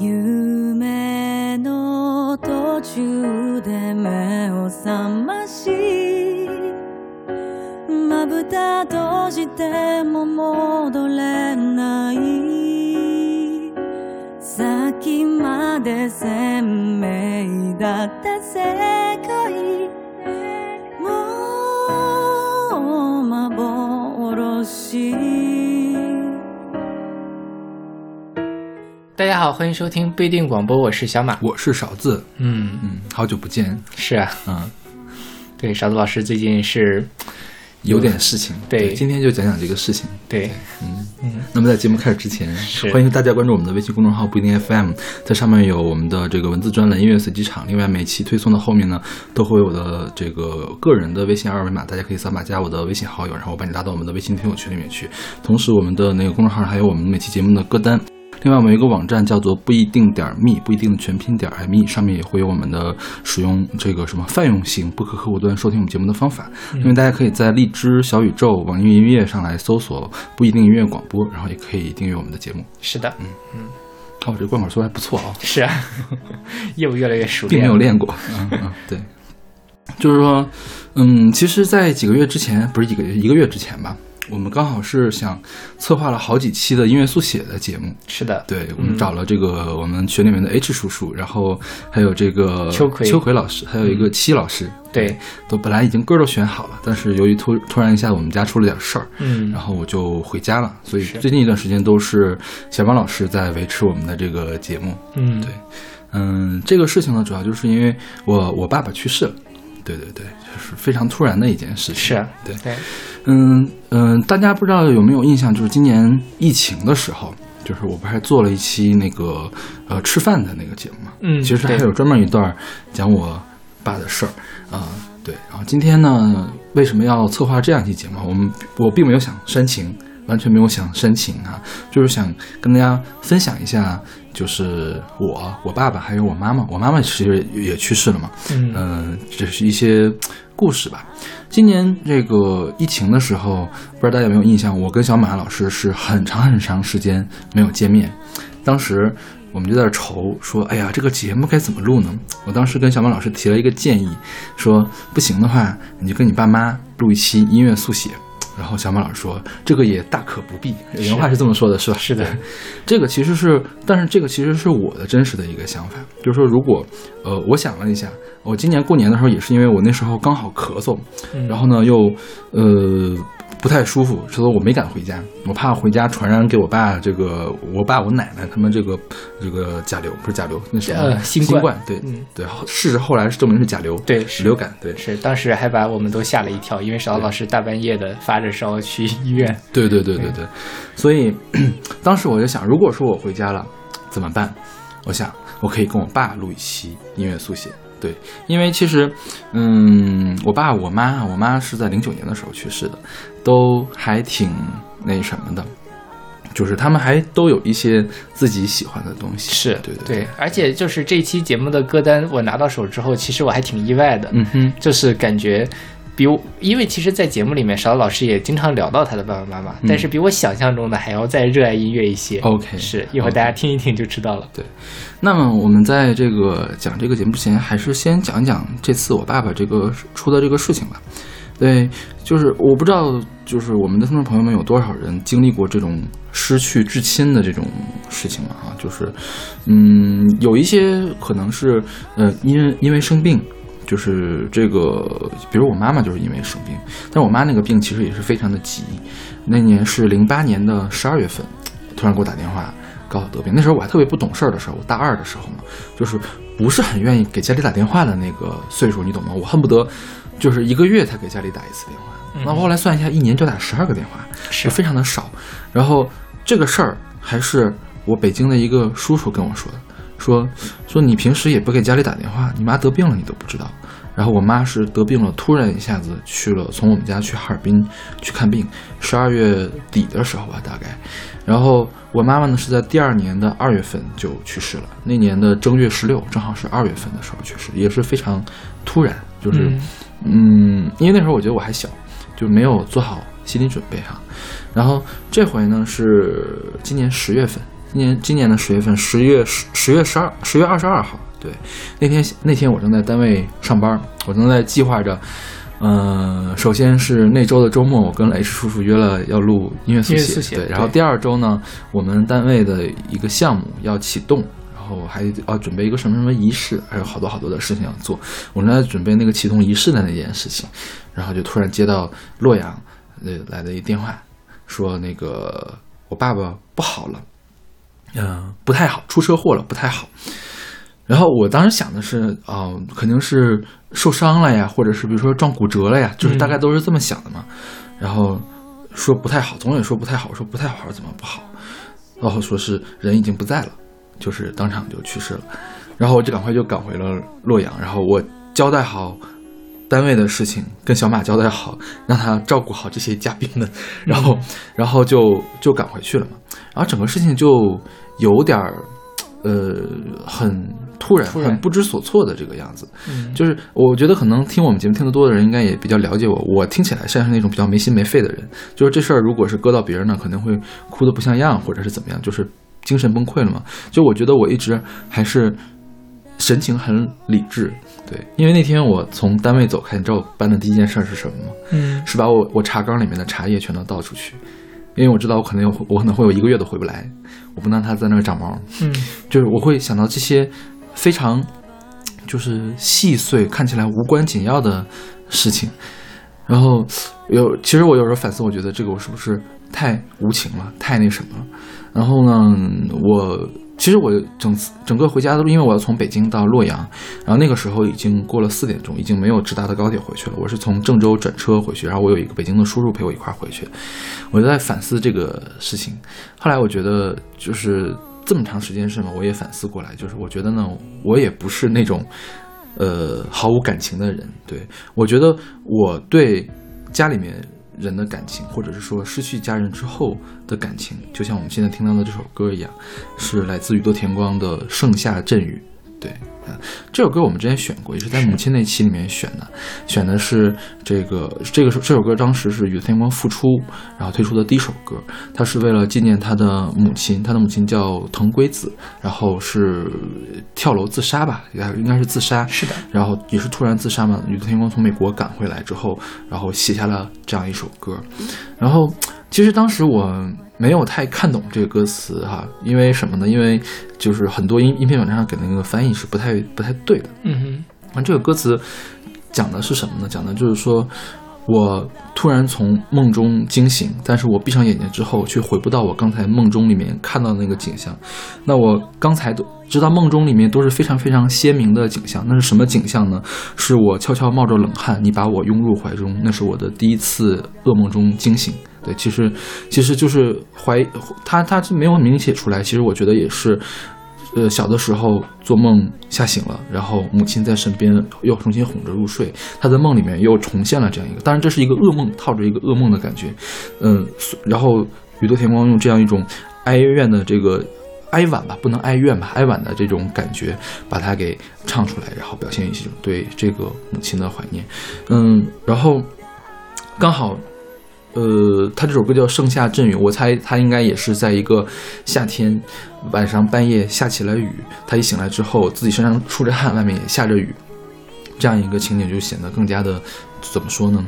夢の途中で目を覚ましまぶた閉じても戻れない。先まで鮮明だった世大家好，欢迎收听不一定广播，我是小马。我是勺子，嗯，嗯，好久不见，是啊，嗯，对，勺子老师最近是，有点事情，对。今天就讲讲这个事情。对，嗯。嗯，那么在节目开始之前，欢迎大家关注我们的微信公众号不一定 FM，在上面有我们的这个文字专栏音乐随机场，另外每期推送的后面呢，都会有我的这个个人的微信二维码，大家可以扫码加我的微信好友，然后我把你拉到我们的微信听友群里面去。同时，我们的那个公众号上还有我们每期节目的歌单。另外，我们有一个网站叫做不一定点儿 me，不一定的全拼点儿 me，上面也会有我们的使用这个什么泛用型播客客户端收听我们节目的方法。因为大家可以在荔枝、小宇宙、网易云音乐上来搜索“不一定音乐广播”，然后也可以订阅我们的节目。是的，嗯。嗯。哦，这贯口说的还不错啊、是啊，业务越来越熟练并练，没有练过。嗯嗯，对，就是说，嗯，其实，在几个月之前，不是几个月，一个月之前吧，我们刚好是想策划了好几期的音乐速写的节目。是的，对，我们找了这个我们群里面的 H 叔叔，然后还有这个秋葵。秋葵老师，还有一个七老师。对，都本来已经歌都选好了，但是由于突突然一下我们家出了点事儿，嗯。然后我就回家了，所以最近一段时间都是小马老师在维持我们的这个节目。嗯，对，嗯，这个事情呢，主要就是因为我我爸爸去世了，对对对，就是非常突然的一件事情。是啊，对，对，嗯嗯，大家不知道有没有印象，就是今年疫情的时候，就是我不还做了一期那个呃吃饭的那个节目嘛，嗯其实还有专门一段讲我爸的事儿啊、对，然后今天呢，为什么要策划这样一期节目？我们我并没有想煽情，完全没有想煽情啊，就是想跟大家分享一下，就是我、我爸爸还有我妈妈，我妈妈其实也去世了嘛，嗯嗯，这是一些故事吧。今年这个疫情的时候，不知道大家有没有印象？我跟小马老师是很长很长时间没有见面。当时我们就在那愁，说：“哎呀，这个节目该怎么录呢？”我当时跟小马老师提了一个建议，说：“不行的话，你就跟你爸妈录一期音乐速写。”然后小马老师说：“这个也大可不必。”原话是这么说的，是吧？是的 这个其实是，但是这个其实是我的真实的一个想法，就是说，如果，呃，我想了一下，我今年过年的时候也是因为我那时候刚好咳嗽，嗯然后呢又，呃，不太舒服，所以我没敢回家，我怕回家传染给我爸这个，我爸我奶奶他们这个这个甲流不是甲流，那什么、呃新新冠对、嗯。对，事实后来是证明是甲流，对是。流感，对。是，当时还把我们都吓了一跳，因为邵老师大半夜的发着烧去医院，对对对对。对，所以 当时我就想，如果说我回家了怎么办？我想我可以跟我爸录一期音乐速写。对，因为其实，嗯，我爸我妈，我妈是在零九年的时候去世的，都还挺那什么的，就是他们还都有一些自己喜欢的东西。是对对对，而且就是这期节目的歌单我拿到手之后，其实我还挺意外的，嗯哼，就是感觉比我，因为其实，在节目里面，勺子老师也经常聊到他的爸爸妈妈，嗯但是比我想象中的还要再热爱音乐一些。OK，是一会儿大家听一听就知道了。对那么我们在这个讲这个节目之前，还是先讲一讲这次我爸爸这个出的这个事情吧。对，就是我不知道，就是我们的听众朋友们有多少人经历过这种失去至亲的这种事情了啊？就是，嗯，有一些可能是呃，因为因为生病，就是这个，比如我妈妈就是因为生病，但我妈那个病其实也是非常的急。那年是零八年的十二月份，突然给我打电话，告诉我得病。那时候我还特别不懂事儿的时候，我大二的时候嘛，就是不是很愿意给家里打电话的那个岁数，你懂吗？我恨不得就是一个月才给家里打一次电话。那我后来算一下，一年就打十二个电话，是非常的少。然后这个事儿还是我北京的一个叔叔跟我说的，说说你平时也不给家里打电话，你妈得病了你都不知道。然后我妈是得病了，突然一下子去了，从我们家去哈尔滨去看病，十二月底的时候吧，大概。然后我妈妈呢是在第二年的二月份就去世了，那年的正月十六，正好是二月份的时候去世，也是非常突然，就是嗯因为那时候我觉得我还小，就没有做好心理准备哈。然后这回呢是今年十月份，今年今年的十月份，十月十十月十二十月二十二号，对，那天那天我正在单位上班，我正在计划着，嗯、首先是那周的周末，我跟 H 叔叔约了要录音乐速写，对，然后第二周呢，我们单位的一个项目要启动。然后还要准备一个什么什么仪式，还有好多好多的事情要做。我正在准备那个启动仪式的那件事情，然后就突然接到洛阳呃来的一电话，说那个我爸爸不好了，嗯、不太好，出车祸了，不太好。然后我当时想的是，哦、肯定是受伤了呀，或者是比如说撞骨折了呀，就是大概都是这么想的嘛。然后说不太好，总也说不太好，说不太好怎么不好？然后说是人已经不在了，就是当场就去世了。然后我就赶快就赶回了洛阳，然后我交代好单位的事情，跟小马交代好，让他照顾好这些嘉宾们，然后然后就就赶回去了嘛。然后整个事情就有点儿呃很突然，很不知所措的这个样子。嗯就是我觉得可能听我们节目听得多的人，应该也比较了解我。我听起来像是那种比较没心没肺的人。就是这事儿如果是搁到别人那，可能会哭得不像样，或者是怎么样，就是精神崩溃了嘛。就我觉得我一直还是神情很理智，对，因为那天我从单位走开，你知道我办的第一件事儿是什么吗？嗯是把我我茶缸里面的茶叶全都倒出去，因为我知道我可能有我可能会有一个月都回不来，我不能让它在那儿长毛。嗯就是我会想到这些非常 就是细碎、看起来无关紧要的事情，然后有其实我有时候反思，我觉得这个我是不是太无情了，太那什么了？然后呢，我其实我整整个回家都是因为我要从北京到洛阳，然后那个时候已经过了四点钟，已经没有直达的高铁回去了。我是从郑州转车回去，然后我有一个北京的叔叔陪我一块儿回去。我就在反思这个事情。后来我觉得，就是这么长时间是吗？我也反思过来，就是我觉得呢，我也不是那种呃毫无感情的人。对我觉得我对家里面人的感情，或者是说失去家人之后的感情，就像我们现在听到的这首歌一样，是来自于多田光的《盛夏阵雨》。对，这首歌我们之前选过，也是在母亲那期里面选的，选的是这个这个这首歌当时是宇多田光复出，然后推出的第一首歌，他是为了纪念他的母亲，他的母亲叫藤圭子，然后是跳楼自杀吧，应该应该是自杀，是的，然后也是突然自杀嘛。宇多田光从美国赶回来之后，然后写下了这样一首歌。然后其实当时我没有太看懂这个歌词哈，因为什么呢？因为就是很多音音频网站上给的那个翻译是不太不太对的。嗯哼那这个歌词讲的是什么呢？讲的就是说，我突然从梦中惊醒，但是我闭上眼睛之后，却回不到我刚才梦中里面看到的那个景象。那我刚才都知道，梦中里面都是非常非常鲜明的景象。那是什么景象呢？是我悄悄冒着冷汗，你把我拥入怀中，那是我的第一次噩梦中惊醒。对，其实其实就是怀他他是没有明写出来，其实我觉得也是。呃，小的时候做梦吓醒了，然后母亲在身边又重新哄着入睡，他在梦里面又重现了这样一个，当然这是一个噩梦，套着一个噩梦的感觉，嗯，然后宇多田光用这样一种哀怨的这个哀婉吧，不能哀怨吧，哀婉的这种感觉把它给唱出来，然后表现一种对这个母亲的怀念，嗯，然后刚好呃，他这首歌叫《盛夏阵雨》，我猜他应该也是在一个夏天晚上半夜下起了雨，他一醒来之后，自己身上出着汗，外面也下着雨，这样一个情景就显得更加的怎么说呢？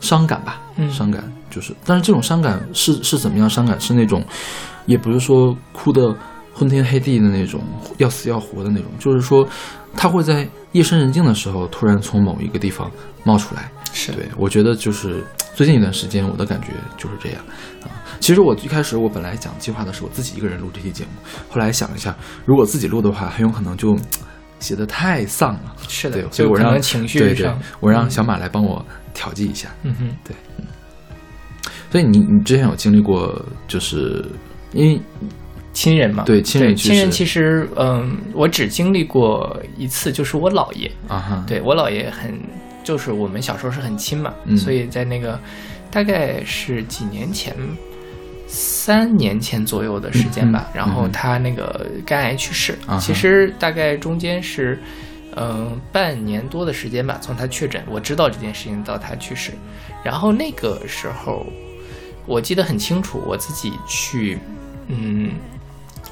伤感吧，嗯伤感就是，但是这种伤感是是怎么样伤感？是那种，也不是说哭的昏天黑地的那种，要死要活的那种，就是说，他会在夜深人静的时候，突然从某一个地方冒出来，是对，我觉得就是 最近一段时间，我的感觉就是这样啊。其实我一开始我本来讲计划的是我自己一个人录这期节目，后来想一下，如果自己录的话，很有可能就写的太丧了。是的，，对所以我让对对，，我让小马来帮我调剂一下。嗯哼，对，嗯所以你你之前有经历过，就是因为亲人嘛，对亲人亲人其实，嗯，我只经历过一次，就是我姥爷，啊哈，对我姥爷很，就是我们小时候是很亲嘛，嗯。所以在那个大概是几年前，三年前左右的时间吧，然后嗯他那个肝癌去世，其实大概中间是。嗯，半年多的时间吧，从他确诊，我知道这件事情到他去世，然后那个时候我记得很清楚，我自己去，嗯，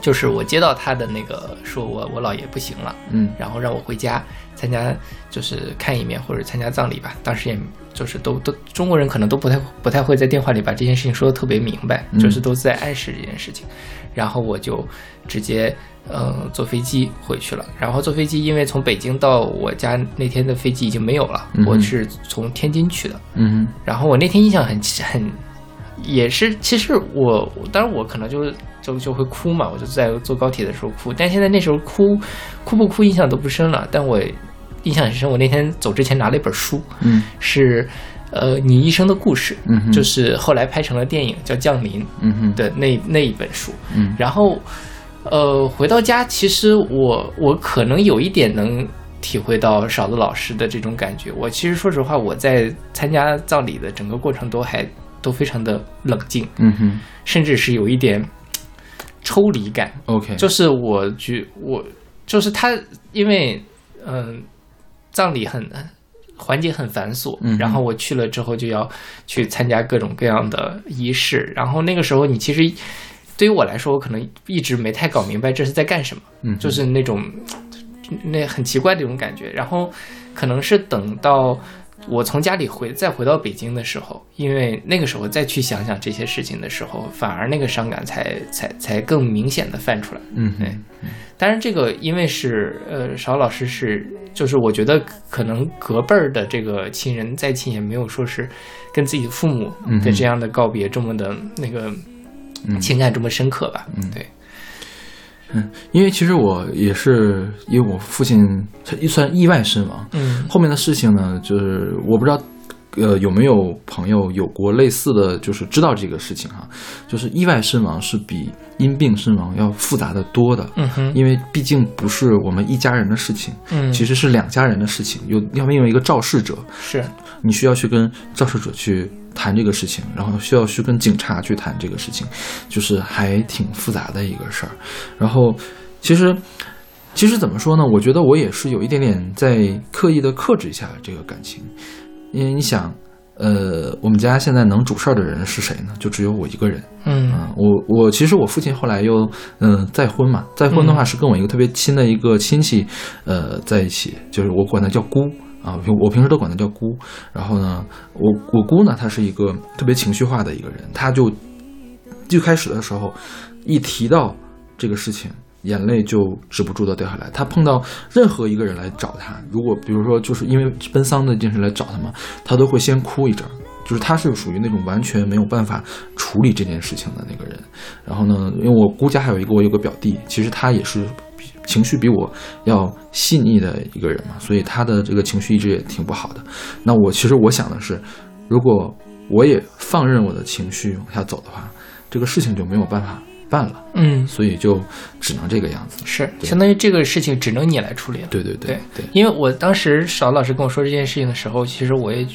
就是我接到他的那个说我我姥爷不行了，嗯然后让我回家参加，就是看一面或者参加葬礼吧。当时也就是都都中国人可能都不太不太会在电话里把这件事情说的特别明白，嗯就是都在暗示这件事情。然后我就直接嗯坐飞机回去了。然后坐飞机，因为从北京到我家那天的飞机已经没有了，嗯我是从天津去的。嗯然后我那天印象很很，也是，其实我当然我可能就就就会哭嘛，我就在坐高铁的时候哭，但现在那时候哭哭不哭印象都不深了，但我印象很深，我那天走之前拿了一本书，嗯。是呃你一生的故事，嗯就是后来拍成了电影叫《降临》嗯的那那一本书，嗯。然后，呃，回到家，其实我我可能有一点能体会到勺子老师的这种感觉。我其实说实话，我在参加葬礼的整个过程都还都非常的冷静，嗯哼甚至是有一点抽离感。，OK，就是我觉我就是他，因为嗯、葬礼很环节很繁琐，嗯然后我去了之后就要去参加各种各样的仪式，然后那个时候你其实对于我来说，我可能一直没太搞明白这是在干什么，嗯就是那种那很奇怪的一种感觉，然后可能是等到。我从家里回再回到北京的时候，因为那个时候再去想想这些事情的时候，反而那个伤感才才才更明显的泛出来。嗯对哼当然，这个因为是呃，邵老师是，就是我觉得可能隔辈儿的这个亲人再亲，也没有说是跟自己的父母的这样的告别这么的那个嗯情感这么深刻吧。嗯对，因为其实我也是，因为我父亲他算意外身亡，嗯后面的事情呢，就是我不知道，呃，有没有朋友有过类似的就是知道这个事情哈，就是意外身亡是比因病身亡要复杂的多的，嗯哼，因为毕竟不是我们一家人的事情，嗯，其实是两家人的事情，有要面有一个肇事者，是你需要去跟肇事者去谈这个事情，然后需要去跟警察去谈这个事情，就是还挺复杂的一个事儿。然后，其实，其实怎么说呢？我觉得我也是有一点点在刻意的克制一下这个感情，因为你想，呃，我们家现在能主事儿的人是谁呢？就只有我一个人。嗯嗯，我我其实我父亲后来又嗯、再婚嘛，再婚的话嗯是跟我一个特别亲的一个亲戚，呃在一起，就是我管他叫姑啊，我我平时都管他叫姑。然后呢，我我姑呢，她是一个特别情绪化的一个人，她就最开始的时候一提到这个事情。眼泪就止不住的掉下来。她碰到任何一个人来找她，如果比如说就是因为奔丧的这件事来找她嘛，她都会先哭一阵儿。就是她是属于那种完全没有办法处理这件事情的那个人。然后呢，因为我姑家还有一个我有个表弟，其实他也是情绪比我要细腻的一个人嘛，所以他的这个情绪一直也挺不好的。那我其实我想的是，如果我也放任我的情绪往下走的话，这个事情就没有办法办了，嗯所以就只能这个样子。是，相当于这个事情只能你来处理了。对对对对，因为我当时邵老师跟我说这件事情的时候，其实我也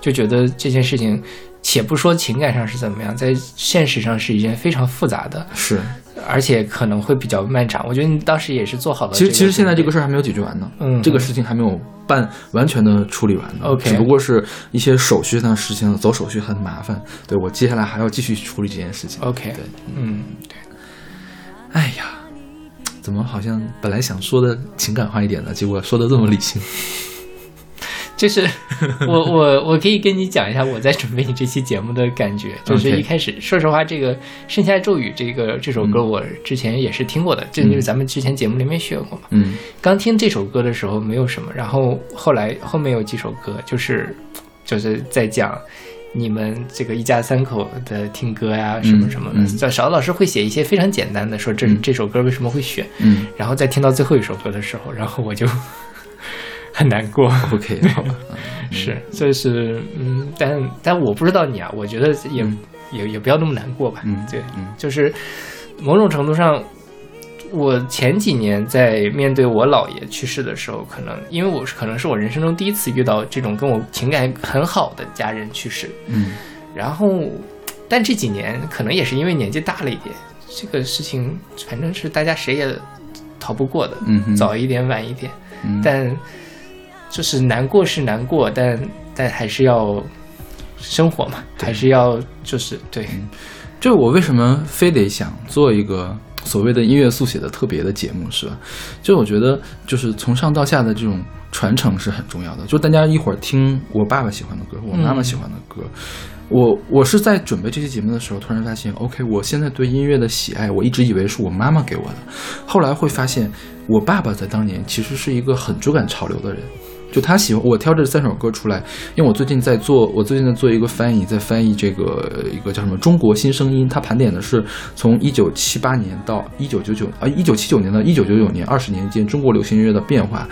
就觉得这件事情，且不说情感上是怎么样，在现实上是一件非常复杂的，是。而且可能会比较漫长。我觉得你当时也是做好了、其实其实现在这个事，儿还没有解决完呢，嗯这个事情还没有办完全的处理完呢 OK 只不过是一些手续上的事情，走手续很麻烦。对我接下来还要继续处理这件事情。OK，对，嗯，哎呀，怎么好像本来想说的情感化一点的，结果说的这么理性？就是我 我我可以跟你讲一下我在准备你这期节目的感觉，就是一开始说实话，这个《盛夏骤雨》这个这首歌嗯。我之前也是听过的，这就是咱们之前节目里面学过嘛。嗯。刚听这首歌的时候没有什么，然后后来后面有几首歌就是就是在讲你们这个一家三口的听歌呀、什么什么的。嗯。叫邵老师会写一些非常简单的，说这、嗯。这首歌为什么会选，嗯。然后再听到最后一首歌的时候，然后我就很难过。，OK，好。吧，是，这是嗯，但但我不知道你啊，我觉得也、嗯。也也不要那么难过吧。嗯对，嗯。就是某种程度上，我前几年在面对我姥爷去世的时候，可能因为我是可能是我人生中第一次遇到这种跟我情感很好的家人去世，嗯。然后，但这几年可能也是因为年纪大了一点，这个事情反正是大家谁也逃不过的，嗯早一点晚一点，嗯。但就是难过是难过，但但还是要生活嘛，还是要就是对，就我为什么非得想做一个 所谓的音乐速写的特别的节目，是吧？就我觉得，就是从上到下的这种传承是很重要的。就大家一会儿听我爸爸喜欢的歌，我妈妈喜欢的歌。我我是在准备这期节目的时候，突然发现，OK，我现在对音乐的喜爱，我一直以为是我妈妈给我的，后来会发现，我爸爸在当年其实是一个很追赶潮流的人。就他喜欢我挑这三首歌出来，因为我最近在做，我最近在做一个翻译，在翻译这个一个叫什么《中国新声音》，它盘点的是从一九七八年到一九九九啊，一九七九年到一九九九年二十年间中国流行音乐的变化。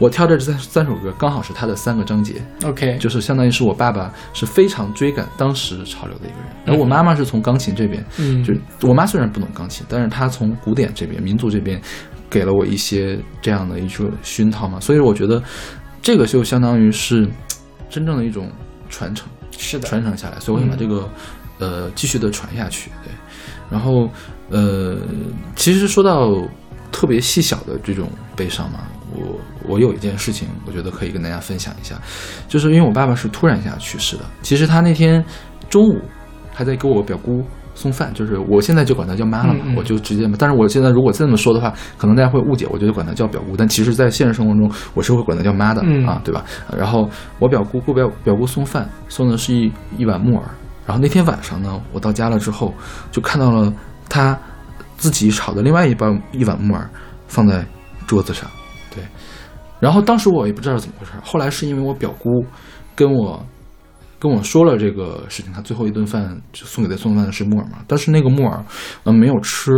我挑这三三首歌刚好是他的三个章节，OK，就是相当于是我爸爸是非常追赶当时潮流的一个人，而我妈妈是从钢琴这边，嗯，就我妈虽然不懂钢琴，但是她从古典这边、民族这边给了我一些这样的一种熏陶嘛，所以我觉得。这个就相当于是 真正的一种传承，是的，传承下来，所以我想把这个呃继续的传下去。对，然后呃，其实说到特别细小的这种悲伤嘛，我我有一件事情，我觉得可以跟大家分享一下，就是因为我爸爸是突然一下去世的。其实他那天中午还在给我表姑。送饭就是我现在就管她叫妈了嘛，我就直接。但是我现在如果这么说的话，可能大家会误解，我就管她叫表姑。但其实，在现实生活中，我是会管她叫妈的啊，对吧？然后我表姑给表表姑送饭，送的是一一碗木耳。然后那天晚上呢，我到家了之后，就看到了她自己炒的另外一包一碗木耳放在桌子上。对，然后当时我也不知道怎么回事，后来是因为我表姑跟我。跟我说了这个事情，他最后一顿饭就送给他送饭的是木耳嘛？但是那个木耳，嗯，没有吃，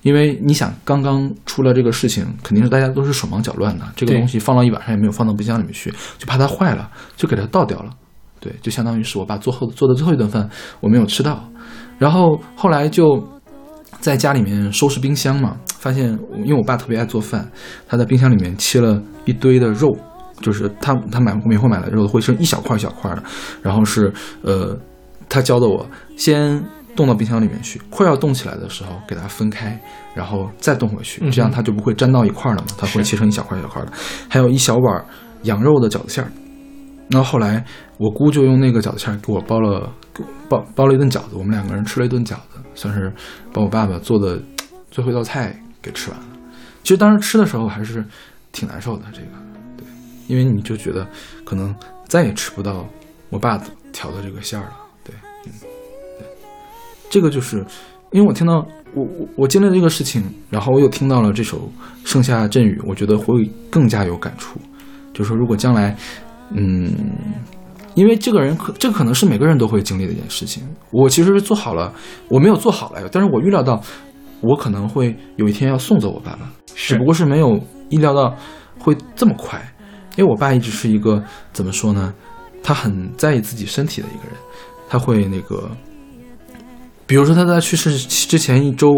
因为你想，刚刚出了这个事情，肯定是大家都是手忙脚乱的。这个东西放了一晚上也没有放到冰箱里面去，就怕它坏了，就给它倒掉了。对，就相当于是我爸做后做的最后一顿饭，我没有吃到。然后后来就在家里面收拾冰箱嘛，发现因为我爸特别爱做饭，他在冰箱里面切了一堆的肉。就是他他买每回买来肉会剩一小块一小块的，然后是呃，他教的我先冻到冰箱里面去，快要冻起来的时候给它分开，然后再冻回去，这样它就不会粘到一块了嘛，它会切成一小块一小块的。还有一小碗羊肉的饺子馅儿，然后后来我姑就用那个饺子馅儿给我包了包包了一顿饺子，我们两个人吃了一顿饺子，算是把我爸爸做的最后一道菜给吃完了。其实当时吃的时候还是挺难受的，这个。因为你就觉得可能再也吃不到我爸调的这个馅儿了，对，嗯，对，这个就是因为我听到我我我经历这个事情，然后我又听到了这首《盛夏阵雨》，我觉得会更加有感触。就是说，如果将来，嗯，因为这个人可这可能是每个人都会经历的一件事情。我其实是做好了，我没有做好了，但是我预料到我可能会有一天要送走我爸爸，只不过是没有意料到会这么快。因为我爸一直是一个怎么说呢？他很在意自己身体的一个人，他会那个，比如说他在去世之前一周，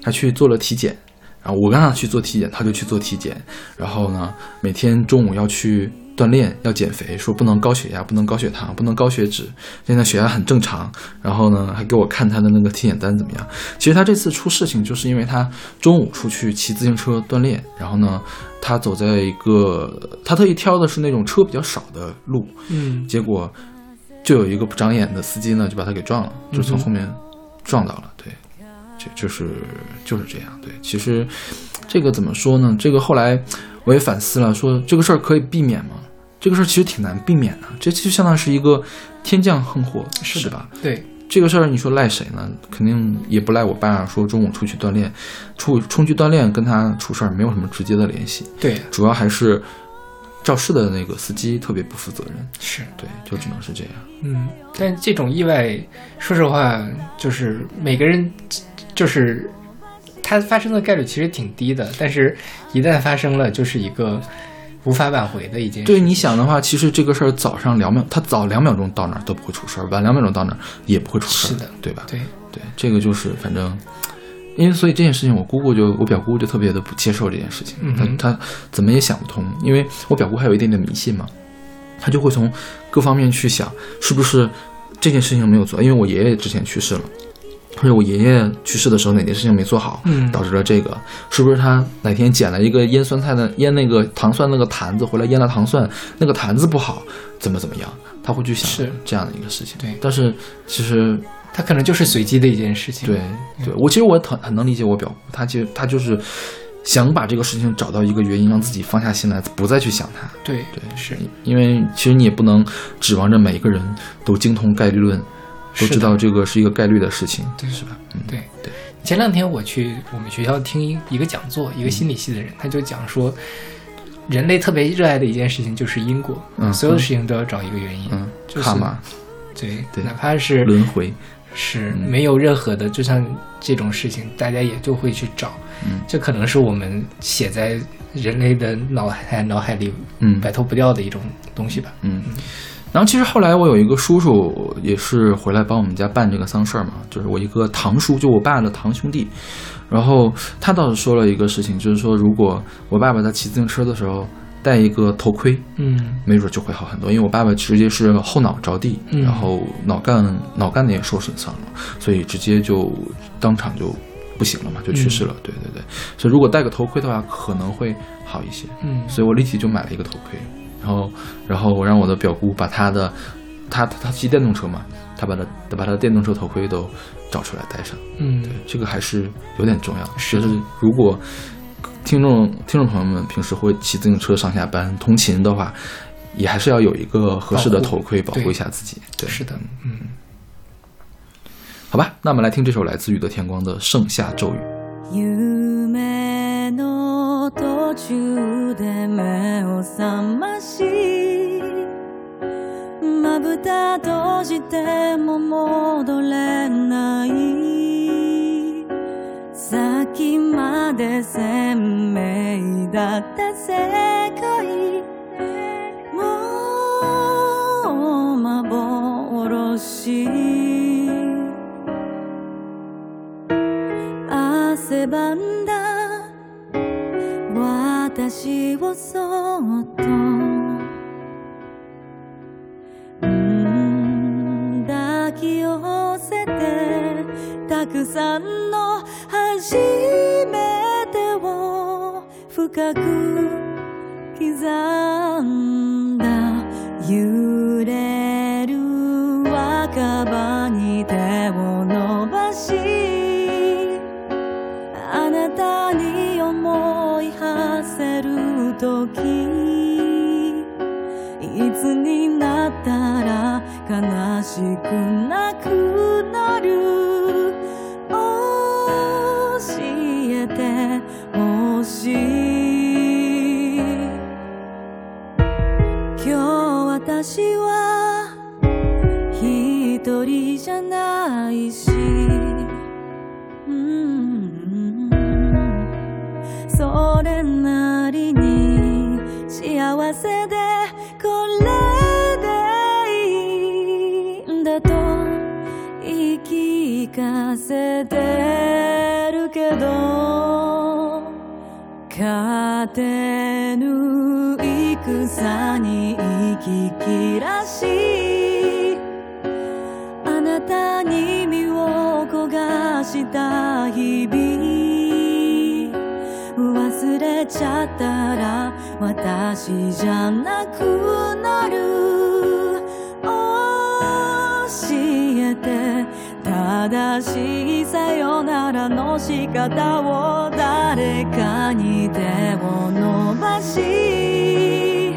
他去做了体检，然后我让他去做体检，他就去做体检，然后呢，每天中午要去。锻炼要减肥，说不能高血压，不能高血糖，不能高血脂。现在血压很正常，然后呢，还给我看他的那个体检单怎么样？其实他这次出事情，就是因为他中午出去骑自行车锻炼，然后呢，他走在一个他特意挑的是那种车比较少的路，嗯，结果就有一个不长眼的司机呢，就把他给撞了，就从后面撞到了。对，就就是就是这样。对，其实这个怎么说呢？这个后来。我也反思了，说这个事儿可以避免吗？这个事儿其实挺难避免的，这其实相当于是一个天降横祸，是吧？对这个事儿，你说赖谁呢？肯定也不赖我爸。说中午出去锻炼，出出去锻炼跟他出事儿没有什么直接的联系。对，主要还是肇事的那个司机特别不负责任。是对，就只能是这样。嗯，但这种意外，说实话，就是每个人就是。它发生的概率其实挺低的，但是，一旦发生了，就是一个无法挽回的一件事。对，你想的话，其实这个事儿早上两秒，他早两秒钟到那儿都不会出事儿，晚两秒钟到那儿也不会出事儿，是的，对吧？对对，这个就是反正，因为所以这件事情，我姑姑就我表姑就特别的不接受这件事情，她她怎么也想不通，因为我表姑还有一点点迷信嘛，她就会从各方面去想，是不是这件事情没有做，因为我爷爷之前去世了。或者我爷爷去世的时候哪件事情没做好，嗯，导致了这个，是不是他哪天捡了一个腌酸菜的腌那个糖蒜那个坛子回来腌了糖蒜，那个坛子不好，怎么怎么样，他会去想这样的一个事情。对，但是其实他可能就是随机的一件事情。对对，我其实我很很能理解我表姑，她就她就是想把这个事情找到一个原因，让自己放下心来，不再去想它。对对，是因为其实你也不能指望着每一个人都精通概率论，都知道这个是一个概率的事情，对是吧？嗯，对。对，前两天我去我们学校听一一个讲座，一个心理系的人，他就讲说，人类特别热爱的一件事情就是因果，嗯所有的事情都要找一个原因，嗯，就是卡玛。对，对。哪怕是轮回，是嗯。没有任何的，就像这种事情，大家也就会去找，嗯。这可能是我们写在人类的脑海脑海里嗯。摆脱不掉的一种东西吧。嗯，然后其实后来我有一个叔叔也是回来帮我们家办这个丧事儿嘛，就是我一个堂叔，就我爸的堂兄弟。然后他倒是说了一个事情，就是说如果我爸爸在骑自行车的时候戴一个头盔，嗯没准就会好很多。因为我爸爸直接是后脑着地，嗯然后脑干脑干的也受损伤了，所以直接就当场就不行了嘛，就去世了。对对对，所以如果戴个头盔的话，可能会好一些。嗯，所以我立即就买了一个头盔，然后，然后我让我的表姑把她的，她她她骑电动车嘛，她把她把她的电动车头盔都找出来戴上。嗯对，这个还是有点重要。是的就是如果听众听众朋友们平时会骑自行车上下班通勤的话，也还是要有一个合适的头盔保护一下自己。对，是的，嗯。好吧，那我们来听这首来自宇的天光的《盛夏咒语》。途中で目を覚ましまぶた閉じても戻れない。さっきまで鮮明だった世界。もう幻。汗ばんだ私をそっとん抱き寄せてたくさんの初めてを深く刻んだ揺れる若葉に手を時いつになったら悲しくなくなる教えてほしい。今日私は一人じゃない。し幸せでこれでいいんだと言い聞かせてるけど勝てぬ戦に生き切らしあなたに身を焦がした日々忘れちゃったら私じゃなくなる。教えて正しいさよならの仕方を誰かに手を伸ばし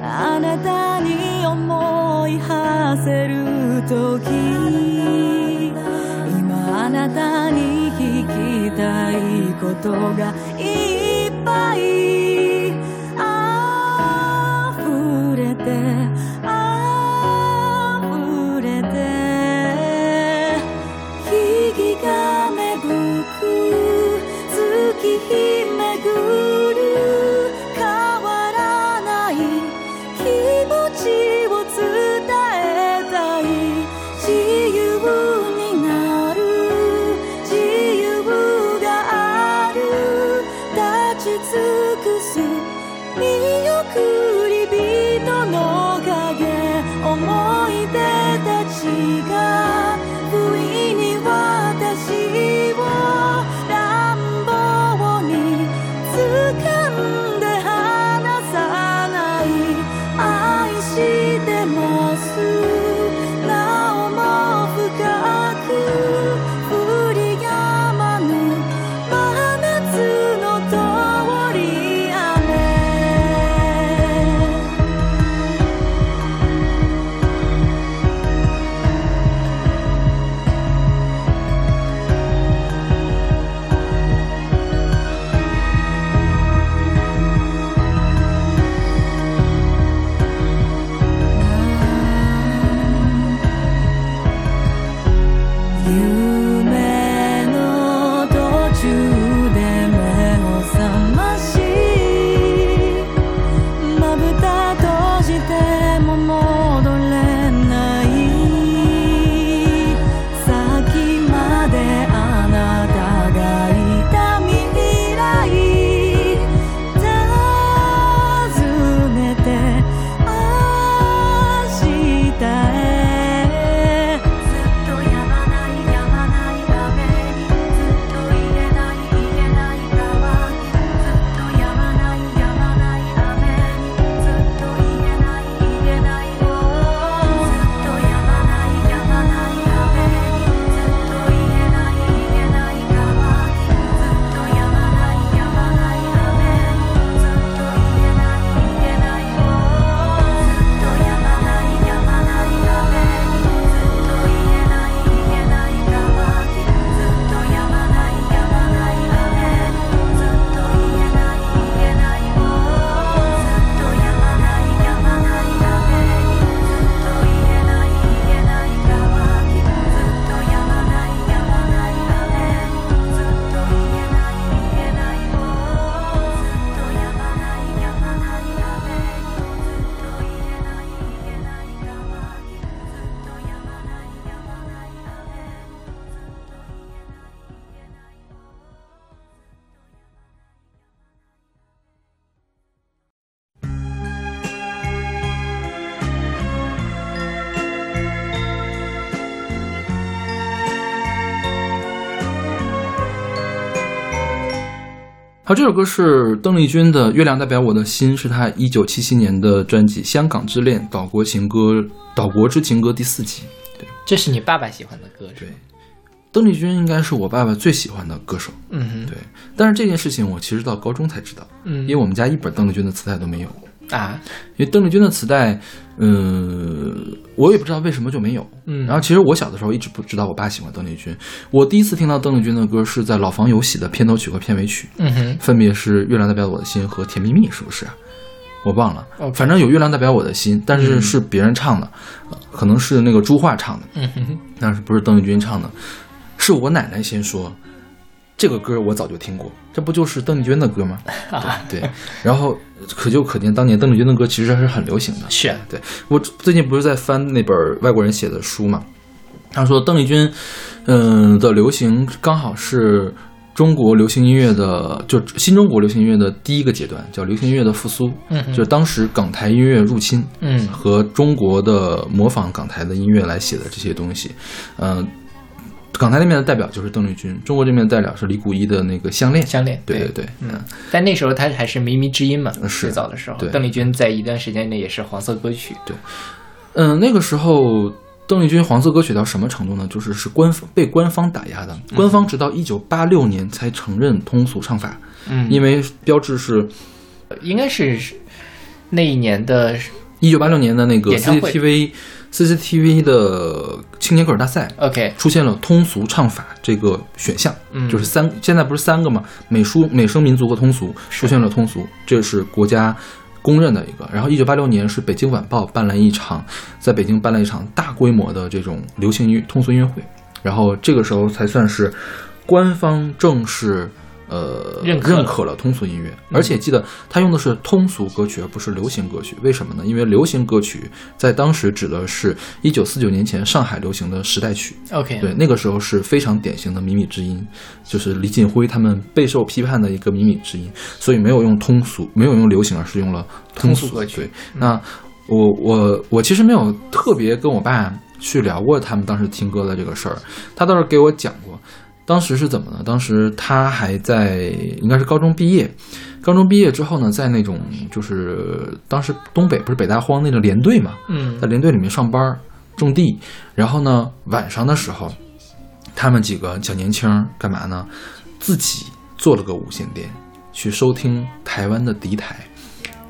あなたに思い馳せる時。今あなたに聞きたいことがいっぱい。好，这首歌是邓丽君的《月亮代表我的心》，是她一九七七年的专辑《香港之恋》岛国情歌岛国之情歌第四集。对这是你爸爸喜欢的歌，是对？，邓丽君应该是我爸爸最喜欢的歌手。嗯哼，对，但是这件事情我其实到高中才知道，嗯，因为我们家一本邓丽君的磁带都没有。啊，因为邓丽君的磁带，呃，我也不知道为什么就没有。嗯然后其实我小的时候一直不知道我爸喜欢邓丽君。我第一次听到邓丽君的歌是在《老房有喜》的片头曲和片尾曲，嗯哼，分别是《月亮代表我的心》和《甜蜜蜜》，是不是啊？我忘了反正有《月亮代表我的心》，但是嗯是别人唱的，呃可能是那个朱桦唱的，嗯哼，但是不是邓丽君唱的，是我奶奶先说。这个歌我早就听过，这不就是邓丽君的歌吗？对对，然后可就可见当年邓丽君的歌其实还是很流行的。是。啊对我最近不是在翻那本外国人写的书嘛，他说邓丽君，嗯、的流行刚好是中国流行音乐的，就新中国流行音乐的第一个阶段，叫流行音乐的复苏，嗯就是当时港台音乐入侵，嗯。和中国的模仿港台的音乐来写的这些东西，嗯、港台那边的代表就是邓丽君，中国这边的代表是李谷一的那个项链，项链，对对对，嗯，但那时候他还是靡靡之音嘛，最早的时候，邓丽君在一段时间内也是黄色歌曲，对。嗯，那个时候邓丽君黄色歌曲到什么程度呢？就是是官方被官方打压的，官方直到一九八六年才承认通俗唱法，嗯，因为标志是应该是那一年的一九八六年的那个演唱会。CCTV CCTV 的青年歌手大赛。OK，出现了通俗唱法这个选项，嗯就是三，现在不是三个吗？美书、美声、民族和通俗出现了通俗，这是国家公认的一个。然后，一九八六年是北京晚报办了一场，在北京办了一场大规模的这种流行音乐通俗音乐会，然后这个时候才算是官方正式。呃，认可。认可了通俗音乐，而且记得他用的是通俗歌曲，而不是流行歌曲。为什么呢？因为流行歌曲在当时指的是一九四九年前上海流行的时代曲，OK，对，那个时候是非常典型的靡靡之音，就是李锦辉他们备受批判的一个靡靡之音，所以没有用通俗，没有用流行，而是用了通通俗歌曲。对，那我我我其实没有特别跟我爸去聊过他们当时听歌的这个事儿，他倒是给我讲过。当时是怎么呢？当时他还在应该是高中毕业，高中毕业之后呢，在那种就是当时东北不是北大荒那个连队嘛，嗯在连队里面上班种地，然后呢晚上的时候，他们几个小年轻儿干嘛呢？自己做了个无线电，去收听台湾的敌台，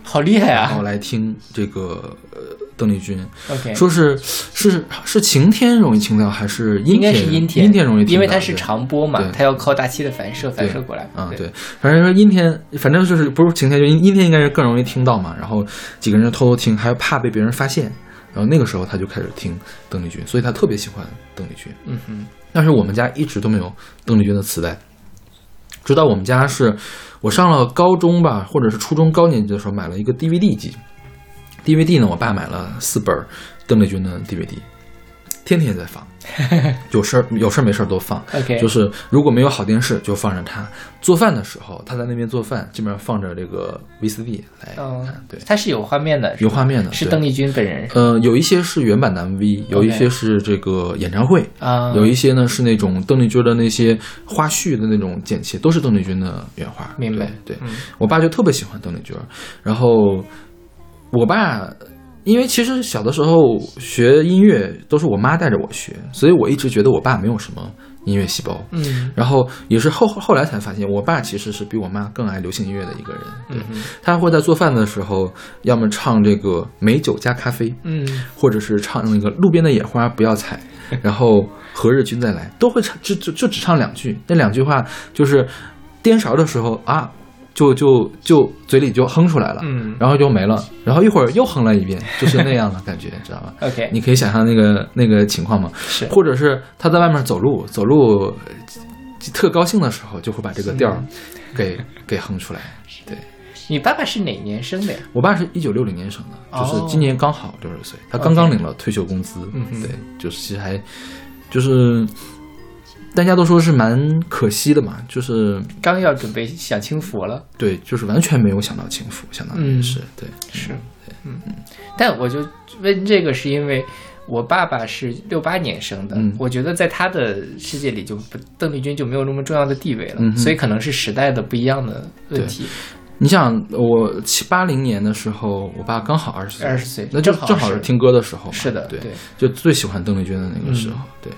好厉害然后啊来听这个呃邓丽君，！OK，说是是是晴天容易听到，还是阴天应该天？是阴天，阴天容易听到，因为它是长波嘛，它要靠大气的反射反射过来。啊，对，反正说阴天，反正就是不是晴天就阴阴天，应该是更容易听到嘛。然后几个人偷偷听，还怕被别人发现。然后那个时候他就开始听邓丽君，所以他特别喜欢邓丽君。嗯哼，但是我们家一直都没有邓丽君的磁带，直到我们家是我上了高中吧，或者是初中高年级的时候买了一个 DVD 机。DVD 呢，我爸买了四本邓丽君的 DVD，天天在放，有事儿有事儿没事儿都放。OK，就是如果没有好电视，就放着它。做饭的时候，他在那边做饭，这边放着这个 VCD 来嗯看，对，它是有画面的，有画面的。是邓丽君本人呃，有一些是原版的 MV，有一些是这个演唱会，啊，有一些呢是那种邓丽君的那些花絮的那种剪切，都是邓丽君的原画。明白对，对嗯我爸就特别喜欢邓丽君，然后我爸。因为其实小的时候学音乐都是我妈带着我学，所以我一直觉得我爸没有什么音乐细胞。嗯然后也是后后来才发现，我爸其实是比我妈更爱流行音乐的一个人。对，嗯他会在做饭的时候，要么唱这个美酒加咖啡，嗯或者是唱那个路边的野花不要采，然后何日君再来，都会唱，就就就只唱两句。那两句话就是颠勺的时候啊，就就就嘴里就哼出来了，嗯然后就没了，然后一会儿又哼了一遍，就是那样的感觉，知道吧？，OK，你可以想象那个那个情况吗？是或者是他在外面走路，走路呃特高兴的时候，就会把这个调儿给、给哼出来。对你爸爸是哪年生的呀？我爸是一九六零年生的，就是哦今年刚好六十岁，他刚刚领了退休工资。对，就是其实还就是大家都说是蛮可惜的嘛，就是刚要准备享清福了，对，就是完全没有想到清福，相当于嗯是、对。是，嗯，但我就问这个，是因为我爸爸是六八年生的，嗯我觉得在他的世界里就不邓丽君就没有那么重要的地位了，嗯所以可能是时代的不一样的问题。你想，我七八零年的时候，我爸刚好二十岁，二十岁那就正好是正好是听歌的时候嘛。是的，对，对，就最喜欢邓丽君的那个时候。嗯对，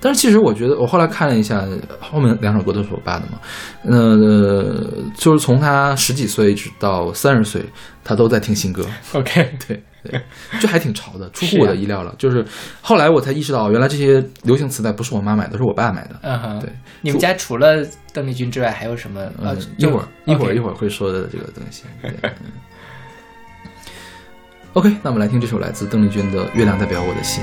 但是其实我觉得，我后来看了一下，后面两首歌都是我爸的嘛。呃，就是从他十几岁一直到三十岁，他都在听新歌。OK，对 对，这还挺潮的，出乎我的意料了。就是后来我才意识到，原来这些流行磁带不是我妈买的，是我爸买的。嗯哼，对，你们家除了邓丽君之外还有什么？呃嗯，，一会儿一会儿一，会儿会说的这个东西。OK，那我们来听这首来自邓丽君的《月亮代表我的心》。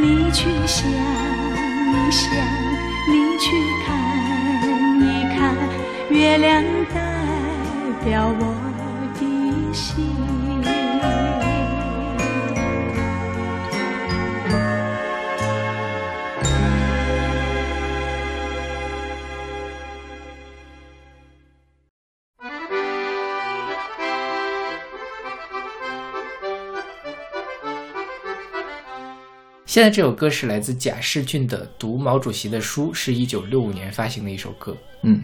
你去想一想，你去看一看，月亮代表我。现在这首歌是来自贾世俊的《读毛主席的书》，是一九六五年发行的一首歌。嗯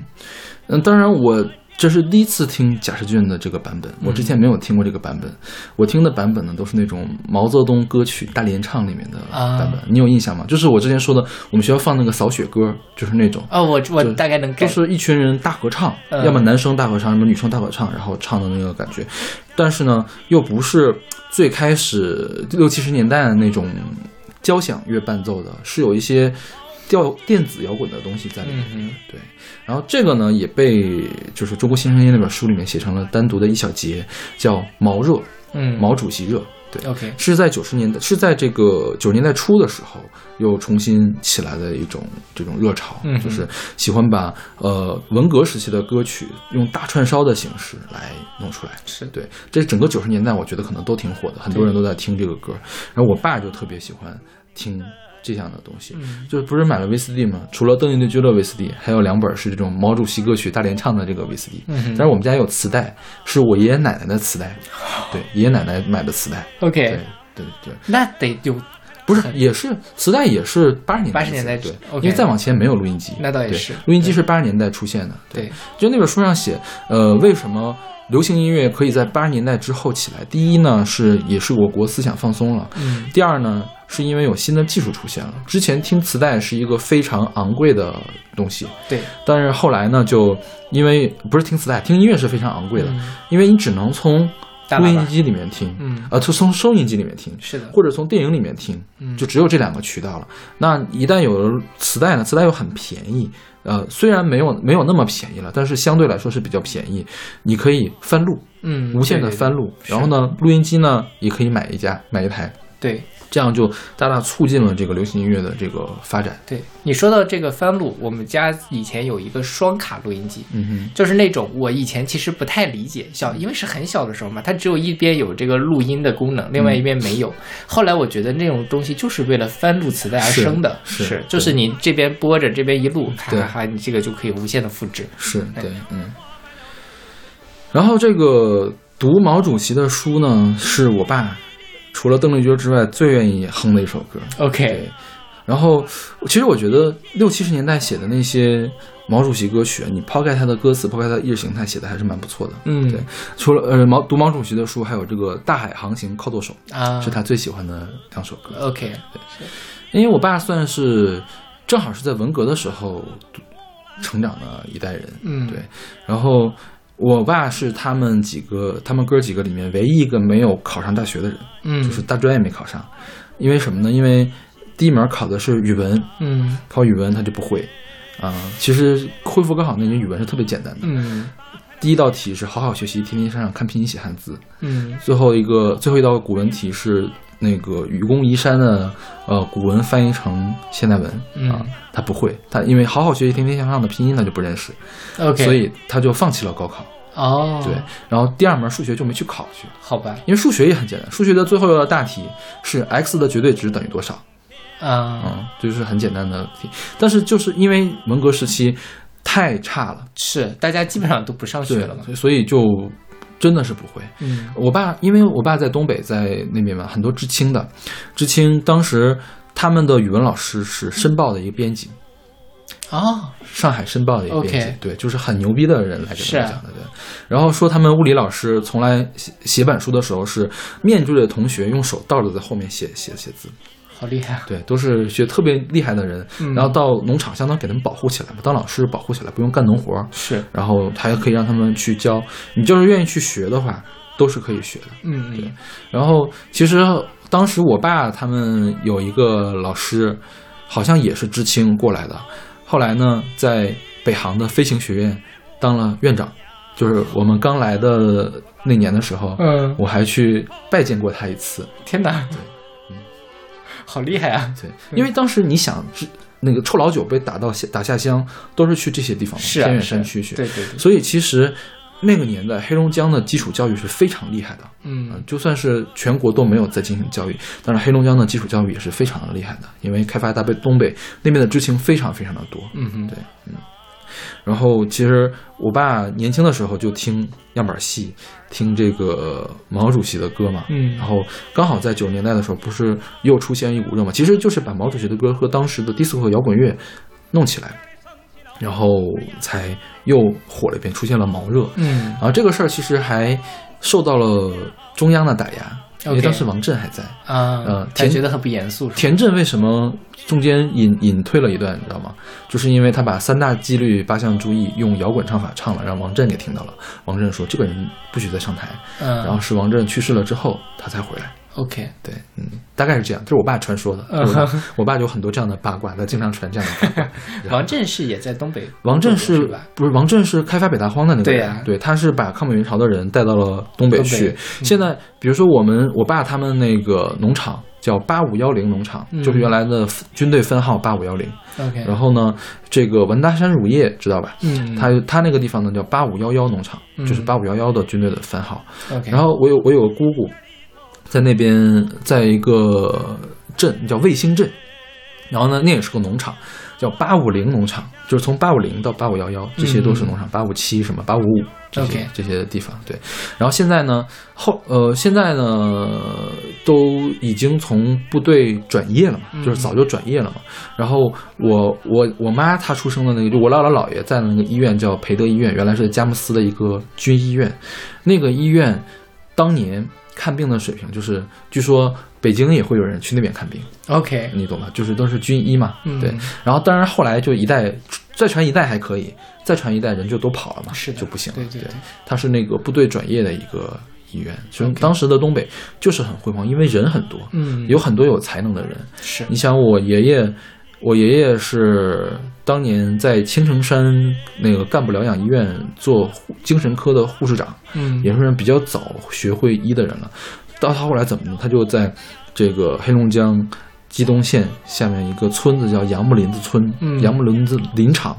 嗯，当然我这是第一次听贾世俊的这个版本，我之前没有听过这个版本。我听的版本呢都是那种毛泽东歌曲大联唱里面的啊版本，你有印象吗？就是我之前说的，我们学校放那个扫雪歌，就是那种。哦，我我大概能就是一群人大合唱，嗯要么男生大合唱，要么女生大合唱，然后唱的那个感觉。但是呢，又不是最开始六七十年代的那种交响乐伴奏的，是有一些调电子摇滚的东西在里面。嗯对，然后这个呢也被就是《中国新声音》那本书里面写成了单独的一小节，叫“毛热”，嗯，毛主席热。对 OK，是在九十年代，是在这个九十年代初的时候，又重新起来的一种这种热潮，嗯就是喜欢把呃文革时期的歌曲用大串烧的形式来弄出来。是对，这整个九十年代，我觉得可能都挺火的，很多人都在听这个歌。然后我爸就特别喜欢听这样的东西，嗯。就是不是买了 VCD 吗？除了邓丽君俱乐 VCD，还有两本是这种毛主席歌曲大联唱的这个 VCD。嗯但是我们家有磁带，是我爷爷奶奶的磁带，对，爷爷奶奶买的磁带。OK，对对对，那得有 不是，也是磁带，也是八十年代的80年代对。因为再往前没有录音机，那倒也是录音机是八十年代出现的，对，就那本书上写，呃，为什么流行音乐可以在八十年代之后起来？第一呢，是也是我国思想放松了；嗯第二呢，是因为有新的技术出现了。之前听磁带是一个非常昂贵的东西，对，但是后来呢，就因为不是听磁带，听音乐是非常昂贵的，嗯因为你只能从录音机里面听，嗯呃，从从收音机里面听，是的，或者从电影里面听，嗯就只有这两个渠道了。那一旦有了磁带呢，磁带又很便宜，呃，虽然没有没有那么便宜了，但是相对来说是比较便宜，你可以翻录，嗯，无限的翻录。然后呢，录音机呢也可以买一家买一台，对这样就大大促进了这个流行音乐的这个发展。对，你说到这个翻录，我们家以前有一个双卡录音机，嗯哼就是那种我以前其实不太理解，小因为是很小的时候嘛，它只有一边有这个录音的功能，另外一边没有。后来我觉得那种东西就是为了翻录磁带而生的，是就是你这边播着，这边一录，咔对咔咔，你这个就可以无限的复制。是对，嗯。然后这个读毛主席的书呢，是我爸除了邓丽君之外最愿意哼的一首歌。OK，然后其实我觉得六七十年代写的那些毛主席歌曲，你抛开他的歌词，抛开他的意识形态，写的还是蛮不错的。嗯。对，除了呃毛读毛主席的书，还有这个《大海航行靠舵手》，啊，是他最喜欢的两首歌。OK，对。因为我爸算是正好是在文革的时候成长的一代人，嗯，对，然后。我爸是他们几个，他们哥几个里面唯一一个没有考上大学的人，嗯，就是大专也没考上。因为什么呢？因为第一门考的是语文，嗯考语文他就不会，啊、其实恢复高考那年语文是特别简单的。嗯第一道题是好好学习，天天向上看拼音写汉字。嗯最后一个最后一道古文题是那个愚公移山的呃古文翻译成现代文啊、嗯他不会，他因为好好学习，天天向上的拼音他就不认识，，OK，所以他就放弃了高考。哦，对，，然后第二门数学就没去考去，好吧，因为数学也很简单，数学的最后一道大题是 x 的绝对值等于多少。啊，嗯，就是很简单的题，但是就是因为文革时期太差了，是大家基本上都不上学了嘛，所以就真的是不会。嗯。我爸因为我爸在东北，在那边嘛，很多知青的，知青当时他们的语文老师是申报的一个编辑，啊，上海申报的一个编辑对，就是很牛逼的人来跟是啊他讲的，对。然后说他们物理老师从来写写板书的时候是面对着同学，用手倒着在后面写写写字，好厉害啊，对，都是学特别厉害的人。嗯然后到农场，相当于给他们保护起来嘛，当老师保护起来，不用干农活儿，是，然后他也可以让他们去教。你就是愿意去学的话，都是可以学的。嗯嗯对然后其实当时我爸他们有一个老师，好像也是知青过来的，后来呢，在北航的飞行学院当了院长。就是我们刚来的那年的时候，嗯，我还去拜见过他一次。天哪，对，嗯，好厉害啊！对，因为当时你想，是那个臭老九被打到下打下乡，都是去这些地方嘛是啊，偏远山区去。对对对，所以其实那个年代，黑龙江的基础教育是非常厉害的。嗯嗯，就算是全国都没有在进行教育，但是黑龙江的基础教育也是非常的厉害的，因为开发大北东北那边的知青非常非常的多。嗯哼，对，嗯。然后其实我爸年轻的时候就听样板戏，听这个毛主席的歌嘛。嗯然后刚好在九十年代的时候，不是又出现一股热嘛？其实就是把毛主席的歌和当时的迪斯科摇滚乐弄起来，然后才又火了一遍，出现了毛热。嗯然后这个事儿其实还受到了中央的打压，因为当时王震还在。啊，呃田他觉得很不严肃，田震为什么中间隐隐退了一段，你知道吗？就是因为他把三大纪律八项注意用摇滚唱法唱了，让王震给听到了。王震说这个人不许再上台。嗯，然后是王震去世了之后，他才回来。OK，对，嗯，大概是这样，这是我爸传说的。嗯 我爸我爸有很多这样的八卦，他经常传这样的八卦。王震是也在东北，王震是是？不是王震是开发北大荒的那个人？对他是把抗美援朝的人带到了东北去。现在，比如说我们我爸他们那个农场叫八五幺零农场，嗯就是原来的军队分号八五幺零。OK，然后呢，这个文达山乳业知道吧？嗯，他他那个地方呢叫八五幺幺农场，嗯就是八五幺幺的军队的分号。OK，然后我有我有个姑姑，在那边，在一个镇叫卫星镇，然后呢，那也是个农场，叫八五零农场，就是从八五零到八五幺幺，这些都是农场，八五七什么八五五这些这些地方，对。然后现在呢，后呃现在呢都已经从部队转业了嘛，嗯。就是早就转业了嘛。然后我我我妈她出生的那个，就我姥姥姥爷在的那个医院叫培德医院，原来是佳木斯的一个军医院，那个医院当年看病的水平，就是据说北京也会有人去那边看病，OK，你懂吧？就是都是军医嘛，嗯对。然后当然后来就一代再传一代还可以，再传一代人就都跑了嘛，是就不行了。对对对对，它是那个部队转业的一个医院，所以当时的东北就是很辉煌，因为人很多，嗯，有很多有才能的人。是你想我爷爷，我爷爷是当年在青城山那个干部疗养医院做护精神科的护士长，嗯也是比较早学会医的人了。到他后来怎么呢？他就在这个黑龙江鸡东县下面一个村子叫杨木林子村，嗯杨木林子林场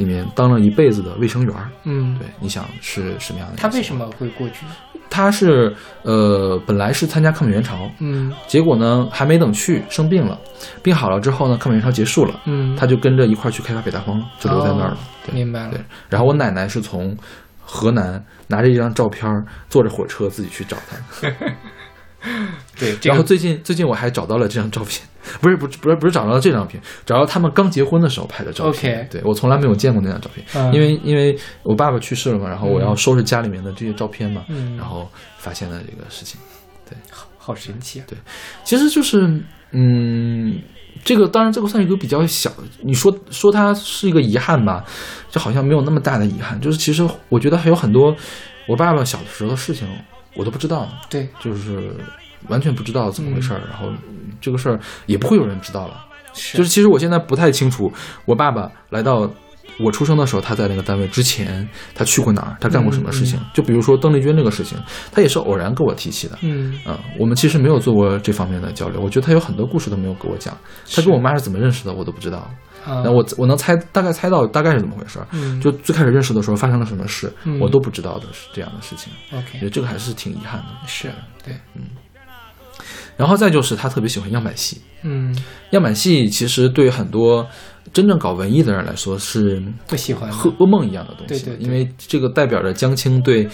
里面当了一辈子的卫生员儿。嗯，对，你想是什么样的？他为什？么会过去？他是呃，本来是参加抗美援朝，嗯结果呢还没等去，生病了，病好了之后呢，抗美援朝结束了，嗯，他就跟着一块儿去开发北大荒，就留在那儿了。对明白了对，然后我奶奶是从河南拿着一张照片儿，坐着火车自己去找他。对，这个然后最近最近我还找到了这张照片，不是不是不是不是找到了这张片，找到他们刚结婚的时候拍的照片。OK 对我从来没有见过那张照片，嗯因为因为我爸爸去世了嘛，然后我要收拾家里面的这些照片嘛，嗯然后发现了这个事情。对好好神奇啊！对其实就是，嗯，这个当然这个算是一个比较小，你说说它是一个遗憾吧，就好像没有那么大的遗憾。就是其实我觉得还有很多我爸爸小的时候的事情我都不知道，对，就是完全不知道怎么回事儿，然后嗯这个事儿也不会有人知道了。是就是其实我现在不太清楚，我爸爸来到我出生的时候，他在那个单位之前，他去过哪儿，他干过什么事情。就比如说邓丽君这个事情，他也是偶然跟我提起的。嗯嗯，我们其实没有做过这方面的交流。我觉得他有很多故事都没有跟我讲，他跟我妈是怎么认识的，我都不知道。啊，那我我能猜大概猜到大概是怎么回事儿，嗯就最开始认识的时候发生了什么事，嗯我都不知道的是这样的事情。我觉 OK 得这个还是挺遗憾的。是对，然后再就是他特别喜欢样板戏，嗯，样板戏其实对很多真正搞文艺的人来说是不喜欢的。噩梦一样的东西，对对对。因为这个代表着江青对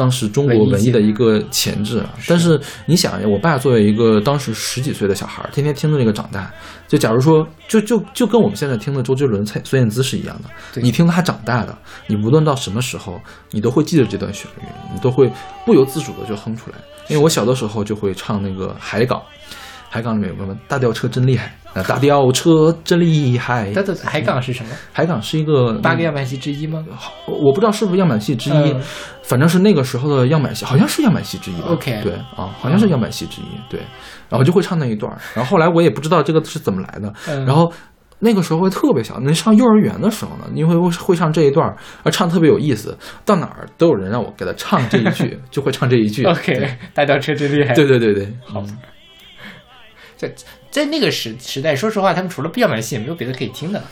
当时中国文艺的一个潜质啊。但是你想呀，我爸作为一个当时十几岁的小孩儿，天天听着这个长大，就假如说，就就就跟我们现在听的周杰伦、蔡孙燕姿是一样的，你听他长大的，你无论到什么时候，你都会记得这段旋律，你都会不由自主的就哼出来。因为我小的时候就会唱那个海港。海港里面有个大吊车真厉害啊，大吊车真厉害。它的海港是什么？海港是一个八个样板戏之一吗？我不知道是不是样板戏之一，嗯反正是那个时候的样板戏，好像是样板戏之一吧。OK 对啊，好像是样板戏之一。对，然后就会唱那一段儿，然后后来我也不知道这个是怎么来的，嗯然后。那个时候会特别小，那上幼儿园的时候呢，你会会唱这一段儿，而唱特别有意思，到哪儿都有人让我给他唱这一句，就会唱这一句。对 OK，大吊车真厉害。对对对对，好，在在那个时时代，说实话，他们除了样板戏也没有别的可以听的，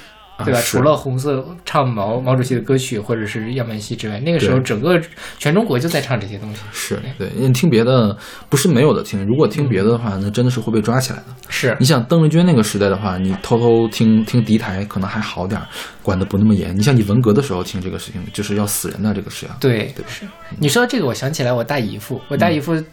对吧？啊除了红色唱毛毛主席的歌曲或者是样板戏之外，那个时候整个全中国就在唱这些东西。是对，你听别的不是没有的听，如果听别的的话，那真的是会被抓起来的。是你想邓丽君那个时代的话，你偷偷听听敌台可能还好点儿，管的不那么严。你像你文革的时候听这个事情，就是要死人的这个事情。对对吧是。你说到这个，我想起来我大姨夫，我大姨夫。呃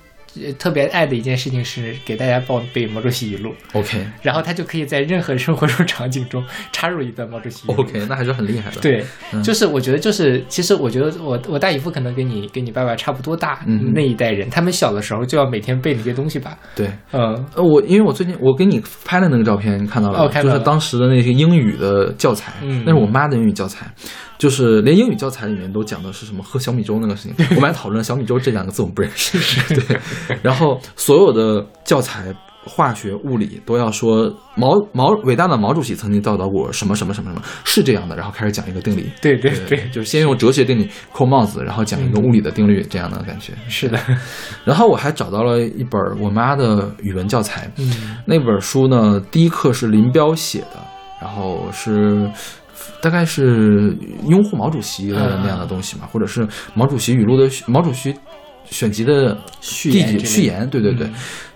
特别爱的一件事情是给大家报备毛主席语录，OK 然后他就可以在任何生活中场景中插入一段毛主席语录。OK，那还是很厉害的。，对，嗯就是我觉得就是，其实我觉得我我大姨夫可能跟你跟你爸爸差不多大、嗯那一代人，他们小的时候就要每天背那些东西吧。对，嗯，呃，我因为我最近我给你拍的那个照片，你看到了吗？哦看到了就是当时的那些英语的教材，嗯那是我妈的英语教材。就是连英语教材里面都讲的是什么喝小米粥那个事情，我们还讨论小米粥这两个字我们不认识，对，然后所有的教材。化学、物理都要说毛毛伟大的毛主席曾经教导过什么什么什么什么是这样的，然后开始讲一个定理，对对对，就是先用哲学定理扣帽子，然后讲一个物理的定律，这样的感觉。是的。然后我还找到了一本我妈的语文教材，嗯，那本书呢，第一课是林彪写的，然后是大概是拥护毛主席的那样的东西嘛，或者是毛主席语录的毛主席选集的序言序言，对对对。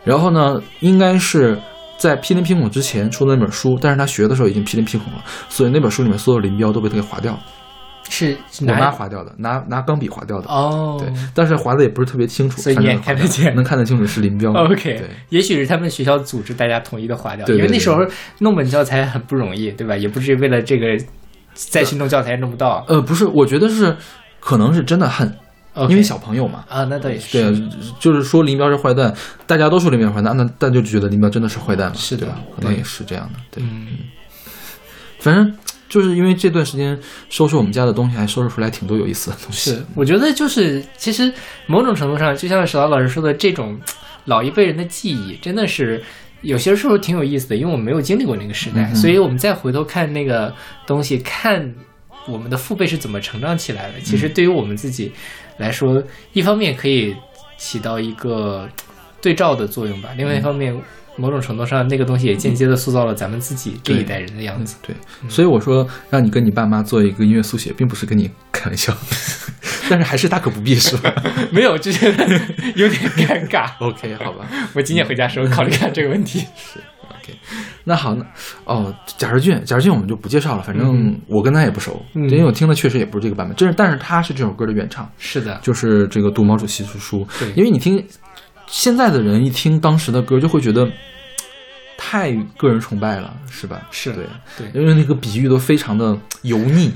然后呢，应该是在批林批孔之前出的那本书，但是他学的时候已经批林批孔了，所以那本书里面所有林彪都被他给划掉了，是我妈划掉的，拿拿钢笔划掉的。哦，对，但是划的也不是特别清楚，所以你也看得见，能看得清楚是林彪。OK，也许是他们学校组织大家统一的划掉，因为那时候弄本教材很不容易，对吧？也不是为了这个再去弄教材弄不到。呃，不是，我觉得是可能是真的恨。因为小朋友嘛，啊，那倒也是。对啊，就是说林彪是坏蛋，大家都说林彪坏蛋，那但就觉得林彪真的是坏蛋了，是的，可能也是这样的。对，嗯，反正就是因为这段时间收拾我们家的东西，还收拾出来挺多有意思的东西。是，我觉得就是其实某种程度上，就像史老老师说的，这种老一辈人的记忆，真的是有些时候挺有意思的，因为我们没有经历过那个时代，所以我们再回头看那个东西，看我们的父辈是怎么成长起来的，其实对于我们自己。来说，一方面可以起到一个对照的作用吧，另外一方面，某种程度上，那个东西也间接的塑造了咱们自己这一代人的样子。对，所以我说让你跟你爸妈做一个音乐速写，并不是跟你开玩笑，但是还是大可不必，是吧？没有，就觉得有点尴尬。OK，好吧，我今天回家时候考虑一下这个问题。是。那好，那哦，贾世俊，贾世俊我们就不介绍了，反正我跟他也不熟，因为我听的确实也不是这个版本，真是，但是他是这首歌的原唱，是的，就是这个读毛主席之书，对，因为你听现在的人一听当时的歌，就会觉得。太个人崇拜了，是吧？是对对，因为那个比喻都非常的油腻，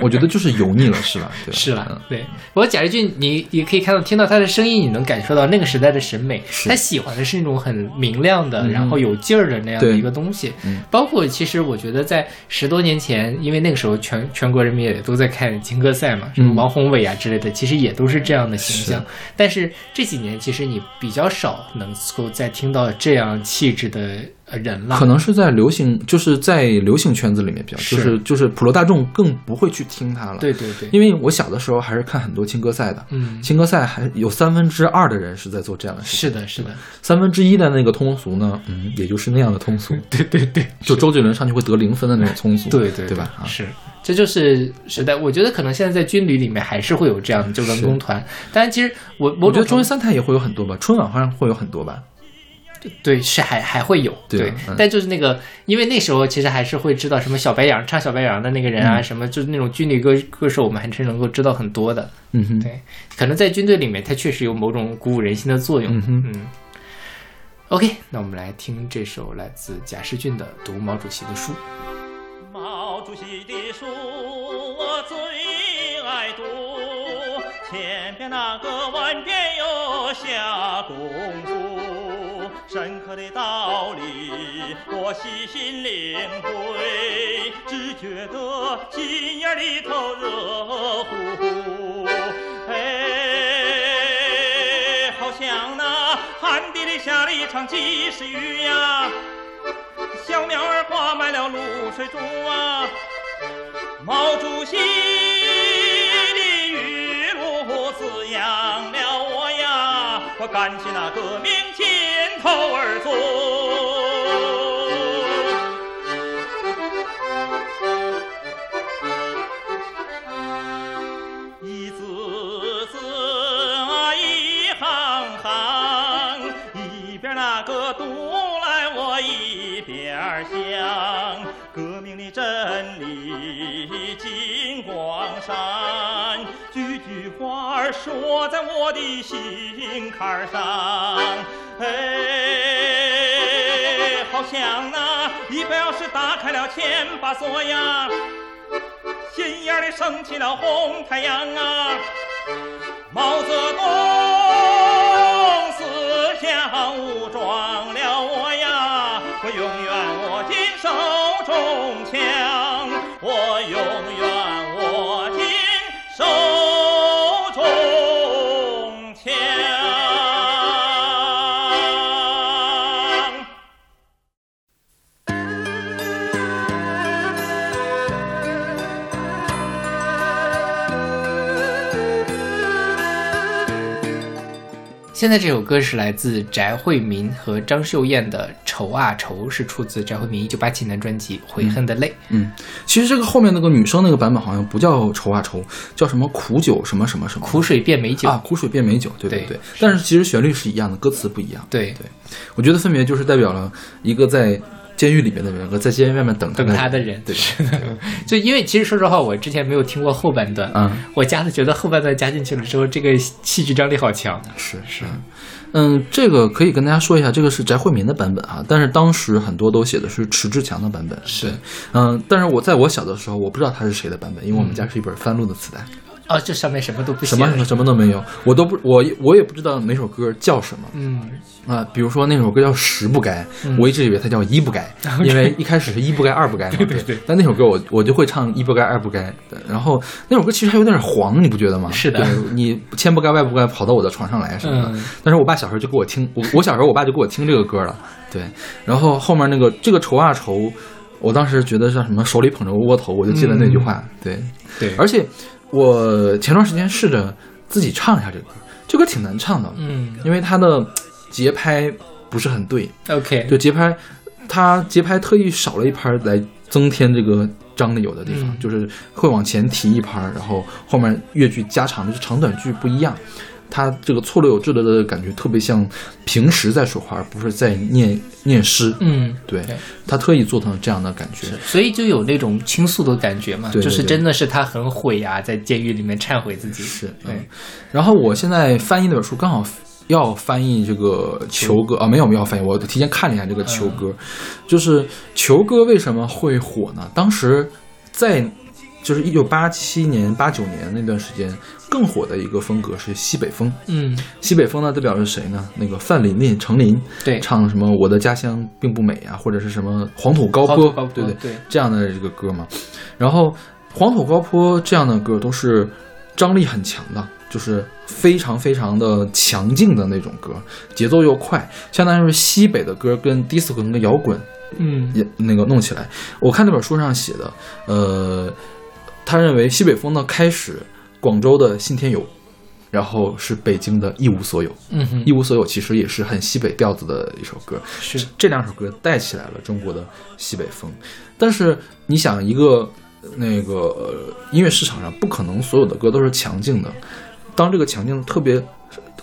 我觉得就是油腻了，是吧？对，是了，对。不过贾跃俊，你也可以看到，听到他的声音，你能感受到那个时代的审美。他喜欢的是那种很明亮的，然后有劲儿的那样的一个东西。嗯包括其实我觉得在十多年前，因为那个时候全全国人民也都在看金歌赛嘛，什么王宏伟啊之类的，其实也都是这样的形象。但是这几年，其实你比较少能够再听到这样气质的。人了，可能是在流行，就是在流行圈子里面比较，就是就是普罗大众更不会去听他了。对对对，因为我小的时候还是看很多青歌赛的，嗯，青歌赛还有三分之二的人是在做这样的事情。是的，是的，三分之一的那个通俗呢，嗯，也就是那样的通俗。对对对，就周杰伦上去会得零分的那种通俗。对对对吧？啊，是，这就是时代。我觉得可能现在在军旅里面还是会有这样的，就文工团。当然，其实我我觉得中央三台也会有很多吧，春晚好像会有很多吧。对，是还还会有对，但就是那个，因为那时候其实还是会知道什么小白杨唱小白杨的那个人啊，什么就是那种军旅歌歌手，我们还是能够知道很多的。嗯哼，对，可能在军队里面，它确实有某种鼓舞人心的作用。嗯哼，嗯。OK，那我们来听这首来自贾世俊的《读毛主席的书》。毛主席的书我最爱读，千遍那个万遍又下功夫。深刻的道理，我细心领会，只觉得心眼里头热乎乎。哎，好像那旱地里下了一场及时雨呀，小苗儿挂满了露水珠啊。毛主席的雨露滋养了我呀，我干起那革命劲。头儿走，说在我的心坎上。哎，好像那一表是打开了千把锁呀，心眼里升起了红太阳啊。毛泽东思想武装了我呀，我永远握紧手中枪，现在这首歌是来自翟惠民和张秀燕的《愁啊愁》，是出自翟惠民一九八七年专辑《悔恨的泪》。嗯，其实这个后面那个女生那个版本好像不叫愁啊愁，叫什么苦酒什么什么什么苦水变美酒啊，苦水变美酒，对对对对。但是其实旋律是一样的，歌词不一样。对对，我觉得分别就是代表了一个在监狱里面的人和在监狱外面等等他的人，对。是的。就因为其实说实话，我之前没有听过后半段，嗯，我加的觉得后半段加进去了之后，这个戏剧张力好强。是是，嗯，这个可以跟大家说一下，这个是翟惠民的版本啊，但是当时很多都写的是迟志强的版本。是，嗯，但是我在我小的时候，我不知道他是谁的版本，因为我们家是一本翻录的磁带，哦，这上面什么都不写什么什么什么都没有，我都不我我也不知道哪首歌叫什么。嗯，啊，比如说那首歌叫《十不该》，我一直以为它叫一不该，因为一开始是一不该二不该嘛。对对对但那首歌我我就会唱一不该二不该，对然后那首歌其实还有点黄，你不觉得吗？是的对你千不该万不该跑到我的床上来什么的。嗯但是我爸小时候就给我听，我我小时候我爸就给我听这个歌了，对。然后后面那个这个愁啊愁，我当时觉得像什么手里捧着窝头，我就记得那句话，对。对，而且我前段时间试着自己唱一下这个歌，这歌挺难唱的，嗯。因为它的节拍不是很对，，OK，就节拍，它节拍特意少了一拍来增添这个张力有的地方，嗯。就是会往前提一拍，然后后面乐句加长，就是长短句不一样。它这个错落有致的的感觉，特别像平时在说话，而不是在念念诗。嗯，对对，他特意做成这样的感觉。所以就有那种倾诉的感觉嘛，对对就是真的是他很悔呀、在监狱里面忏悔自己。是，对嗯。然后我现在翻译那本书刚好要翻译这个球哥啊，没有没有翻译，我提前看了一下这个球歌，就是球哥为什么会火呢？当时在就是一九八七年、八九年那段时间，更火的一个风格是西北风。嗯，西北风呢，代表是谁呢？那个范琳琳、程琳，对唱什么“我的家乡并不美”啊，或者是什么“黄土高坡”，黄土高坡对对对这样的这个歌嘛。然后“黄土高坡”这样的歌都是张力很强的，就是非常非常的强劲的那种歌，节奏又快，相当于是西北的歌跟 disco 跟摇滚嗯也那个弄起来。我看那本书上写的，呃，他认为西北风的开始，广州的信天游，然后是北京的一无所有。嗯哼一无所有其实也是很西北调子的一首歌，是这两首歌带起来了中国的西北风。但是你想，一个那个、呃、音乐市场上不可能所有的歌都是强劲的，当这个强劲特别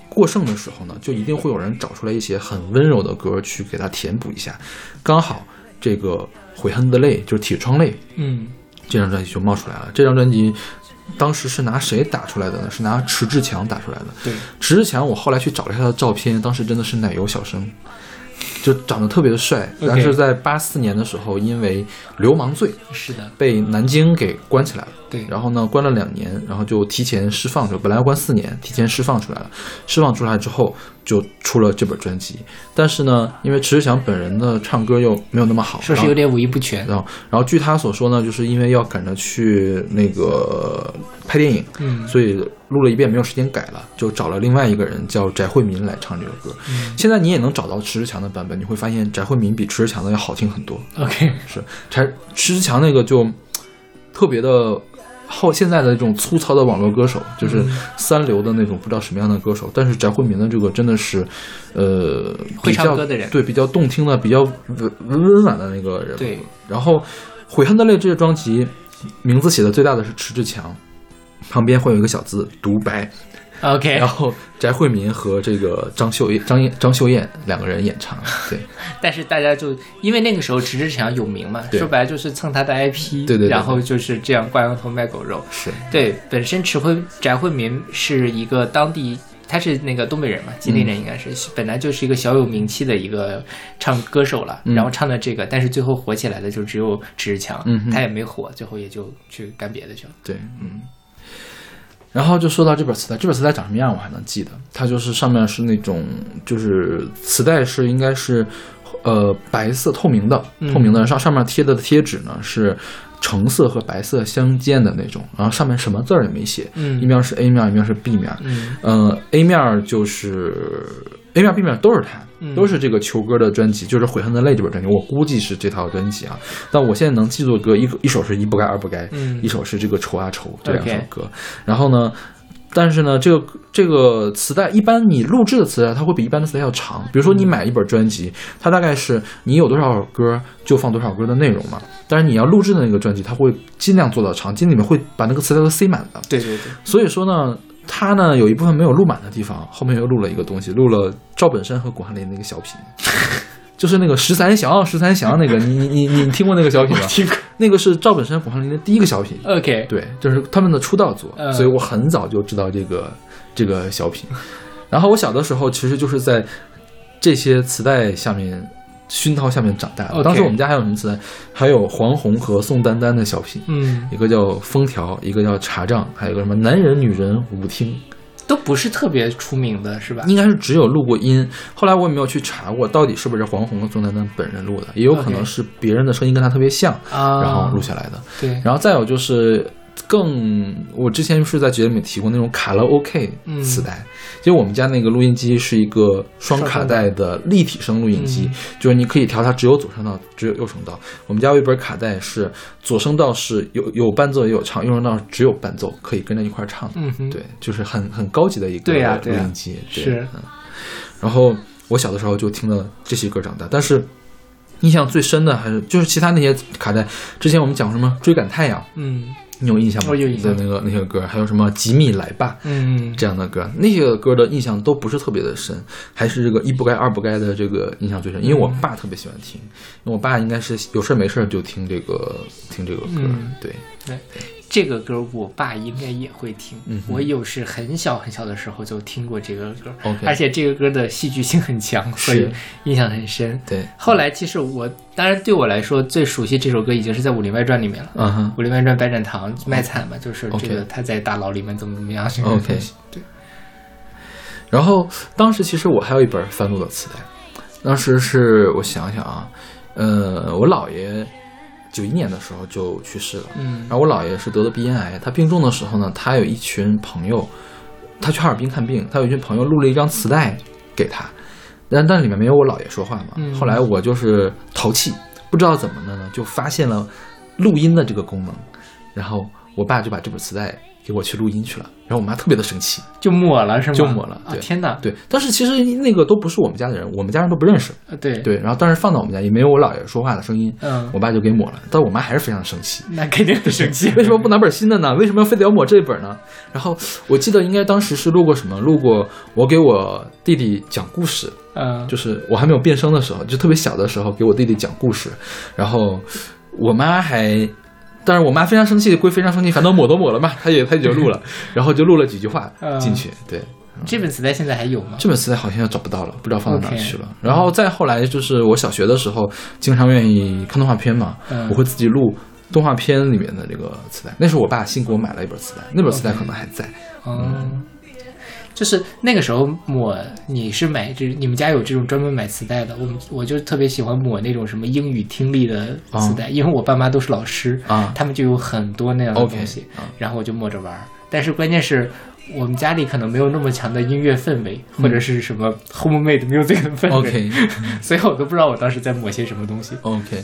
过剩的时候呢，就一定会有人找出来一些很温柔的歌去给它填补一下。刚好这个《悔恨的泪》就是《铁窗泪》嗯这张专辑就冒出来了。这张专辑当时是拿谁打出来的呢？是拿迟志强打出来的。对，迟志强，我后来去找了一下他的照片，当时真的是奶油小生，就长得特别的帅。但是在八四年的时候，因为流氓罪是的，被南京给关起来了。对，然后呢，关了两年，然后就提前释放，出来本来要关四年，提前释放出来了。释放出来之后，就出了这本专辑。但是呢，因为迟志强本人的唱歌又没有那么好，说是有点五音不全。然后，然后据他所说呢，就是因为要赶着去那个拍电影，嗯所以录了一遍没有时间改了，就找了另外一个人叫翟惠民来唱这首歌。嗯现在你也能找到迟志强的版本，你会发现翟惠民比迟志强的要好听很多。OK，是，翟迟志强那个就特别的。后现在的这种粗糙的网络歌手，就是嗯。三流的那种不知道什么样的歌手，但是翟惠民的这个真的是，呃，会唱歌的人。对，比较动听的，比较温温温婉的那个人。对，然后《悔恨的泪》这个专辑名字写的最大的是迟志强，旁边会有一个小字独白，OK，然后翟惠民和这个张秀艳、张燕、张秀燕两个人演唱。对，但是大家就因为那个时候迟志强有名嘛，说白了就是蹭他的 IP，对对对然后就是这样挂羊头卖狗肉。是对，本身迟惠翟惠民是一个当地，他是那个东北人嘛，吉林人应该是，本来就是一个小有名气的一个唱歌手了，嗯然后唱的这个，但是最后火起来的就只有迟志强，嗯他也没火，最后也就去干别的去了。对，嗯。然后就说到这本磁带，这本磁带长什么样我还能记得，它就是上面是那种，就是磁带是应该是，呃，白色透明的，嗯透明的上上面贴的贴纸呢是橙色和白色相间的那种，然后上面什么字儿也没写，嗯一面是 A 面，一面是 B 面，嗯。呃，A 面就是 A 面、B 面都是他，嗯都是这个球歌的专辑，就是《悔恨的泪》这本专辑，我估计是这套专辑啊。但我现在能记住的歌，一个一首是一不该二不该，嗯一首是这个愁啊愁这两首歌。然后呢，但是呢，这个这个磁带一般你录制的磁带它会比一般的磁带要长。比如说你买一本专辑，它大概是你有多少歌就放多少歌的内容嘛。但是你要录制的那个专辑，它会尽量做到长，尽里面会把那个磁带都塞满的。对对对，所以说呢，它呢有一部分没有录满的地方，后面又录了一个东西，录了赵本山和巩汉林那个小品。就是那个十三祥，十三祥那个，你 你你你听过那个小品吗？听过。那个是赵本山、巩汉林的第一个小品，OK，对，就是他们的出道作，嗯所以我很早就知道这个这个小品。然后我小的时候其实就是在这些磁带下面熏陶下面长大的。当时我们家还有什么磁带？还有黄宏和宋丹丹的小品，嗯，一个叫《封条》，一个叫《查账》，还有一个什么《男人女人舞厅》。都不是特别出名的，是吧？应该是只有录过音，后来我也没有去查过，到底是不是黄宏和宋丹丹本人录的，也有可能是别人的声音跟他特别像，啊，然后录下来的。对，然后再有就是更，我之前是在节目里提过那种卡拉 OK 嗯磁带，就我们家那个录音机是一个双卡带的立体声录音机，嗯就是你可以调它只有左声道，只有右声道。我们家有一本卡带是左声道是有有伴奏也有唱，右声道只有伴奏，可以跟着一块儿唱。嗯，对，就是很很高级的一个录音机，对是嗯。然后我小的时候就听了这些歌长大，但是印象最深的还是就是其他那些卡带。之前我们讲什么追赶太阳，嗯你有印象吗？我有印象。的那个那些歌，还有什么吉米来吧嗯，这样的歌，那些歌的印象都不是特别的深，还是这个一不该二不该的这个印象最深。因为我爸特别喜欢听，因为我爸应该是有事没事就听这个听这个歌，嗯。对，这个歌我爸应该也会听。嗯我有是很小很小的时候就听过这个歌而且这个歌的戏剧性很强，所以印象很深。对，后来其实我当然对我来说最熟悉这首歌已经是在《武林外传》里面了。武林外传》白展堂卖惨嘛，就是这个他在大牢里面怎么怎么样这个 OK 东西。对，然后当时其实我还有一本翻录的磁带，当时是我想想啊，呃，我姥爷九一年的时候就去世了，嗯。然后我姥爷是得了鼻咽癌，他病重的时候呢，他有一群朋友，他去哈尔滨看病，他有一群朋友录了一张磁带给他，但但里面没有我姥爷说话嘛。嗯。后来我就是淘气，不知道怎么的呢，就发现了录音的这个功能，然后我爸就把这本磁带给我去录音去了，然后我妈特别的生气。就抹了是吗？就抹了啊！对天哪，对，但是其实那个都不是我们家的人，我们家人都不认识。呃对，对，然后当时放到我们家也没有我姥爷说话的声音，嗯我爸就给抹了，但我妈还是非常生气。那肯定很生气。为什么不拿本新的呢？为什么要非得要抹这本呢？然后我记得应该当时是录过什么，录过我给我弟弟讲故事，嗯，就是我还没有变声的时候，就特别小的时候给我弟弟讲故事，然后我妈还。但是我妈非常生气，归非常生气，反正抹都抹了嘛，她也她也就录了，然后就录了几句话嗯进去。对，这本磁带现在还有吗？这本磁带好像找不到了，不知道放到哪去了。然后再后来就是我小学的时候，经常愿意看动画片嘛，嗯我会自己录动画片里面的这个磁带。那时候我爸新给我买了一本磁带，那本磁带可能还在。嗯，就是那个时候抹，你是买这，你们家有这种专门买磁带的？我们我就特别喜欢抹那种什么英语听力的磁带，因为我爸妈都是老师啊他们就有很多那样的东西啊然后我就抹着玩儿。但是关键是我们家里可能没有那么强的音乐氛围，或者是什么 homemade music 的氛围 所以我都不知道我当时在抹些什么东西。OK，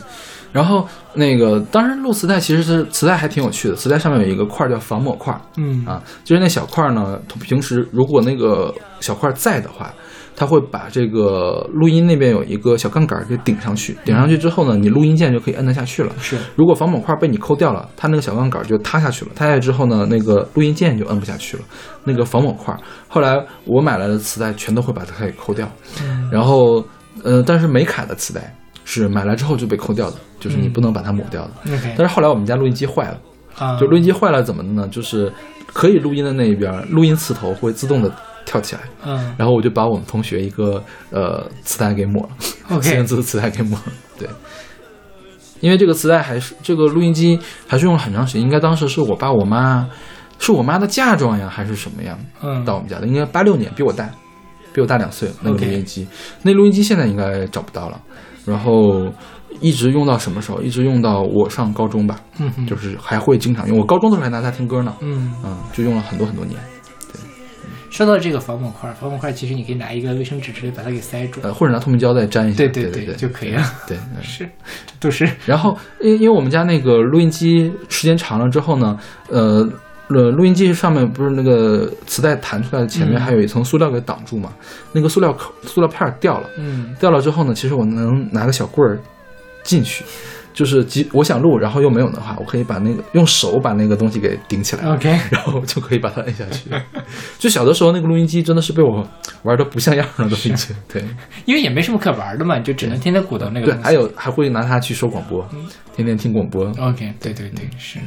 然后那个当时录磁带其实是磁带还挺有趣的，磁带上面有一个块儿叫防抹块儿嗯啊，就是那小块儿呢，平时如果那个小块儿在的话。它会把这个录音那边有一个小杠杆儿给顶上去，顶上去之后呢，你录音键就可以摁得下去了。是如果防抹块被你抠掉了，它那个小杠杆就塌下去了，塌下去之后呢，那个录音键就摁不下去了。那个防抹块，后来我买来的磁带全都会把它给抠掉，然后呃，但是没卡的磁带是买来之后就被抠掉的，就是你不能把它抹掉的。但是后来我们家录音机坏了，啊，就录音机坏了怎么的呢？就是可以录音的那一边，录音磁头会自动的跳起来，嗯然后我就把我们同学一个呃磁带给抹了。元字的磁带给抹了。对，因为这个磁带还是这个录音机还是用了很长时间，应该当时是我爸我妈，是我妈的嫁妆呀，还是什么呀嗯到我们家的？应该八六年，比我大，比我大两岁。那个录音机那录音机现在应该找不到了。然后一直用到什么时候？一直用到我上高中吧，嗯哼就是还会经常用。我高中的时候还拿它听歌呢，嗯。嗯，就用了很多很多年。对说到这个防抹块，防抹块其实你可以拿一个卫生纸之类把它给塞住，呃，或者拿透明胶带粘一下。对对对对就可以了。对，嗯是，这都是然后，因因为我们家那个录音机时间长了之后呢，呃，呃，录音机上面不是那个磁带弹出来的，前面嗯还有一层塑料给挡住嘛？那个塑料口、塑料片儿掉了，嗯掉了之后呢，其实我能拿个小棍儿进去，就是即我想录，然后又没有的话，我可以把那个用手把那个东西给顶起来。，OK，然后就可以把它摁下去。就小的时候，那个录音机真的是被我玩的不像样了，都已经。对 因为也没什么可玩的嘛，就只能天天鼓捣那个对。还有还会拿它去收广播，天天听广播。OK，对对对，是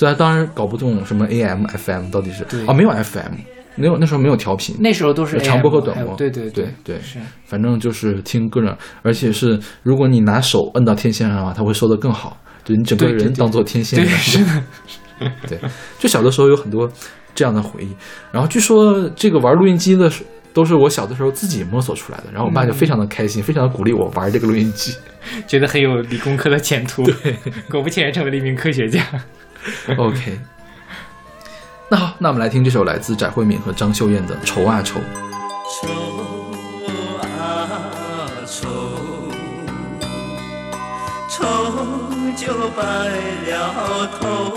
虽然当然搞不懂什么 AM、FM 到底是啊哦，没有 FM，没有那时候没有调频，那时候都是长波和短波。对对对对，是反正就是听各种，而且是如果你拿手摁到天线上的话，它会收得更好，就你整个对对对人当做天线对一样。是的，对，就小的时候有很多这样的回忆。然后据说这个玩录音机的时都是我小的时候自己摸索出来的，然后我爸就非常的开心，非常的鼓励我玩这个录音机。觉得很有理工科的前途。对，果不其然成为了一名科学家。OK，那好，那我们来听这首来自翟慧敏和张秀燕的《愁啊愁》。愁啊愁，愁就白了头。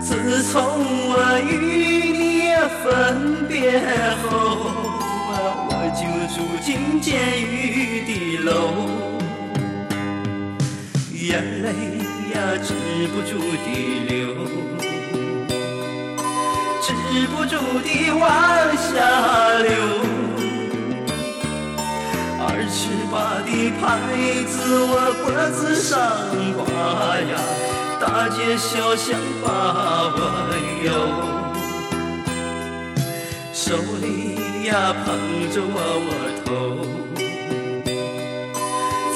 自从我与你分别后，我就住进监狱的楼，眼泪呀止不住地流。止不住地往下流。二尺八的牌子我脖子上挂呀，大街小巷把我游。手里呀捧着窝窝头，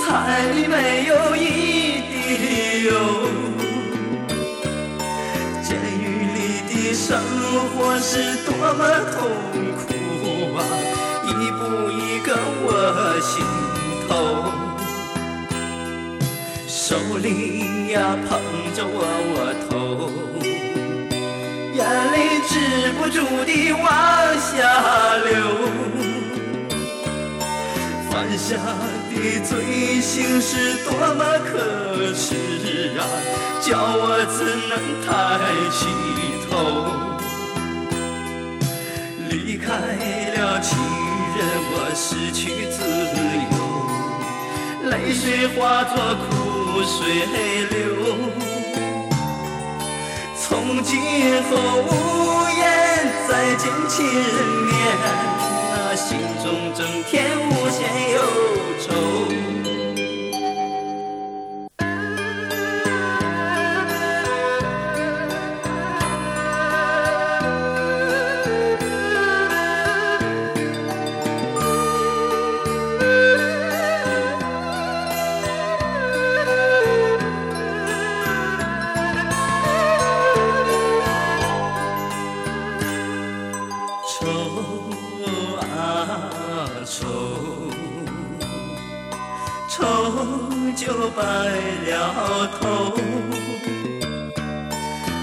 菜里没有一滴油。监狱里的生活是多么痛苦啊，一步一个我心头。手里呀捧着窝窝头，眼泪止不住地往下流。犯下的罪行是多么可耻啊！叫我怎能抬起头？离开了亲人，我失去自由，泪水化作苦水流。从今后无言再见亲人面，那心中整天头。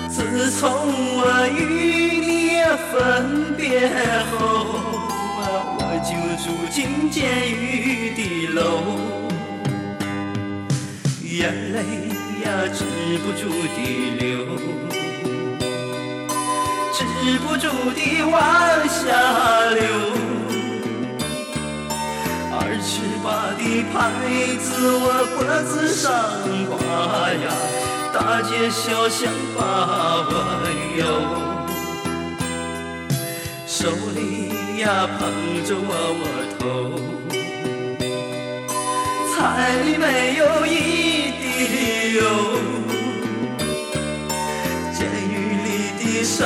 自从我与你分别后，我就住进监狱的楼，眼泪呀止不住地流。止不住地往下流。二尺八的牌子我脖子上挂呀，大街小巷把我游。手里呀捧着窝窝头，菜里没有一滴油。监狱里的生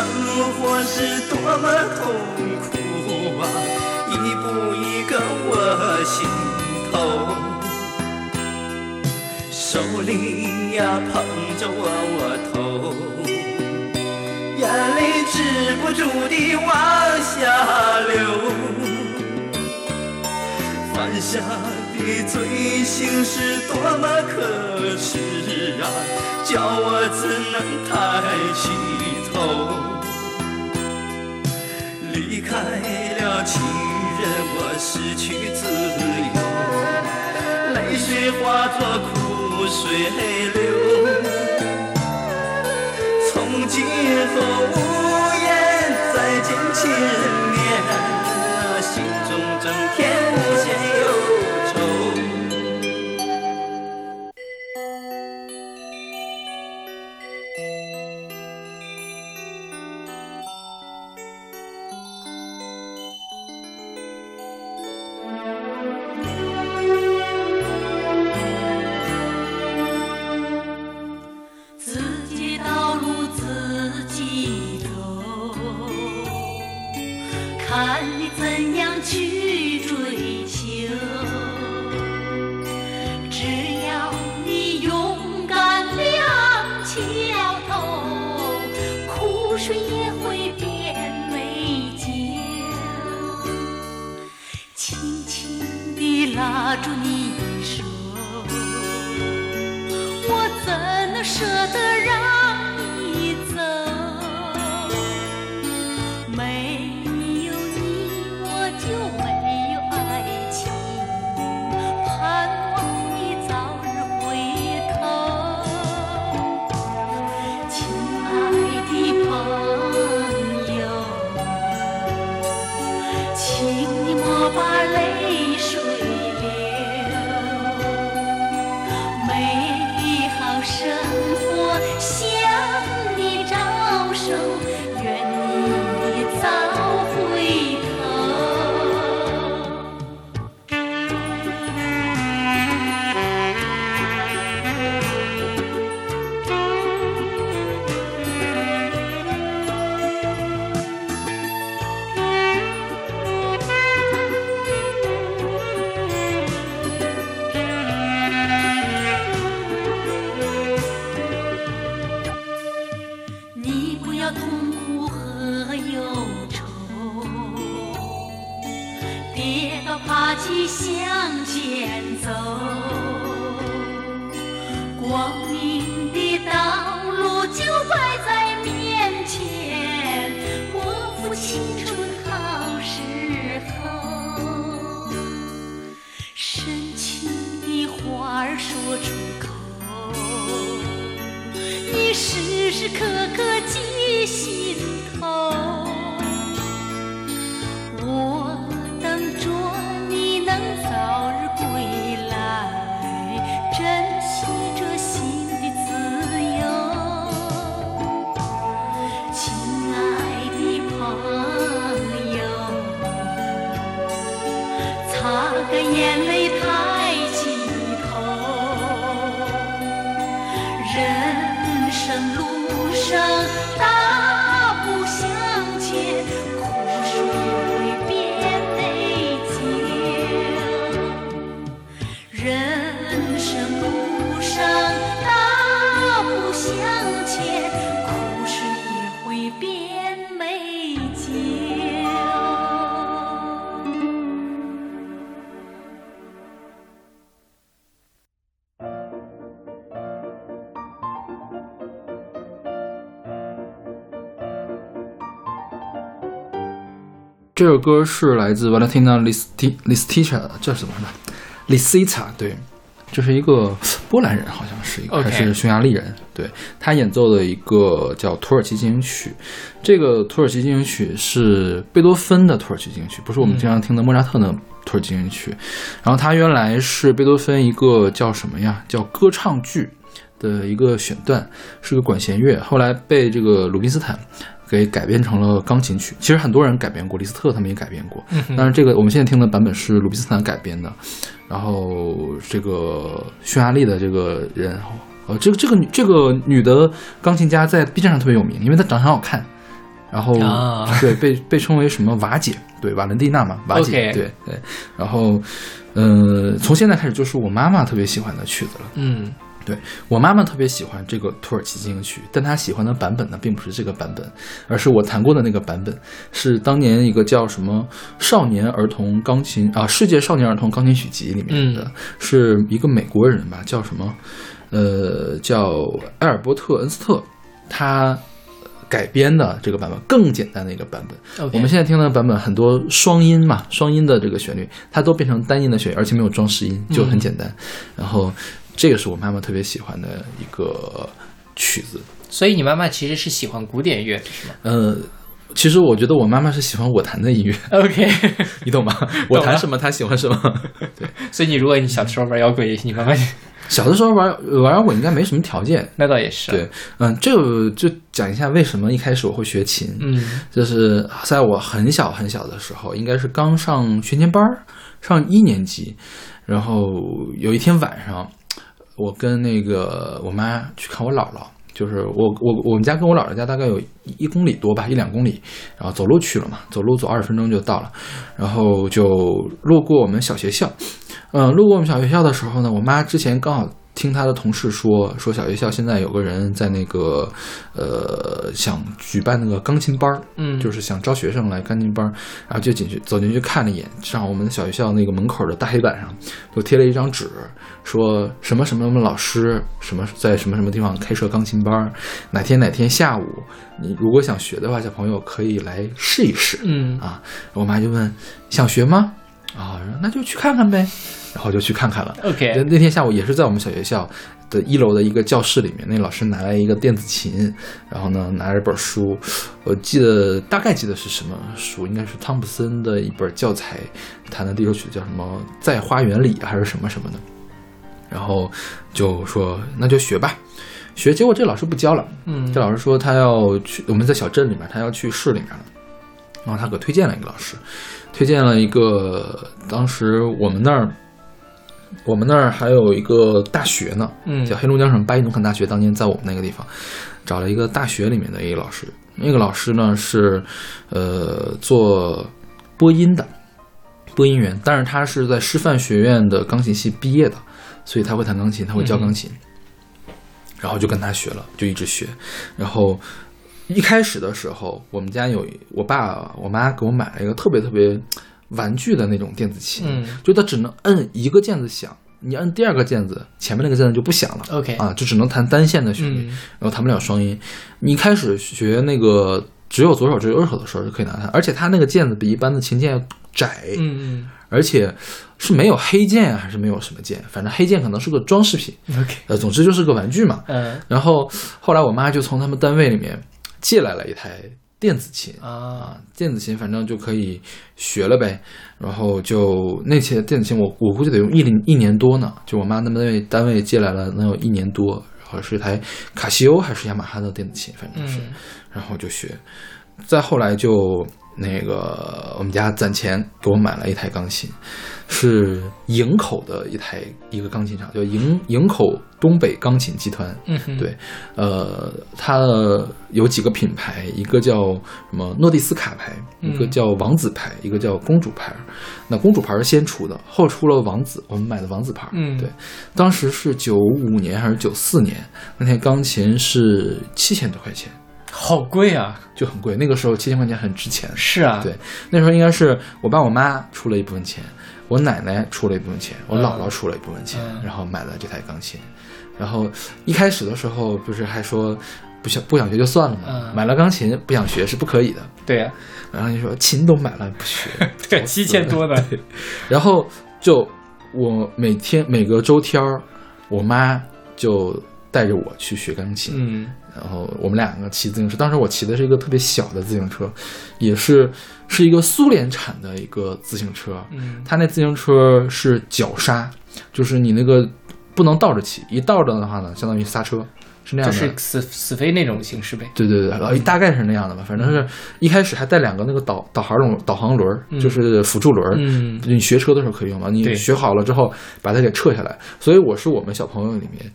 活是多么痛苦啊，一步一个我心头。手里呀捧着窝窝头，眼泪止不住地往下流。犯下的罪行是多么可耻啊！叫我怎能抬起头？离开了情任我失去自由泪水化作苦水流。从今后无言再见亲人。这首歌是来自 Valentina Listica 的，这是什么呢？Lisita，对，这是一个波兰人，好像是一个还是匈牙利人。对他演奏的一个叫土耳其进行曲，这个土耳其进行曲是贝多芬的土耳其进行曲，不是我们经常听的莫扎特的土耳其进行曲。然后它原来是贝多芬一个叫什么呀？叫歌唱剧的一个选段，是个管弦乐，后来被这个鲁宾斯坦给改编成了钢琴曲。其实很多人改编过，李斯特他们也改编过，但是这个我们现在听的版本是鲁宾斯坦改编的。然后这个匈牙利的这个人，呃，这个这个女这个女的钢琴家在 B 站上特别有名，因为她长得很好看。然后、啊对被被称为什么瓦姐，对瓦伦蒂娜嘛，瓦姐对对。然后，呃，从现在开始就是我妈妈特别喜欢的曲子了。嗯对我妈妈特别喜欢这个土耳其进行曲，但她喜欢的版本呢，并不是这个版本，而是我弹过的那个版本，是当年一个叫什么少年儿童钢琴啊世界少年儿童钢琴曲集里面的，嗯是一个美国人吧，叫什么呃叫埃尔伯特恩斯特，他改编的这个版本更简单的一个版本。我们现在听的版本很多双音嘛，双音的这个旋律，它都变成单音的旋律，而且没有装饰音，就很简单。然后这个是我妈妈特别喜欢的一个曲子。所以你妈妈其实是喜欢古典乐的是吗呃，其实我觉得我妈妈是喜欢我弹的音乐？OK，你懂吗？我弹什么，她喜欢什么。对，所以你如果你小的时候玩摇滚乐，你妈妈小的时候玩玩摇滚应该没什么条件。那倒也是，对，嗯，这个就讲一下为什么一开始我会学琴。嗯就是在我很小很小的时候，应该是刚上学前班，上一年级，然后有一天晚上，我跟那个我妈去看我姥姥，就是我我我们家跟我姥姥家大概有一一公里多吧，一两公里，然后走路去了嘛，走路走二十分钟就到了，然后就路过我们小学校，嗯，路过我们小学校的时候呢，我妈之前刚好听他的同事说，说小学校现在有个人在那个呃想举办那个钢琴班儿，嗯。就是想招学生来钢琴班儿，然后就进去走进去看了一眼，正好我们小学校那个门口的大黑板上就贴了一张纸，说什么什么什么老师什么在什么什么地方开设钢琴班儿，哪天哪天下午你如果想学的话，小朋友可以来试一试。嗯啊，我妈就问想学吗？啊，那就去看看呗，然后就去看看了。，OK，那天下午也是在我们小学校的一楼的一个教室里面，那老师拿来一个电子琴，然后呢拿着本书，我记得大概记得是什么书，应该是汤普森的一本教材，弹的第一首曲子叫什么《在花园里》还是什么什么的，然后就说那就学吧。学，结果这老师不教了，嗯。这老师说他要去，我们在小镇里面，他要去市里面了，然后他给推荐了一个老师，推荐了一个，当时我们那儿，我们那儿还有一个大学呢，嗯。叫黑龙江省巴依农垦大学，当年在我们那个地方。找了一个大学里面的一个老师，那个老师呢是呃做播音的播音员，但是他是在师范学院的钢琴系毕业的，所以他会弹钢琴，他会教钢琴，然后就跟他学了，就一直学，然后。一开始的时候，我们家有我爸我妈给我买了一个特别特别玩具的那种电子琴，嗯。就它只能摁一个键子响，你摁第二个键子，前面那个键子就不响了。OK 啊，就只能弹单线的旋律，嗯。然后弹不了双音。你一开始学那个只有左手只有右手的时候就可以拿它，而且它那个键子比一般的琴键要窄，嗯而且是没有黑键啊还是没有什么键，反正黑键可能是个装饰品。嗯，OK，呃，总之就是个玩具嘛。嗯然后后来我妈就从他们单位里面借来了一台电子琴啊啊，电子琴反正就可以学了呗。然后就那些电子琴我我估计得用一零一年多呢，就我妈他们单位单位借来了能有一年多，然后是一台卡西欧还是雅马哈的电子琴，反正是，嗯然后就学。再后来就那个我们家攒钱给我买了一台钢琴，是营口的一台一个钢琴厂，叫营营口东北钢琴集团。嗯哼，对，呃，它有几个品牌，一个叫什么诺蒂斯卡牌，嗯一个叫王子牌，一个叫公主牌。那公主牌是先出的，后出了王子，我们买的王子牌。嗯对，当时是九五年还是九四年，那台钢琴是七千多块钱，好贵啊！就很贵。那个时候七千块钱很值钱。是啊，对，那时候应该是我爸我妈出了一部分钱，我奶奶出了一部分钱，我姥姥出了一部分钱，嗯然后买了这台钢琴。然后一开始的时候不是还说不想不想学就算了嘛，嗯买了钢琴不想学是不可以的。对呀，然后你说琴都买了不学，对，七千多的，然后就我每天每个周天儿，我妈就带着我去学钢琴。嗯然后我们两个骑自行车，当时我骑的是一个特别小的自行车，也是是一个苏联产的一个自行车。嗯它那自行车是脚刹，就是你那个不能倒着骑，一倒着的话呢，相当于刹车，是那样的。就是死死飞那种形式呗。对对对，然后大概是那样的吧，反正是一开始还带两个那个导导航轮、导航轮就是辅助轮儿。嗯你学车的时候可以用嘛？你学好了之后把它给撤下来。所以我是我们小朋友里面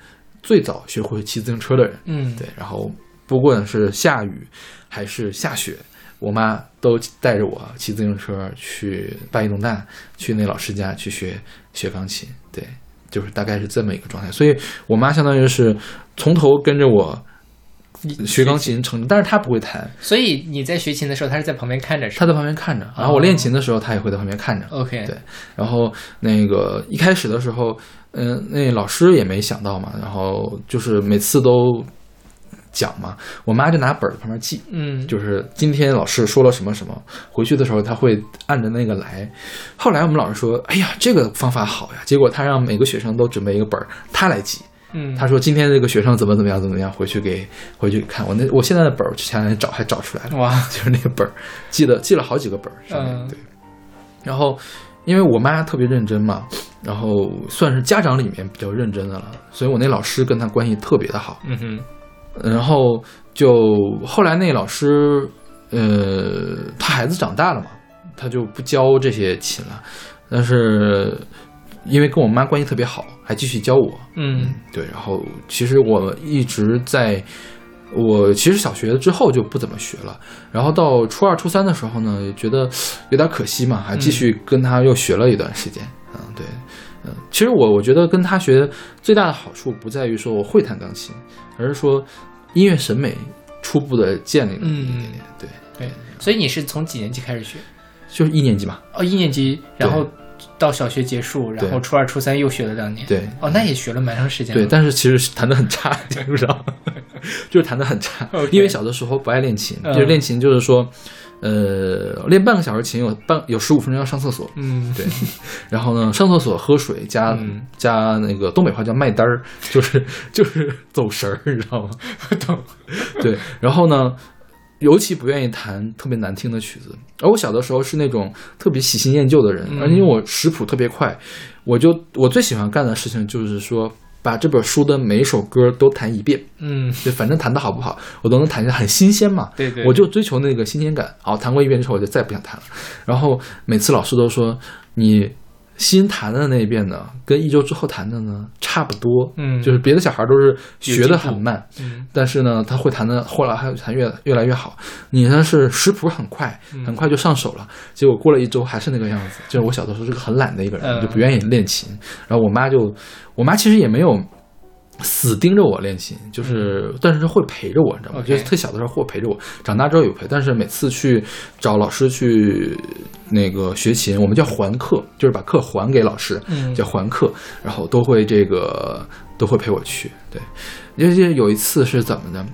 最早学会骑自行车的人。嗯，对，然后不管是下雨还是下雪，我妈都带着我骑自行车去八一农大，去那老师家去学学钢琴。对，就是大概是这么一个状态。所以我妈相当于是从头跟着我学钢琴成，但是她不会弹，所以你在学琴的时候，他是在旁边看着她在旁边看着。然后我练琴的时候，她也会在旁边看着。OK，对然后那个一开始的时候，嗯、那老师也没想到嘛，然后就是每次都讲嘛，我妈就拿本儿在旁边记，嗯，就是今天老师说了什么什么，回去的时候她会按着那个来。后来我们老师说，哎呀，这个方法好呀，结果他让每个学生都准备一个本儿，他来记。嗯，他说今天这个学生怎么怎么样怎么样，回去给回去看。我那我现在的本儿前两天找还找出来了，哇，就是那个本儿，记得记了好几个本儿上面、嗯对。然后因为我妈特别认真嘛，然后算是家长里面比较认真的了，所以我那老师跟她关系特别的好。嗯哼，然后就后来那老师，呃，他孩子长大了嘛，他就不教这些琴了，但是因为跟我妈关系特别好，还继续教我。嗯对，然后其实我一直在，我其实小学之后就不怎么学了，然后到初二、初三的时候呢，也觉得有点可惜嘛，还继续跟他又学了一段时间。嗯，对，嗯，其实我我觉得跟他学最大的好处不在于说我会弹钢琴，而是说音乐审美初步的建立了一点点。对，对，所以你是从几年级开始学？就是一年级嘛。哦，一年级，然后到小学结束，然后初二、初三又学了两年。对。哦，那也学了蛮长时间。对，但是其实弹的很差，基本上就是弹的很差。因为小的时候不爱练琴，嗯。就是练琴就是说，呃，练半个小时琴有半有十五分钟要上厕所，嗯，对，然后呢，上厕所喝水加、嗯。加那个东北话叫卖单儿，就是 就是走神儿，你知道吗？不 懂。对，然后呢，尤其不愿意弹特别难听的曲子。而我小的时候是那种特别喜新厌旧的人，嗯而因为我识谱特别快，我就我最喜欢干的事情就是说。把这本书的每一首歌都弹一遍，嗯，就反正弹的好不好，我都能弹下，很新鲜嘛。对对我就追求那个新鲜感。好，弹过一遍之后，我就再也不想弹了。然后每次老师都说，你新弹的那一遍呢，跟一周之后弹的呢差不多。嗯就是别的小孩都是学的很慢，嗯但是呢，他会弹的后来还弹越越来越好。你呢是识谱很快，嗯很快就上手了，结果过了一周还是那个样子。就是我小的时候是个很懒的一个人，嗯就不愿意练琴。然后我妈就，我妈其实也没有。死盯着我练琴，就是，但是会陪着我，你知道吗？就是特小的时候会陪着我，长大之后有陪，但是每次去找老师去那个学琴，我们叫还课，就是把课还给老师，嗯叫还课，然后都会这个都会陪我去。对，因为有一次是怎么的？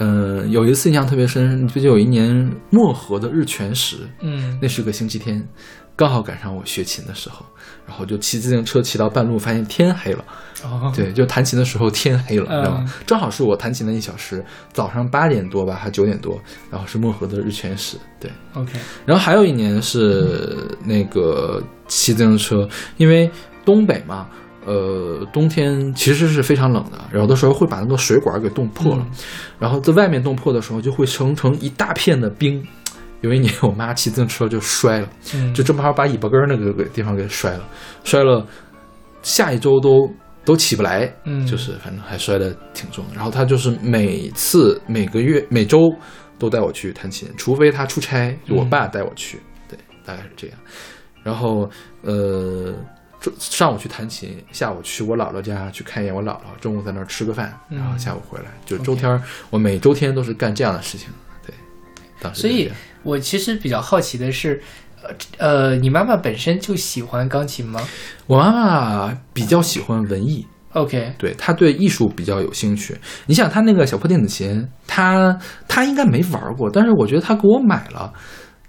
嗯、有一次印象特别深，就有一年漠河的日全食，嗯那是个星期天，刚好赶上我学琴的时候，然后就骑自行车骑到半路，发现天黑了。哦，对，就弹琴的时候天黑了，嗯知道吗？正好是我弹琴的一小时，早上八点多吧，还九点多，然后是漠河的日全食。对，，OK，然后还有一年是那个骑自行车，因为东北嘛，呃，冬天其实是非常冷的，有的时候会把那个水管给冻破了，嗯然后在外面冻破的时候就会形成一大片的冰。有一年我妈骑自行车就摔了，嗯，就正好把尾巴根儿那个个地方给摔了，摔了，下一周都都起不来，嗯就是反正还摔得挺重的。然后他就是每次每个月每周都带我去弹琴，除非他出差，就我爸带我去，对，大概是这样。然后呃，中上午去弹琴，下午去我姥姥家去看一眼我姥姥，中午在那儿吃个饭，然后嗯下午回来，就周天儿我每周天都是干这样的事情，对。当时所以我其实比较好奇的是，呃呃，你妈妈本身就喜欢钢琴吗我妈妈比较喜欢文艺，？OK，对他对艺术比较有兴趣。你想，他那个小破电子琴，他他应该没玩过，但是我觉得他给我买了，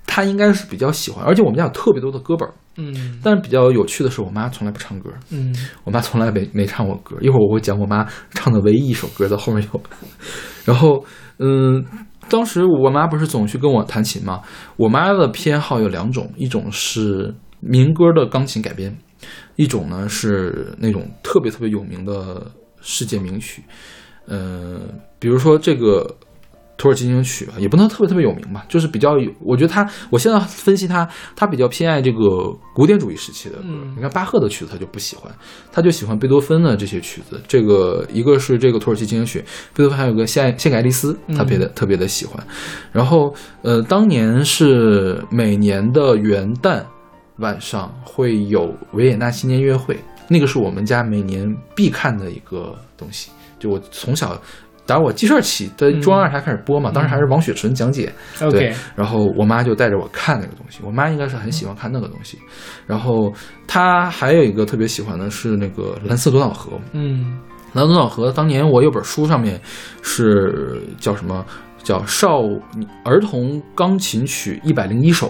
他应该是比较喜欢。而且我们家有特别多的歌本儿，嗯但是比较有趣的是，我妈从来不唱歌，嗯我妈从来没没唱过歌。一会儿我会讲我妈唱的唯一一首歌，在后面有。然后，嗯。当时我妈不是总去跟我弹琴吗？我妈的偏好有两种，一种是民歌的钢琴改编，一种呢是那种特别特别有名的世界名曲，呃，比如说这个土耳其进行曲啊，也不能特别特别有名吧，就是比较有，我觉得他，我现在分析他，他比较偏爱这个古典主义时期的歌。嗯你看巴赫的曲子他就不喜欢，他就喜欢贝多芬的这些曲子。这个一个是这个土耳其进行曲，贝多芬还有个献献给爱丽丝，他别的、特别的喜欢。然后呃，当年是每年的元旦晚上会有维也纳新年音乐会，那个是我们家每年必看的一个东西。就我从小打我记事儿起，在中央二台开始播嘛，当时还是王雪纯讲解，对然后我妈就带着我看那个东西，我妈应该是很喜欢看那个东西。然后她还有一个特别喜欢的是那个蓝色多瑙河，嗯蓝色多瑙河当年我有本书上面是叫什么？叫《少儿童钢琴曲一百零一首》，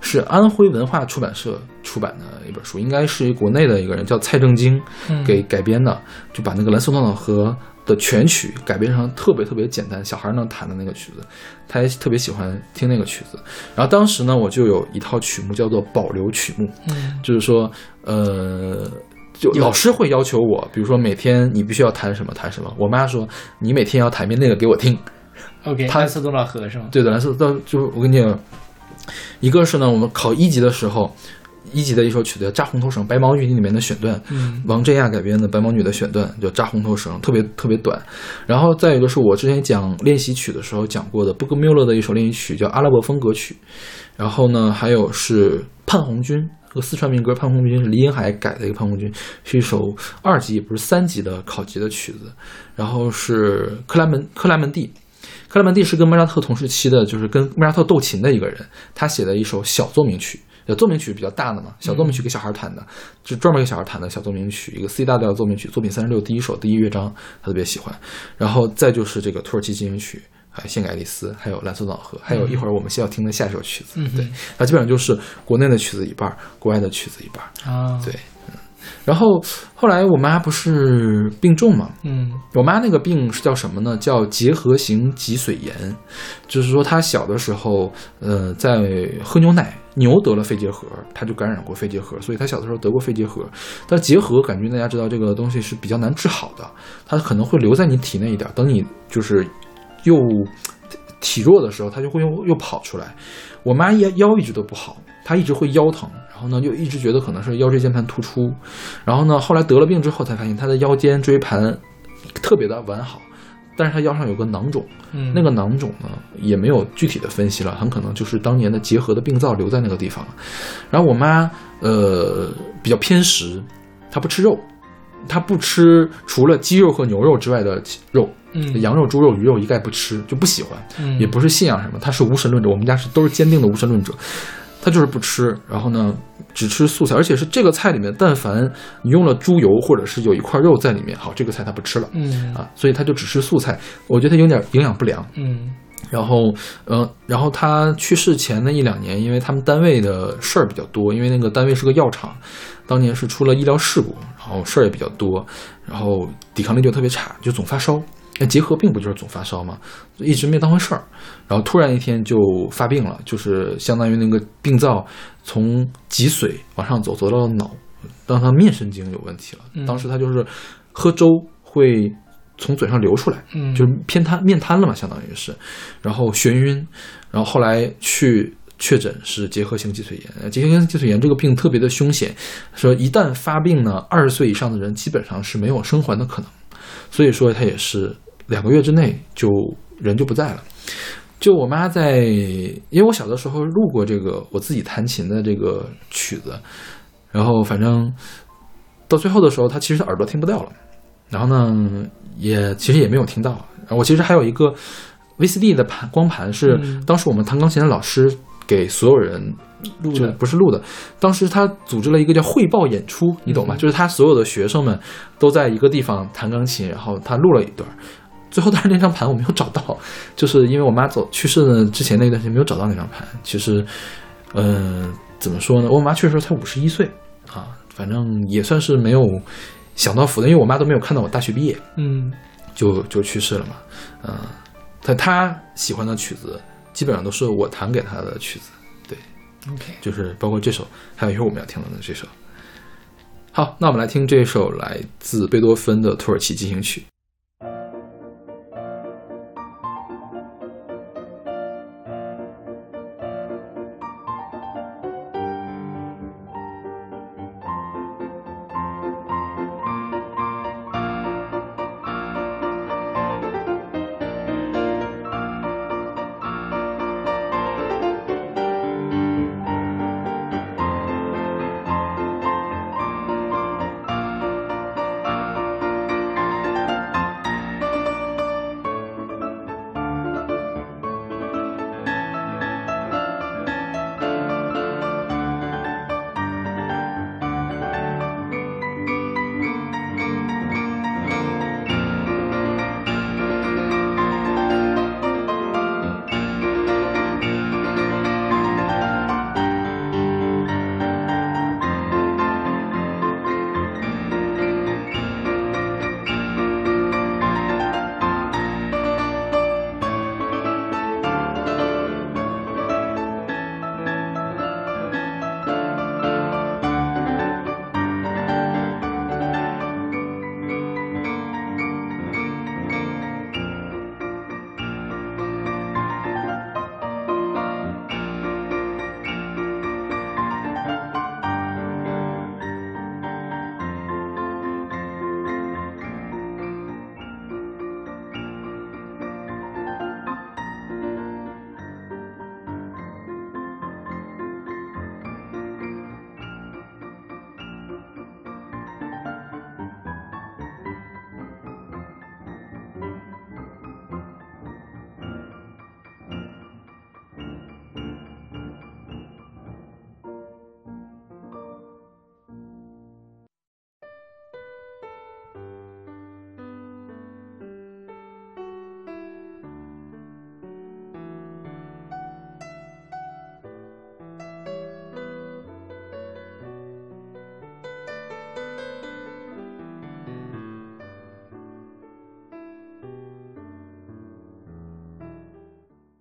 是安徽文化出版社出版的一本书，应该是国内的一个人叫蔡正京嗯。给改编的，就把那个蓝色多瑙河的全曲改编成特别特别简单，小孩能弹的那个曲子，他也特别喜欢听那个曲子。然后当时呢，我就有一套曲目叫做保留曲目，嗯就是说，呃，就老师会要求我，比如说每天你必须要弹什么弹什么。我妈说你每天要弹遍那个给我听。，OK，他蓝色多瑙河是吗？对的，蓝色到就我跟你讲，一个是呢，我们考一级的时候，一级的一首曲子叫《扎红头绳》，《白毛女》里面的选段，嗯王振亚改编的《白毛女》的选段叫《扎红头绳》，特别特别短。然后再有一个是我之前讲练习曲的时候讲过的布格缪勒的一首练习曲叫《阿拉伯风格曲》。然后呢，还有是潘红军这个四川民歌《潘红军》是李英海改的一个《潘红军》，是一首二级也不是三级的考级的曲子。然后是克莱门克莱门蒂，克莱门蒂是跟莫扎特同时期的，就是跟莫扎特斗琴的一个人，他写的一首小奏鸣曲。呃，奏鸣曲比较大的嘛，小奏鸣曲给小孩弹的，就专门给小孩弹的小奏鸣曲，一个 C 大调奏鸣曲，作品三十六第一首第一乐章，他特别喜欢。然后再就是这个土耳其进行曲，还有献给爱丽丝，还有蓝色岛河，还有一会儿我们先要听的下一首曲子。嗯对，那基本上就是国内的曲子一半儿，国外的曲子一半儿。啊，对，嗯。然后后来我妈不是病重嘛，嗯我妈那个病是叫什么呢？叫结核型脊髓炎，就是说她小的时候，呃，在喝牛奶，牛得了肺结核，它就感染过肺结核，所以它小的时候得过肺结核。但结核感觉大家知道这个东西是比较难治好的，它可能会留在你体内一点，等你就是又体弱的时候，它就会又又跑出来。我妈腰腰一直都不好，她一直会腰疼，然后呢就一直觉得可能是腰椎间盘突出，然后呢后来得了病之后才发现她的腰间椎盘特别的完好，但是她腰上有个囊肿，嗯，那个囊肿呢也没有具体的分析了，很可能就是当年的结核的病灶留在那个地方了。然后我妈呃比较偏食，她不吃肉，她不吃除了鸡肉和牛肉之外的肉，嗯羊肉、猪肉、鱼肉一概不吃，就不喜欢。嗯也不是信仰什么，她是无神论者，我们家是都是坚定的无神论者，他就是不吃，然后呢只吃素菜，而且是这个菜里面，但凡你用了猪油或者是有一块肉在里面，好，这个菜他不吃了。嗯啊，所以他就只吃素菜，我觉得他有点营养不良。嗯然后，呃，然后他去世前的一两年，因为他们单位的事儿比较多，因为那个单位是个药厂，当年是出了医疗事故，然后事儿也比较多，然后抵抗力就特别差，就总发烧。那结核病不就是总发烧吗？一直没当回事儿，然后突然一天就发病了，就是相当于那个病灶从脊髓往上走，走到了脑，让他面神经有问题了。嗯当时他就是喝粥会从嘴上流出来，嗯就是偏瘫面瘫了嘛，相当于是，然后眩晕，然后后来去确诊是结核性脊髓炎。呃结核性脊髓炎这个病特别的凶险，说一旦发病呢，二十岁以上的人基本上是没有生还的可能，所以说他也是两个月之内就人就不在了。就我妈在，因为我小的时候录过这个我自己弹琴的这个曲子，然后反正到最后的时候，她其实耳朵听不到了，然后呢，也其实也没有听到。我其实还有一个 VCD 的盘光盘，是嗯当时我们弹钢琴的老师给所有人录的不是录的，当时他组织了一个叫汇报演出，你懂吗？嗯就是他所有的学生们都在一个地方弹钢琴，然后他录了一段。最后，但是那张盘我没有找到，就是因为我妈走去世的之前那段时间没有找到那张盘。其实，嗯、怎么说呢？我妈去世时候才五十一岁啊，反正也算是没有享到福的，因为我妈都没有看到我大学毕业嗯就就去世了嘛。嗯、她她喜欢的曲子基本上都是我弹给她的曲子，对，OK，就是包括这首，还有一会儿我们要听到的这首。好，那我们来听这首来自贝多芬的《土耳其进行曲》。「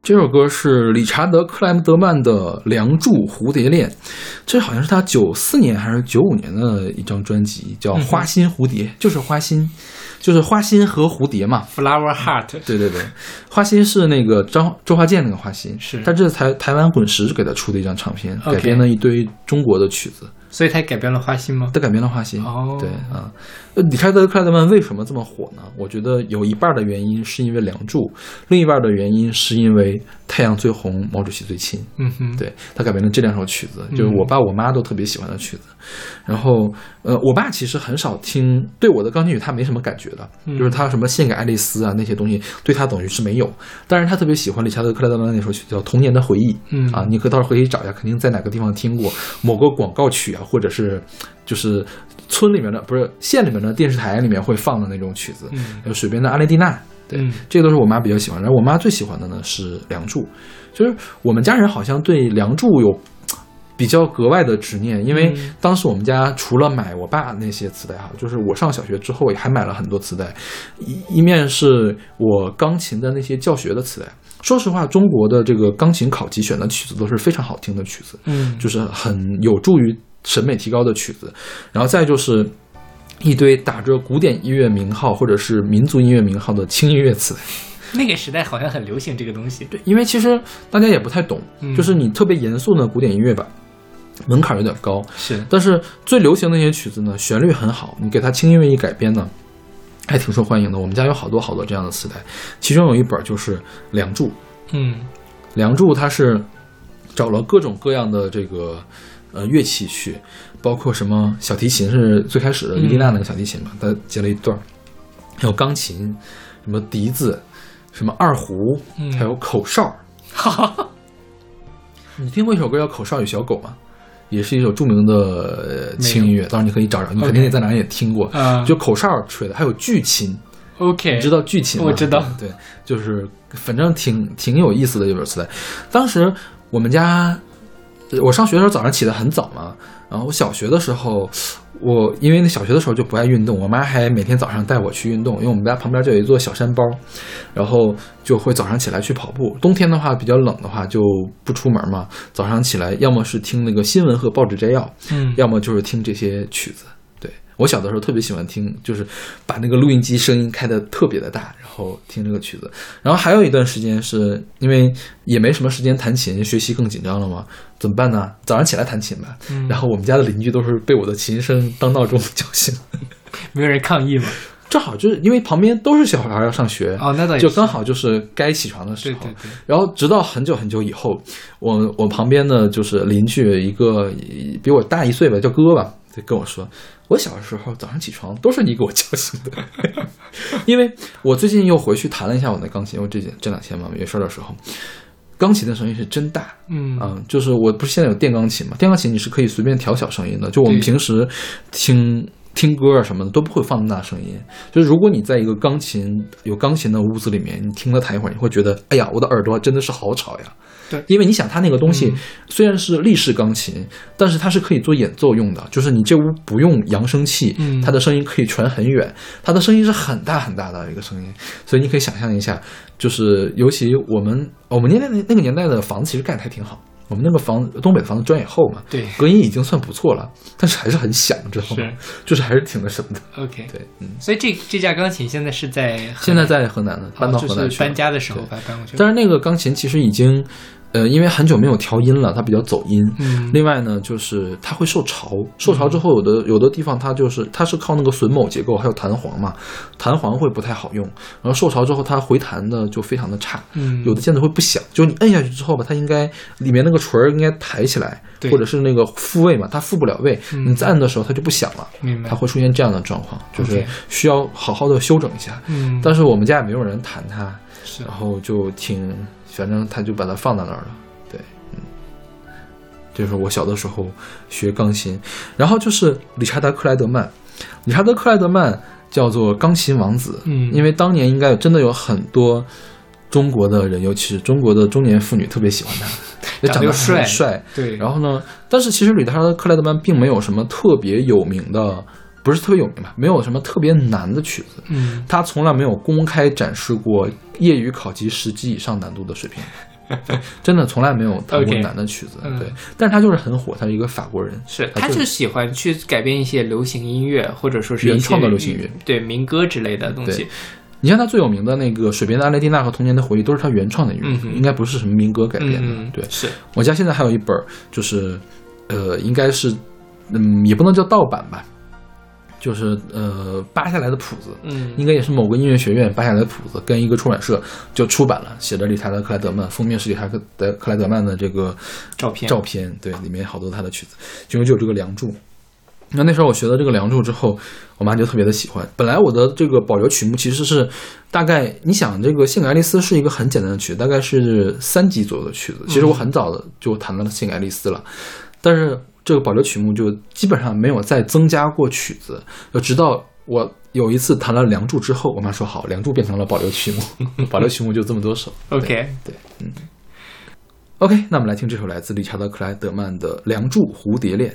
这首歌是理查德·克莱德曼的《梁祝蝴蝶恋》，这好像是他九四年还是九五年的一张专辑，叫《花心蝴蝶》，就是花心，就是花心和蝴蝶嘛。Flower Heart，对对对，花心是那个张周华健那个花心，是他这是台台湾滚石给他出的一张唱片，改编了一堆中国的曲子，所以他改编了花心吗？他改编了花心。哦对啊，呃，理查德·克莱德曼为什么这么火呢？我觉得有一半的原因是因为《梁祝》，另一半的原因是因为《太阳最红，毛主席最亲》。嗯哼，对他改编了这两首曲子，就是我爸我妈都特别喜欢的曲子。然后，呃，我爸其实很少听，对我的钢琴曲他没什么感觉的，就是他什么献给爱丽丝啊那些东西，对他等于是没有。但是他特别喜欢理查德·克莱德曼那首曲叫《童年的回忆》。嗯啊，你可以到时候回去找一下，肯定在哪个地方听过某个广告曲啊，或者是就是村里面的不是县里面的电视台里面会放的那种曲子，有水边的阿莲蒂娜。对，嗯这个都是我妈比较喜欢。然后我妈最喜欢的呢是《梁祝》，就是我们家人好像对《梁祝》有比较格外的执念，因为嗯当时我们家除了买我爸那些磁带哈，就是我上小学之后也还买了很多磁带，一一面是我钢琴的那些教学的磁带。说实话，中国的这个钢琴考级选的曲子都是非常好听的曲子，嗯，就是很有助于审美提高的曲子。然后再就是一堆打着古典音乐名号或者是民族音乐名号的轻音乐词。那个时代好像很流行这个东西。对，因为其实大家也不太懂，嗯就是你特别严肃的古典音乐吧，门槛有点高。是，但是最流行的那些曲子呢，旋律很好，你给它轻音乐一改编呢，还挺受欢迎的。我们家有好多好多这样的磁带，其中有一本就是《梁祝》。嗯《梁祝》它是找了各种各样的这个呃乐器去，包括什么小提琴是最开始的伊丽娜那个小提琴嘛，他接了一段儿，还有钢琴，什么笛子，什么二胡，嗯还有口哨。你听过一首歌叫《口哨与小狗》吗？也是一首著名的呃轻音乐，当然你可以找找，你肯定 OK 在哪儿也听过。啊就口哨吹的，还有剧琴，，OK，你知道剧琴吗？我知道对，就是反正挺挺有意思的一本磁带。当时我们家，呃我上学的时候早上起得很早嘛，然后我小学的时候，我因为那小学的时候就不爱运动，我妈还每天早上带我去运动，因为我们家旁边就有一座小山包，然后就会早上起来去跑步。冬天的话比较冷的话就不出门嘛，早上起来要么是听那个新闻和报纸摘要，嗯要么就是听这些曲子。对我小的时候特别喜欢听，就是把那个录音机声音开的特别的大，然后听这个曲子。然后还有一段时间是因为也没什么时间弹琴，学习更紧张了嘛，怎么办呢？早上起来弹琴吧。嗯然后我们家的邻居都是被我的琴声当闹钟 叫醒，没有人抗议嘛？正好就是因为旁边都是小孩要上学，哦，那倒也就刚好就是该起床的时候。对对对，然后直到很久很久以后，我我旁边的就是邻居一个比我大一岁吧，叫哥吧，就跟我说，我小时候早上起床都是你给我叫醒的，因为我最近又回去弹了一下我的钢琴，我这几这两天嘛没事儿的时候，钢琴的声音是真大，嗯。啊、就是我不是现在有电钢琴嘛，电钢琴你是可以随便调小声音的，就我们平时听。听歌啊什么的都不会放那么大声音，就是如果你在一个钢琴有钢琴的屋子里面，你听了弹一会儿，你会觉得，哎呀，我的耳朵真的是好吵呀。对。因为你想，它那个东西嗯。虽然是立式钢琴，但是它是可以做演奏用的，就是你这屋不用扬声器，嗯。它的声音可以传很远，它的声音是很大很大的一个声音，所以你可以想象一下，就是尤其我们我们年代那个年代的房子其实盖的还挺好，我们那个房东北的房子砖也厚嘛，对。隔音已经算不错了，但是还是很响，知道吗？是？就是还是挺那什么的。OK，对，嗯，所以这这架钢琴现在是在现在在河南的，搬到河南去了。搬家的时候对。把它搬过去。但是那个钢琴其实已经，呃，因为很久没有调音了，它比较走音。嗯另外呢，就是它会受潮，受潮之后，有的有的地方它就是它是靠那个榫卯结构，还有弹簧嘛，弹簧会不太好用。然后受潮之后，它回弹的就非常的差。嗯有的键子会不响，就是你摁下去之后吧，它应该里面那个锤儿应该抬起来，对或者是那个复位嘛，它复不了位，嗯你再按的时候它就不响了，明白它会出现这样的状况，就是需要好好的修整一下。嗯，但是我们家也没有人弹它，是然后就挺，反正他就把它放在那儿了。对，嗯，这是我小的时候学钢琴，然后就是理查德克莱德曼，理查德克莱德曼叫做钢琴王子，嗯因为当年应该有真的有很多中国的人，尤其是中国的中年妇女特别喜欢他，也长得帅很帅，对，然后呢，但是其实理查德克莱德曼并没有什么特别有名的，不是特别有名吧，没有什么特别难的曲子。嗯。他从来没有公开展示过业余考级十级以上难度的水平，真的从来没有弹过难的曲子。嗯。对，但是他就是很火，他是一个法国人，是，他就喜欢去改编一些流行音乐，或者说是原创的流行音乐。对民歌之类的东西。对。你像他最有名的那个《水边的阿雷蒂娜》和《童年的回忆》，都是他原创的音乐，嗯应该不是什么民歌改编的。嗯，对，是，我家现在还有一本，就是，呃，应该是，嗯，也不能叫盗版吧，就是呃扒下来的谱子，嗯应该也是某个音乐学院扒下来的谱子，跟一个出版社就出版了，写着理查德克莱德曼，封面是理查德克莱德曼的这个照片照片，对，里面好多他的曲子，其中就有这个《梁祝》。那那时候我学了这个《梁祝》之后，我妈就特别的喜欢。本来我的这个保留曲目其实是大概，你想这个《献给爱丽丝》是一个很简单的曲，大概是三级左右的曲子。其实我很早的就弹到了《献给爱丽丝》了，但是这个保留曲目就基本上没有再增加过曲子，就直到我有一次弹了《梁祝》之后，我妈说好，《梁祝》变成了保留曲目，保留曲目就这么多首。OK，对，嗯。OK，那我们来听这首来自理查德克莱德曼的《梁祝蝴蝶恋》。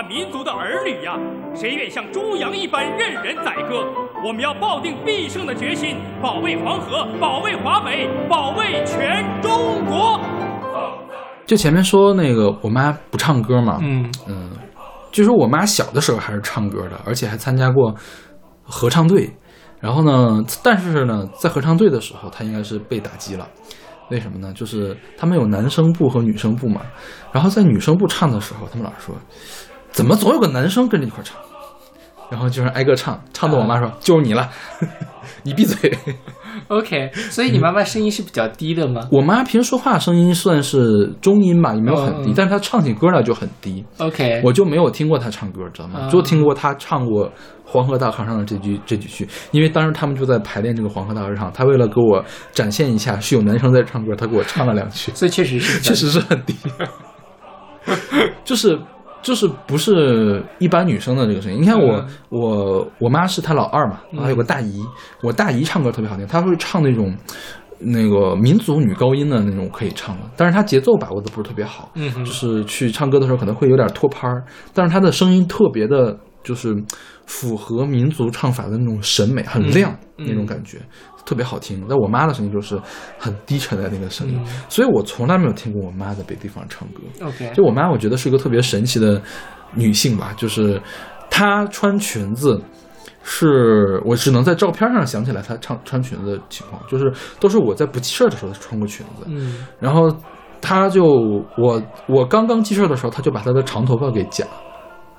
华民族的儿女呀，谁愿像猪羊一般任人宰割？我们要抱定必胜的决心，保卫黄河，保卫华北，保卫全中国。就前面说那个我妈不唱歌嘛，嗯嗯，据说我妈小的时候还是唱歌的，而且还参加过合唱队。然后呢，但是呢，在合唱队的时候，她应该是被打击了。为什么呢？就是他们有男生部和女生部嘛。然后在女生部唱的时候，他们老师说，怎么总有个男生跟着一块唱？然后就是挨个唱，唱的我妈说就是你了，你闭嘴。，OK，所以你妈妈声音是比较低的吗我妈平时说话声音算是中音吧，也没有很低，但是她唱起歌来就很低。？OK，我就没有听过她唱歌，知道吗？啊就听过她唱过《黄河大合唱的这句这几句，因为当时他们就在排练这个《黄河大合唱》，她为了给我展现一下是有男生在唱歌，她给我唱了两句，所以确实是确实是很低。就是就是不是一般女生的这个声音。你看我、嗯我我妈是她老二嘛，然后有个大姨，我大姨唱歌特别好听，她会唱那种。那个民族女高音的那种可以唱的，但是她节奏把握的不是特别好，嗯就是去唱歌的时候可能会有点拖拍儿，但是她的声音特别的，就是符合民族唱法的那种审美，很亮、嗯那种感觉，特别好听。但我妈的声音就是很低沉的那个声音，嗯所以我从来没有听过我妈在别的地方唱歌。OK，就我妈，我觉得是一个特别神奇的女性吧，就是她穿裙子。是我只能在照片上想起来她穿穿裙子的情况，就是都是我在不记事儿的时候她穿过裙子，嗯然后她就我我刚刚记事儿的时候，她就把她的长头发给剪了。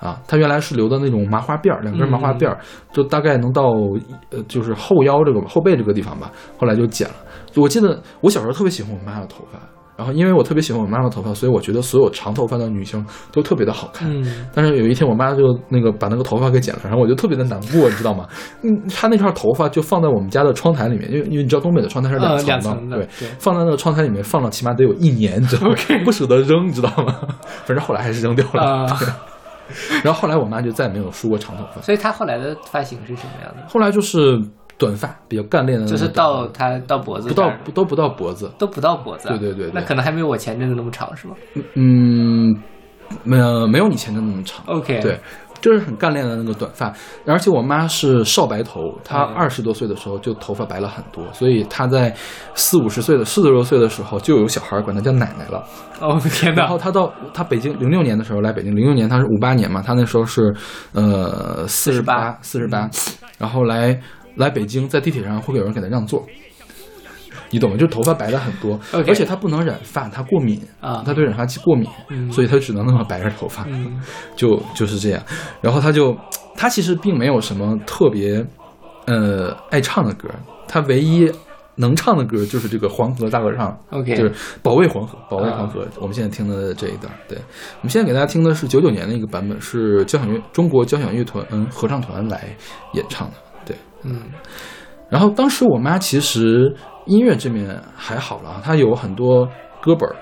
啊，她原来是留的那种麻花辫儿，两根麻花辫儿，就大概能到呃，就是后腰这个后背这个地方吧。后来就剪了。我记得我小时候特别喜欢我妈的头发，然后因为我特别喜欢我妈的头发，所以我觉得所有长头发的女生都特别的好看。嗯但是有一天，我妈就那个把那个头发给剪了，然后我就特别的难过，你知道吗？嗯，她那串头发就放在我们家的窗台里面，因为因为你知道东北的窗台是两呃层的，两层的对，对放在那个窗台里面放了起码得有一年，你知道吗不舍得扔，你知道吗？反正后来还是扔掉了。啊，然后后来我妈就再也没有梳过长头发，所以她后来的发型是什么样的？后来就是短发，比较干练的就是，到她到脖子不到不都不到脖子，都不到脖子啊，对对对对那可能还没有我前阵子那么长是吗嗯，没有没有你前阵子那么长。？OK，对，就是很干练的那个短发，而且我妈是少白头，她嗯二十多岁的时候就头发白了很多，所以她在四五十岁的四十多岁的时候就有小孩管她叫奶奶了。哦天哪然后，她到她北京零六年的时候来北京，零六年她是五八年嘛，她那时候是呃四十八四十八，然后来来北京，在地铁上会有人给她让座。你懂吗？就头发白了很多而且他不能染发，他过敏啊他对染发剂过敏，嗯所以他只能那么白着头发。嗯就就是这样。然后他就他其实并没有什么特别呃爱唱的歌，他唯一能唱的歌就是这个《黄河大合唱》OK 就是保卫黄河，保卫黄啊河。我们现在听的这一段，对，我们现在给大家听的是九九年的一个版本，是交响乐中国交响乐团嗯合唱团来演唱的，对。嗯然后当时我妈其实音乐这面还好了他，有很多歌本儿。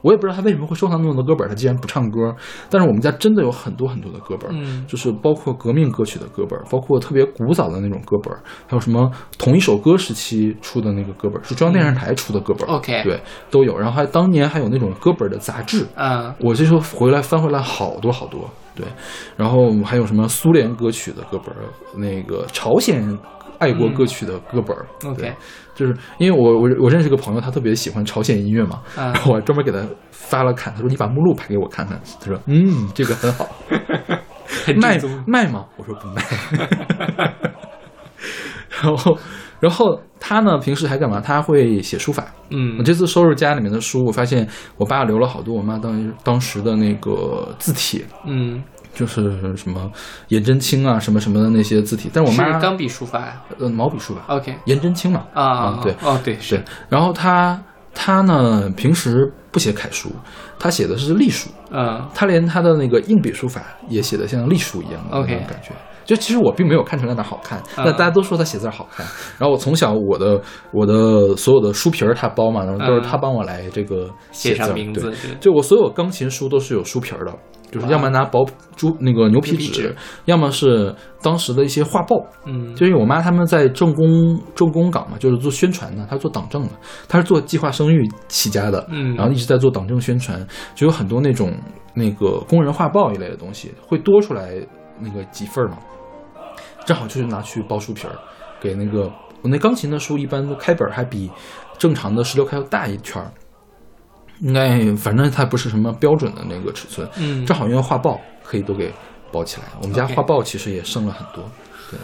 我也不知道他为什么会收藏那么多歌本儿，他既然不唱歌，但是我们家真的有很多很多的歌本儿，嗯。就是包括革命歌曲的歌本儿，包括特别古早的那种歌本儿，还有什么同一首歌时期出的那个歌本儿，是中央电视台出的歌本儿、OK 对，都有。然后还当年还有那种歌本儿的杂志，啊我这时候回来翻回来好多好多，对，然后还有什么苏联歌曲的歌本儿，那个朝鲜爱国歌曲的歌本儿、嗯。OK 对，就是因为我我我认识个朋友，他特别喜欢朝鲜音乐嘛，啊然后我还专门给他发了看，他说你把目录拍给我看看，他说嗯这个很好，卖卖吗？我说不卖。然后，然后他呢，平时还干嘛？他会写书法。嗯我这次收拾家里面的书，我发现我爸留了好多我妈当当时的那个字体，嗯，就是什么颜真卿啊，什么什么的那些字体。但是我妈是钢笔书法呀？呃毛笔书法，OK。颜真卿嘛。啊对。哦对是。然后他他呢平时不写楷书，他写的是隶书。嗯。他连他的那个硬笔书法也写的像隶书一样的那种感觉。就其实我并没有看出来哪好看，啊但大家都说他写字儿好看。然后我从小我的我的所有的书皮儿他包嘛，然后都是他帮我来这个写上名字就我所有钢琴书都是有书皮儿的，就是要么拿薄猪那个牛皮纸要么是当时的一些画报。嗯就因为我妈他们在政工政工岗嘛，就是做宣传的，她做党政的，她是做计划生育起家的，嗯然后一直在做党政宣传，就有很多那种那个工人画报一类的东西，会多出来那个几份儿嘛，正好就是拿去包书皮儿，给那个我那钢琴的书一般都开本儿还比正常的十六开要大一圈儿，应该反正它不是什么标准的那个尺寸，嗯正好因为画报可以都给包起来。我们家画报其实也剩了很多，对。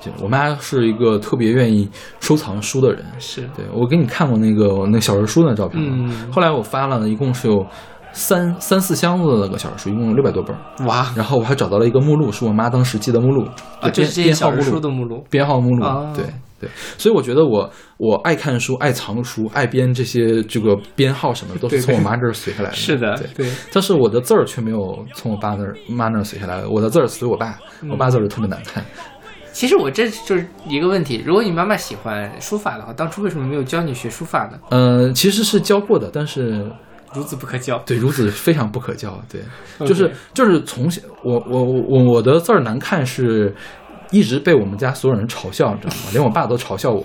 就我妈是一个特别愿意收藏书的人，是对我给你看过那个我那小人书的照片吗？嗯后来我发了，一共是有三三四箱子的那个小人书，一共有六百多本。哇然后我还找到了一个目录，是我妈当时记的目录，啊这编是这些小人编号目录书的目录编号目录，啊对对，所以我觉得我我爱看书、爱藏书、爱编这些这个编号什么的，都是从我妈这儿随下来的。是的对。对但是我的字儿却没有从我爸那儿、妈那儿随下来的，我的字儿随我爸，嗯我爸字儿特别难看。其实我这就是一个问题，如果你妈妈喜欢书法的话，当初为什么没有教你学书法呢？呃，其实是教过的，但是孺子不可教。对，孺子非常不可教。对 就是就是从小我我我我的字儿难看是。一直被我们家所有人嘲笑，你知道吗？连我爸都嘲笑我。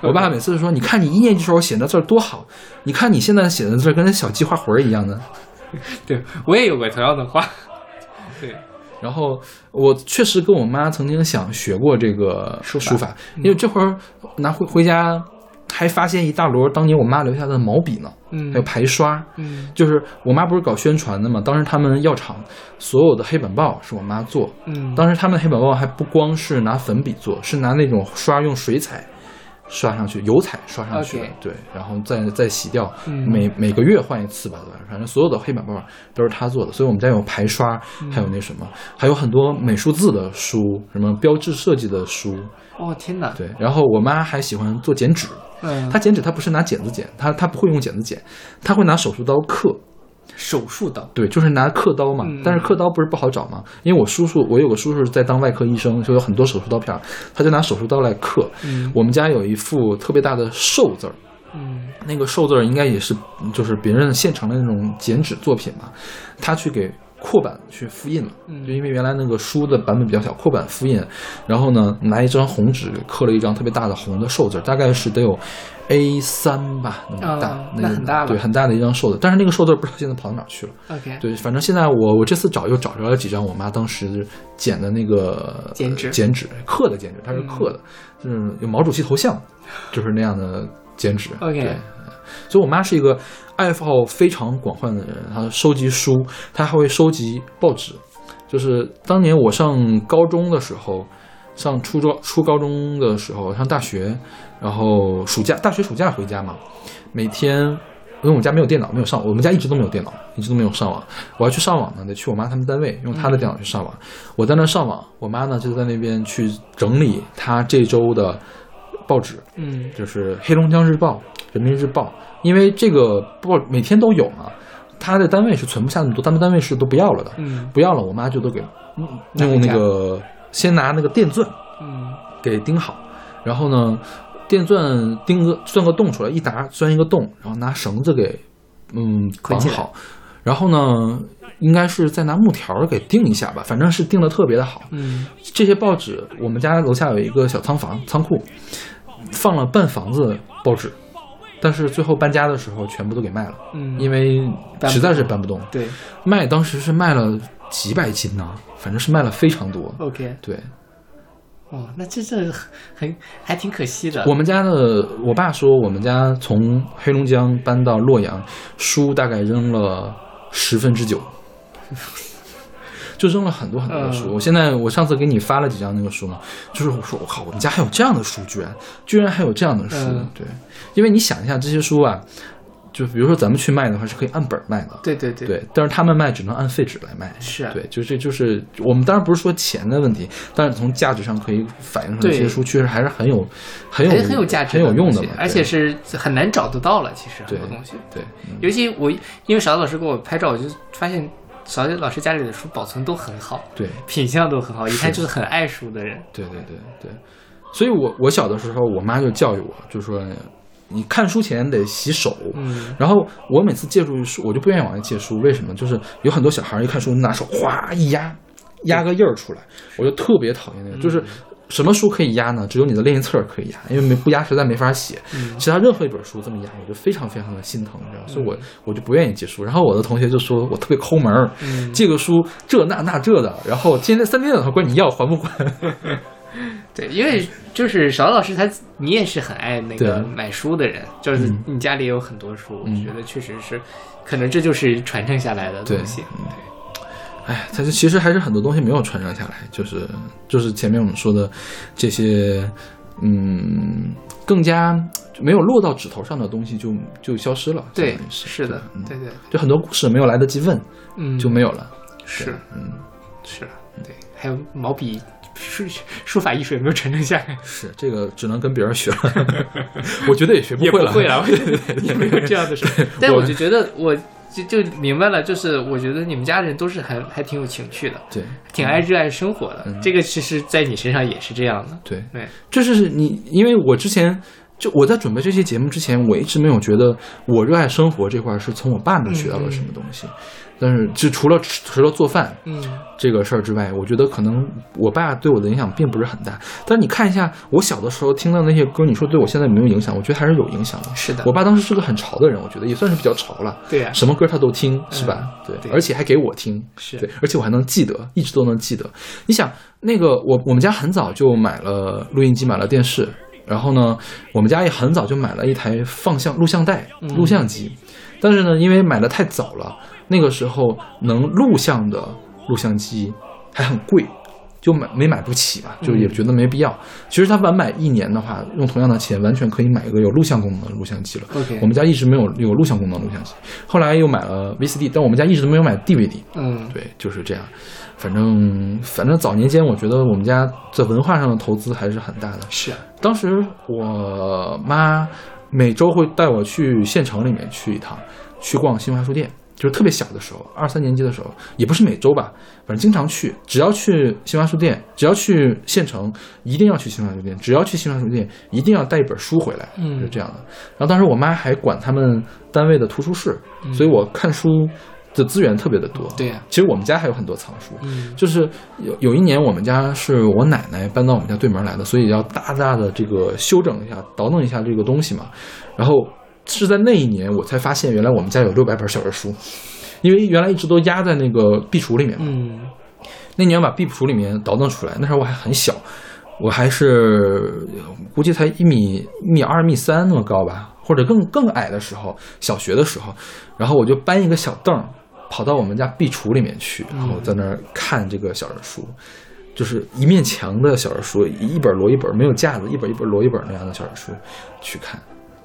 我爸每次说：“你看你一年级时候写的字儿多好，你看你现在写的字儿跟那小鸡画魂儿一样的。对我也有过同样的话。对，”然后我确实跟我妈曾经想学过这个书法，因为这会儿拿回回家还发现一大摞当年我妈留下的毛笔呢，嗯。还有排刷，嗯。就是我妈不是搞宣传的嘛，当时他们药厂所有的黑板报是我妈做，嗯，当时他们的黑板报还不光是拿粉笔做，是拿那种刷用水彩刷上去，油彩刷上去的。对，然后再再洗掉，嗯。每每个月换一次吧，对吧？反正所有的黑板报都是她做的，所以我们家有排刷，嗯。还有那什么，还有很多美术字的书，什么标志设计的书，哦天哪，对。然后我妈还喜欢做剪纸，嗯，她剪纸他不是拿剪子剪，他他不会用剪子剪，他会拿手术刀刻。手术刀，对，就是拿刻刀嘛，嗯。但是刻刀不是不好找嘛，因为我叔叔，我有个叔叔在当外科医生，就有很多手术刀片儿，他就拿手术刀来刻。嗯。我们家有一副特别大的寿字儿，嗯。那个寿字儿应该也是就是别人现成的那种剪纸作品嘛，他去给扩版去复印了，嗯。就因为原来那个书的版本比较小，扩版复印，然后呢拿一张红纸刻了一张特别大的红的寿字儿，大概是得有 A 三吧那么大，啊那很大了。对，很大的一张寿字，但是那个寿字不知道现在跑到哪儿去了。，OK，对，反正现在我我这次找又找着了几张我妈当时剪的那个剪纸。剪纸刻的剪纸，它是刻的，就是有毛主席头像，就是那样的剪纸。OK 对，所以我妈是一个爱好非常广泛的人，她收集书，她还会收集报纸。就是当年我上高中的时候，上初中、初高中的时候，上大学，然后暑假大学暑假回家嘛，每天因为我们家没有电脑，没有上，我们家一直都没有电脑，一直都没有上网。我要去上网呢，得去我妈他们单位用她的电脑去上网。我在那上网，我妈呢就在那边去整理她这周的报纸，嗯。就是黑龙江日报、人民日报，因为这个报每天都有嘛，他的单位是存不下那么多，他们单位是都不要了的，嗯。不要了，我妈就都给用那个先拿那个电钻嗯。给钉好，然后呢，电钻钉个钻个洞出来，一打钻一个洞，然后拿绳子给嗯绑好，然后呢，应该是再拿木条给钉一下吧，反正是钉的特别的好。嗯。这些报纸，我们家楼下有一个小仓房仓库，放了半房子报纸，但是最后搬家的时候全部都给卖了，嗯，因为实在是搬不动。对卖当时是卖了几百斤呢，反正是卖了非常多。，OK，对哦，那这这很还挺可惜的。我们家的，我爸说我们家从黑龙江搬到洛阳，书大概扔了十分之九。就扔了很多很多的书。嗯我现在我上次给你发了几张那个书嘛，就是我说我靠，我们家还有这样的书，居然居然还有这样的书，嗯。对，因为你想一下这些书啊，就比如说咱们去卖的话是可以按本儿卖的，对对对，对，但是他们卖只能按废纸来卖，是。啊对，就这就是我们当然不是说钱的问题，但是从价值上可以反映出来，这些书确实还是很有很有很很有价值，很有用的嘛，而且是很难找得到了。其实对很多东西，对嗯。尤其我因为勺子老师给我拍照，我就发现勺子老师家里的书保存都很好，对品相都很好，一看就是很爱书的人。对对对对，所以我我小的时候，我妈就教育我，就说你看书前得洗手，嗯然后我每次借书，我就不愿意往外借书，为什么？就是有很多小孩一看书，拿手哗一压，压个印儿出来，我就特别讨厌那个。就是什么书可以压呢？只有你的练习册可以压，因为没不压实在没法写。其他任何一本书这么压，我就非常非常的心疼，你知道？所以我我就不愿意借书。然后我的同学就说我特别抠门儿，借个书这那那这的，然后天天三天两头管你要，还不还？对，因为就是邵老师他，你也是很爱那个买书的人，就是嗯你家里有很多书，嗯我觉得确实是，可能这就是传承下来的东西。哎，它就其实还是很多东西没有传承下来，就是就是前面我们说的这些，嗯，更加没有落到指头上的东西就就消失了。对是是的，嗯对对，就很多故事没有来得及问嗯，就没有了。是嗯，是了，对，还有毛笔书书法艺术有没有传承下来，是这个只能跟别人学了，我觉得也学不也不会了。会了，也没有这样的事。但我我就觉得我就就明白了，就是我觉得你们家人都是还还挺有情趣的，对挺爱热爱生活的。嗯这个其实，在你身上也是这样的。对，对，就是你，因为我之前就我在准备这期节目之前，我一直没有觉得我热爱生活这块儿是从我爸那儿学到了什么东西。但是，就除了除了做饭嗯这个事儿之外，我觉得可能我爸对我的影响并不是很大。但是你看一下我小的时候听到那些歌，你说对我现在有没有影响？我觉得还是有影响的。是的我爸当时是个很潮的人，我觉得也算是比较潮了。对呀什么歌他都听，是吧？对，对而且还给我听，是对，而且我还能记得，一直都能记得。你想，那个我我们家很早就买了录音机，买了电视，然后呢，我们家也很早就买了一台放像录像带、录像机，但是呢，因为买的太早了，那个时候能录像的录像机还很贵。就买没买不起嘛，就也觉得没必要。其实他晚买一年的话，用同样的钱，完全可以买一个有录像功能的录像机了。我们家一直没有有录像功能的录像机，后来又买了 VCD，但我们家一直都没有买 DVD。嗯，对，就是这样。反正反正早年间，我觉得我们家在文化上的投资还是很大的。是啊，当时我妈每周会带我去县城里面去一趟，去逛新华书店。就是特别小的时候，二三年级的时候，也不是每周吧，反正经常去。只要去新华书店，只要去县城，一定要去新华书店。只要去新华书店，一定要带一本书回来，嗯是这样的。然后当时我妈还管他们单位的图书室，所以我看书的资源特别的多。对呀其实我们家还有很多藏书，嗯就是有有一年我们家是我奶奶搬到我们家对门来的，所以要大大的这个修整一下、倒腾一下这个东西嘛。然后是在那一年我才发现，原来我们家有六百本小人书，因为原来一直都压在那个壁橱里面嘛。嗯那年我把壁橱里面倒腾出来，那时候我还很小，我还是估计才一米一米二、一米三那么高吧，或者更更矮的时候，小学的时候，然后我就搬一个小凳儿，跑到我们家壁橱里面去，然后在那儿看这个小人书。就是一面墙的小人书，一本摞一本，没有架子，一本一本摞一本那样的小人书去看。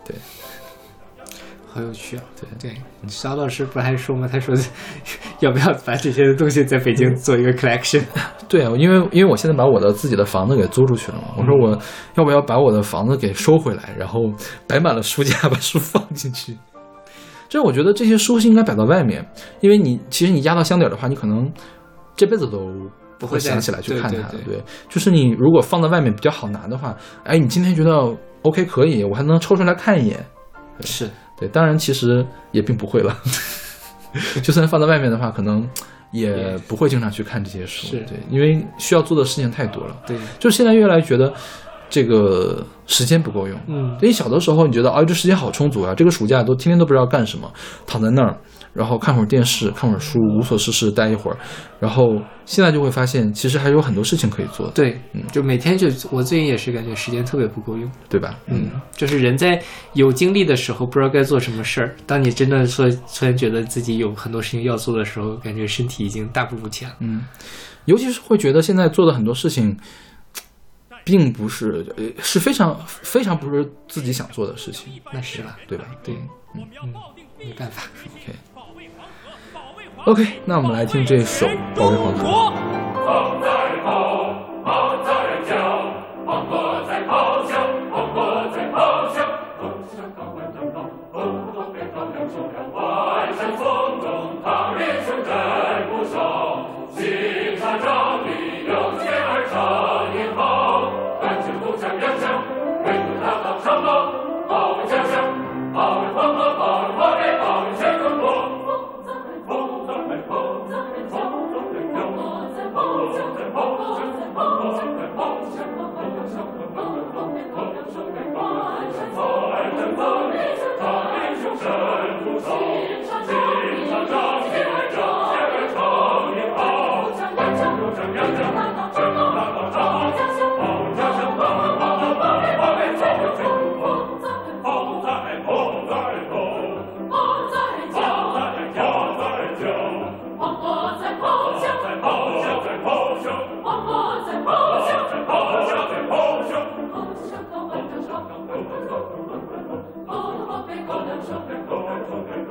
对，好有趣啊！对对，小老师不还说吗？他说要不要把这些东西在北京做一个 collection？对啊，因为因为我现在把我的自己的房子给租出去了嘛，我说我要不要把我的房子给收回来，然后摆满了书架，把书放进去。这我觉得这些书是应该摆到外面，因为你其实你压到箱底儿的话，你可能这辈子都不会想起来去看它的。对对对就是你如果放在外面比较好拿的话，哎，你今天觉得 OK 可以，我还能抽出来看一眼。是，对，当然其实也并不会了。就算放在外面的话，可能也不会经常去看这些书。对，因为需要做的事情太多了。对，就现在越来越觉得这个时间不够用。嗯所以小的时候你觉得啊，这时间好充足啊，这个暑假都天天都不知道干什么，躺在那儿，然后看会儿电视，看会儿书，无所事事待一会儿。然后现在就会发现，其实还有很多事情可以做，对嗯，就每天就我最近也是感觉时间特别不够用。对吧？嗯，就是人在有精力的时候不知道该做什么事儿，当你真的说突然觉得自己有很多事情要做的时候，感觉身体已经大不如前了。嗯，尤其是会觉得现在做的很多事情，并不是呃是非常非常不是自己想做的事情，那是吧？对吧？对，嗯没办法。OK，ok 那我们来听这首黄河。保卫黄河保卫 something, Lord, something, Lord.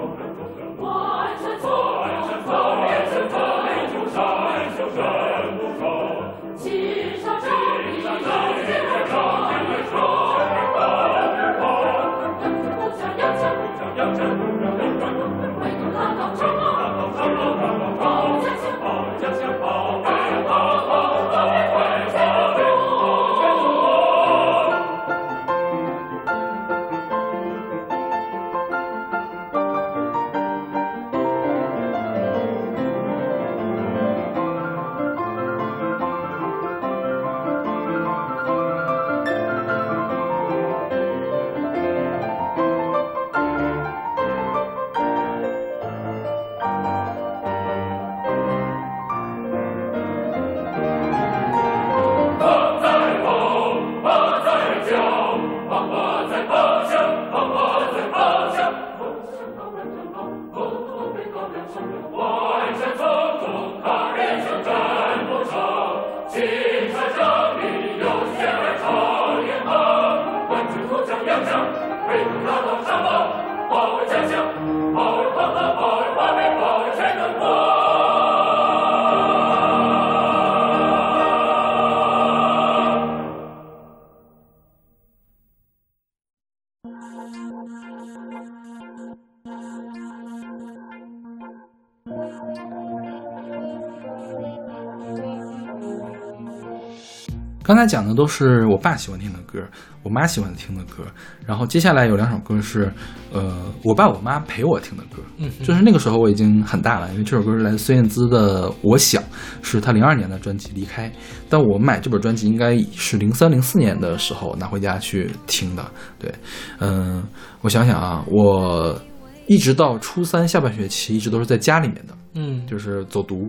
刚才讲的都是我爸喜欢听的歌，我妈喜欢听的歌，然后接下来有两首歌是，呃，我爸我妈陪我听的歌，嗯，就是那个时候我已经很大了，因为这首歌是来自孙燕姿的《我想》，是她零二年的专辑《离开》，但我买这本专辑应该是零三零四年的时候拿回家去听的，对，嗯，我想想啊，我一直到初三下半学期一直都是在家里面的，嗯，就是走读，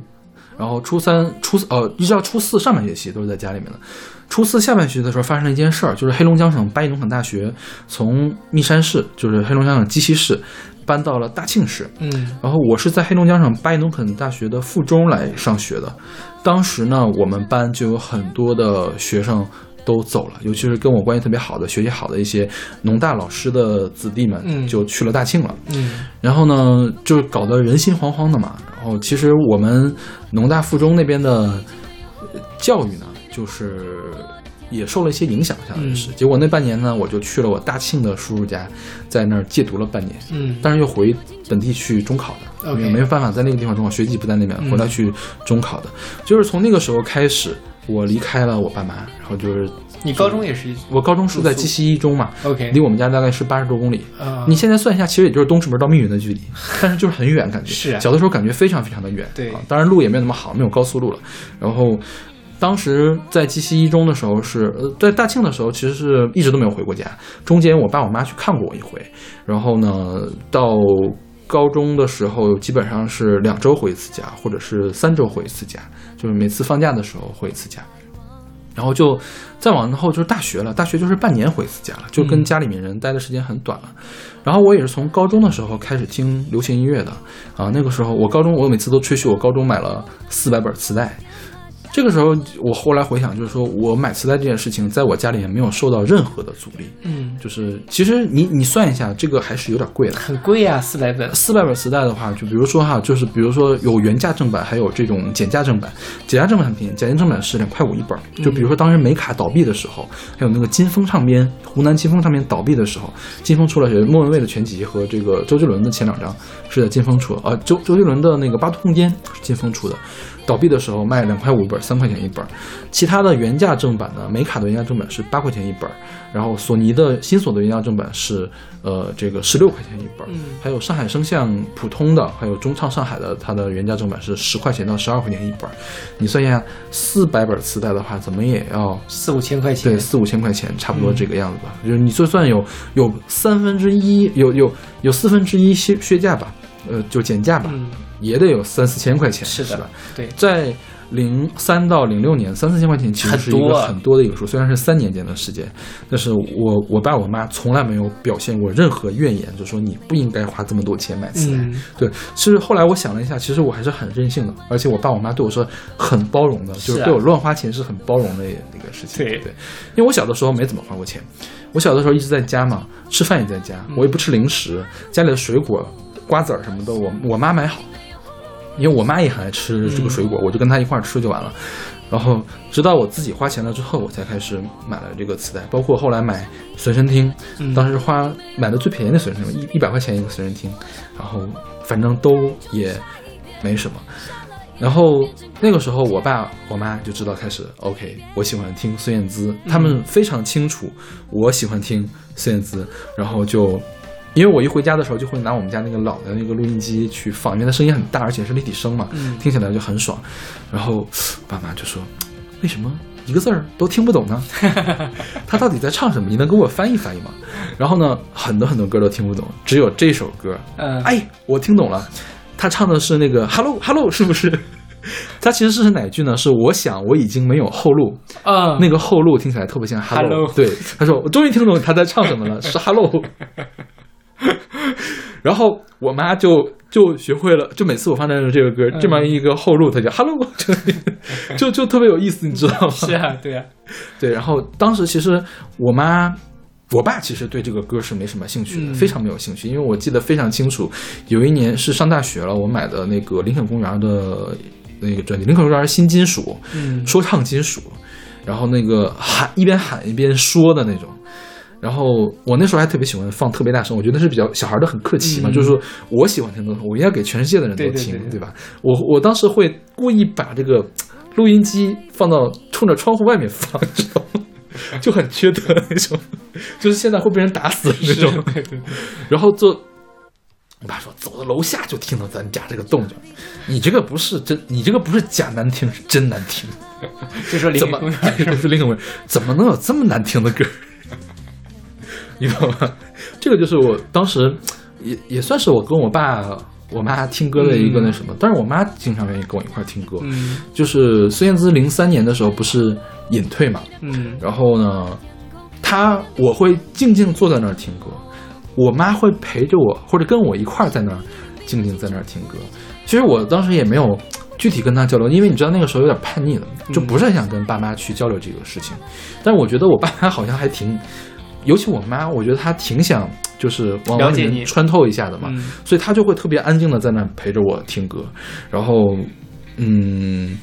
然后初三、初四呃，一直到初四上半学期都是在家里面的。初四下半学期的时候发生了一件事儿，就是黑龙江省八一农垦大学从密山市，就是黑龙江省鸡西市，搬到了大庆市。嗯然后我是在黑龙江省八一农垦大学的附中来上学的，当时呢，我们班就有很多的学生都走了，尤其是跟我关系特别好的、学习好的一些农大老师的子弟们，嗯就去了大庆了。嗯然后呢，就是搞得人心惶惶的嘛。然后其实我们农大附中那边的呃教育呢，就是也受了一些影响，相当于是。嗯结果那半年呢，我就去了我大庆的叔叔家，在那儿借读了半年。嗯但是又回本地去中考的，OK 因为没有办法在那个地方中考，学籍不在那边，嗯回来去中考的。就是从那个时候开始，我离开了我爸妈，然后就是你高中也是我高中是在鸡西一中嘛，OK 离我们家大概是八十多公里。啊，你现在算一下，其实也就是东直门到密云的距离，但是就是很远，感觉是啊小的时候感觉非常非常的远。对啊，当然路也没有那么好，没有高速路了。然后当时在鸡西一中的时候是，呃，在大庆的时候，其实是一直都没有回过家。中间我爸我妈去看过我一回，然后呢，到高中的时候基本上是两周回一次家，或者是三周回一次家，就是每次放假的时候回一次家。然后就再往后就是大学了，大学就是半年回一次家了，就跟家里面人待的时间很短了。然后我也是从高中的时候开始听流行音乐的啊，那个时候我高中我每次都吹嘘我高中买了四百本磁带。这个时候我后来回想，就是说我买磁带这件事情，在我家里也没有受到任何的阻力。嗯就是其实你你算一下，这个还是有点贵的。很贵呀，四百本。四百本磁带的话，就比如说哈，就是比如说有原价正版，还有这种减价正版。减价正版很便宜，减价正版是两块五一本儿。就比如说当时美卡倒闭的时候，还有那个金风唱片，湖南金风唱片倒闭的时候，金风出了是莫文蔚的全集和这个周杰伦的前两张是在金风出的，呃，周周杰伦的那个八度空间是金风出的。倒闭的时候卖两块五一本，三块钱一本儿。其他的原价正版呢，美卡的原价正版是八块钱一本儿，然后索尼的新索的原价正版是呃这个十六块钱一本儿，嗯还有上海声像普通的，还有中唱上海的，它的原价正版是十块钱到十二块钱一本儿。你算一下，四百本磁带的话，怎么也要四五千块钱对，，四五千块钱，差不多这个样子吧。就是你就算有有三分之一，有有有四分之一削削价吧，呃，就减价吧，嗯，也得有三四千块钱，是的吧？对，在零三到零六年，三四千块钱其实是一个很多的一个数，虽然是三年间的时间，但是我我爸我妈从来没有表现过任何怨言，就说你不应该花这么多钱买磁带。嗯对，其实后来我想了一下，其实我还是很任性的，而且我爸我妈对我说很包容的，就是对我乱花钱是很包容的一个事情。对对，因为我小的时候没怎么花过钱，我小的时候一直在家嘛，吃饭也在家，我也不吃零食，家里的水果、瓜子儿什么的，我我妈买好，因为我妈也很爱吃这个水果，我就跟她一块儿吃就完了。然后直到我自己花钱了之后，我才开始买了这个磁带，包括后来买随身听，嗯。当时花买的最便宜的随身听，一一百块钱一个随身听，然后反正都也没什么。然后那个时候，我爸我妈就知道开始 OK，我喜欢听孙燕姿，他们非常清楚我喜欢听孙燕姿，然后就因为我一回家的时候就会拿我们家那个老的那个录音机去放，因为它声音很大，而且是立体声嘛，嗯听起来就很爽。然后爸妈就说：“为什么一个字儿都听不懂呢？他到底在唱什么？你能给我翻译翻译吗？”然后呢，很多很多歌都听不懂，只有这首歌，嗯，哎，我听懂了，他唱的是那个 “hello hello”，是不是？他其实是哪句呢？是我想我已经没有后路，啊，那个后路听起来特别像 hello。Hello 对，他说我终于听懂他在唱什么了，是 hello。然后我妈就就学会了，就每次我放在这个歌，这么一个后路，她就 “hello”，就就就特别有意思，你知道吗？是啊，对啊，对，然后当时其实我妈。我爸其实对这个歌是没什么兴趣的，嗯非常没有兴趣，因为我记得非常清楚，有一年是上大学了，我买的那个林肯公园的那个专辑，林肯公园新金属，嗯说唱金属，然后那个喊一边喊一边说的那种。然后我那时候还特别喜欢放特别大声，我觉得是比较小孩的很客气嘛，嗯就是说我喜欢听歌，我应该给全世界的人都对对听，对吧？我我当时会故意把这个录音机放到冲着窗户外面放，知道吗？就很缺德那种，就是现在会被人打死的那种。然后就我爸说走到楼下就听到咱家这个动静，你这个不是真，你这个不是假难听，是真难听。就说林怎么肯公园是林肯 公园？怎么能有这么难听的歌？你懂吗？这个就是我当时也也算是我跟我爸、我妈听歌的一个那什么，但是我妈经常愿意跟我一块儿听歌。嗯就是孙燕姿零三年的时候不是隐退嘛，嗯然后呢，她我会静静坐在那儿听歌，我妈会陪着我或者跟我一块儿在那儿静静在那儿听歌。其实我当时也没有具体跟她交流，因为你知道那个时候有点叛逆了，就不是很想跟爸妈去交流这个事情。但是我觉得我爸妈好像还挺，尤其我妈，我觉得她挺想就是往往了解你里面穿透一下的嘛。嗯所以她就会特别安静的在那陪着我听歌，然后，嗯，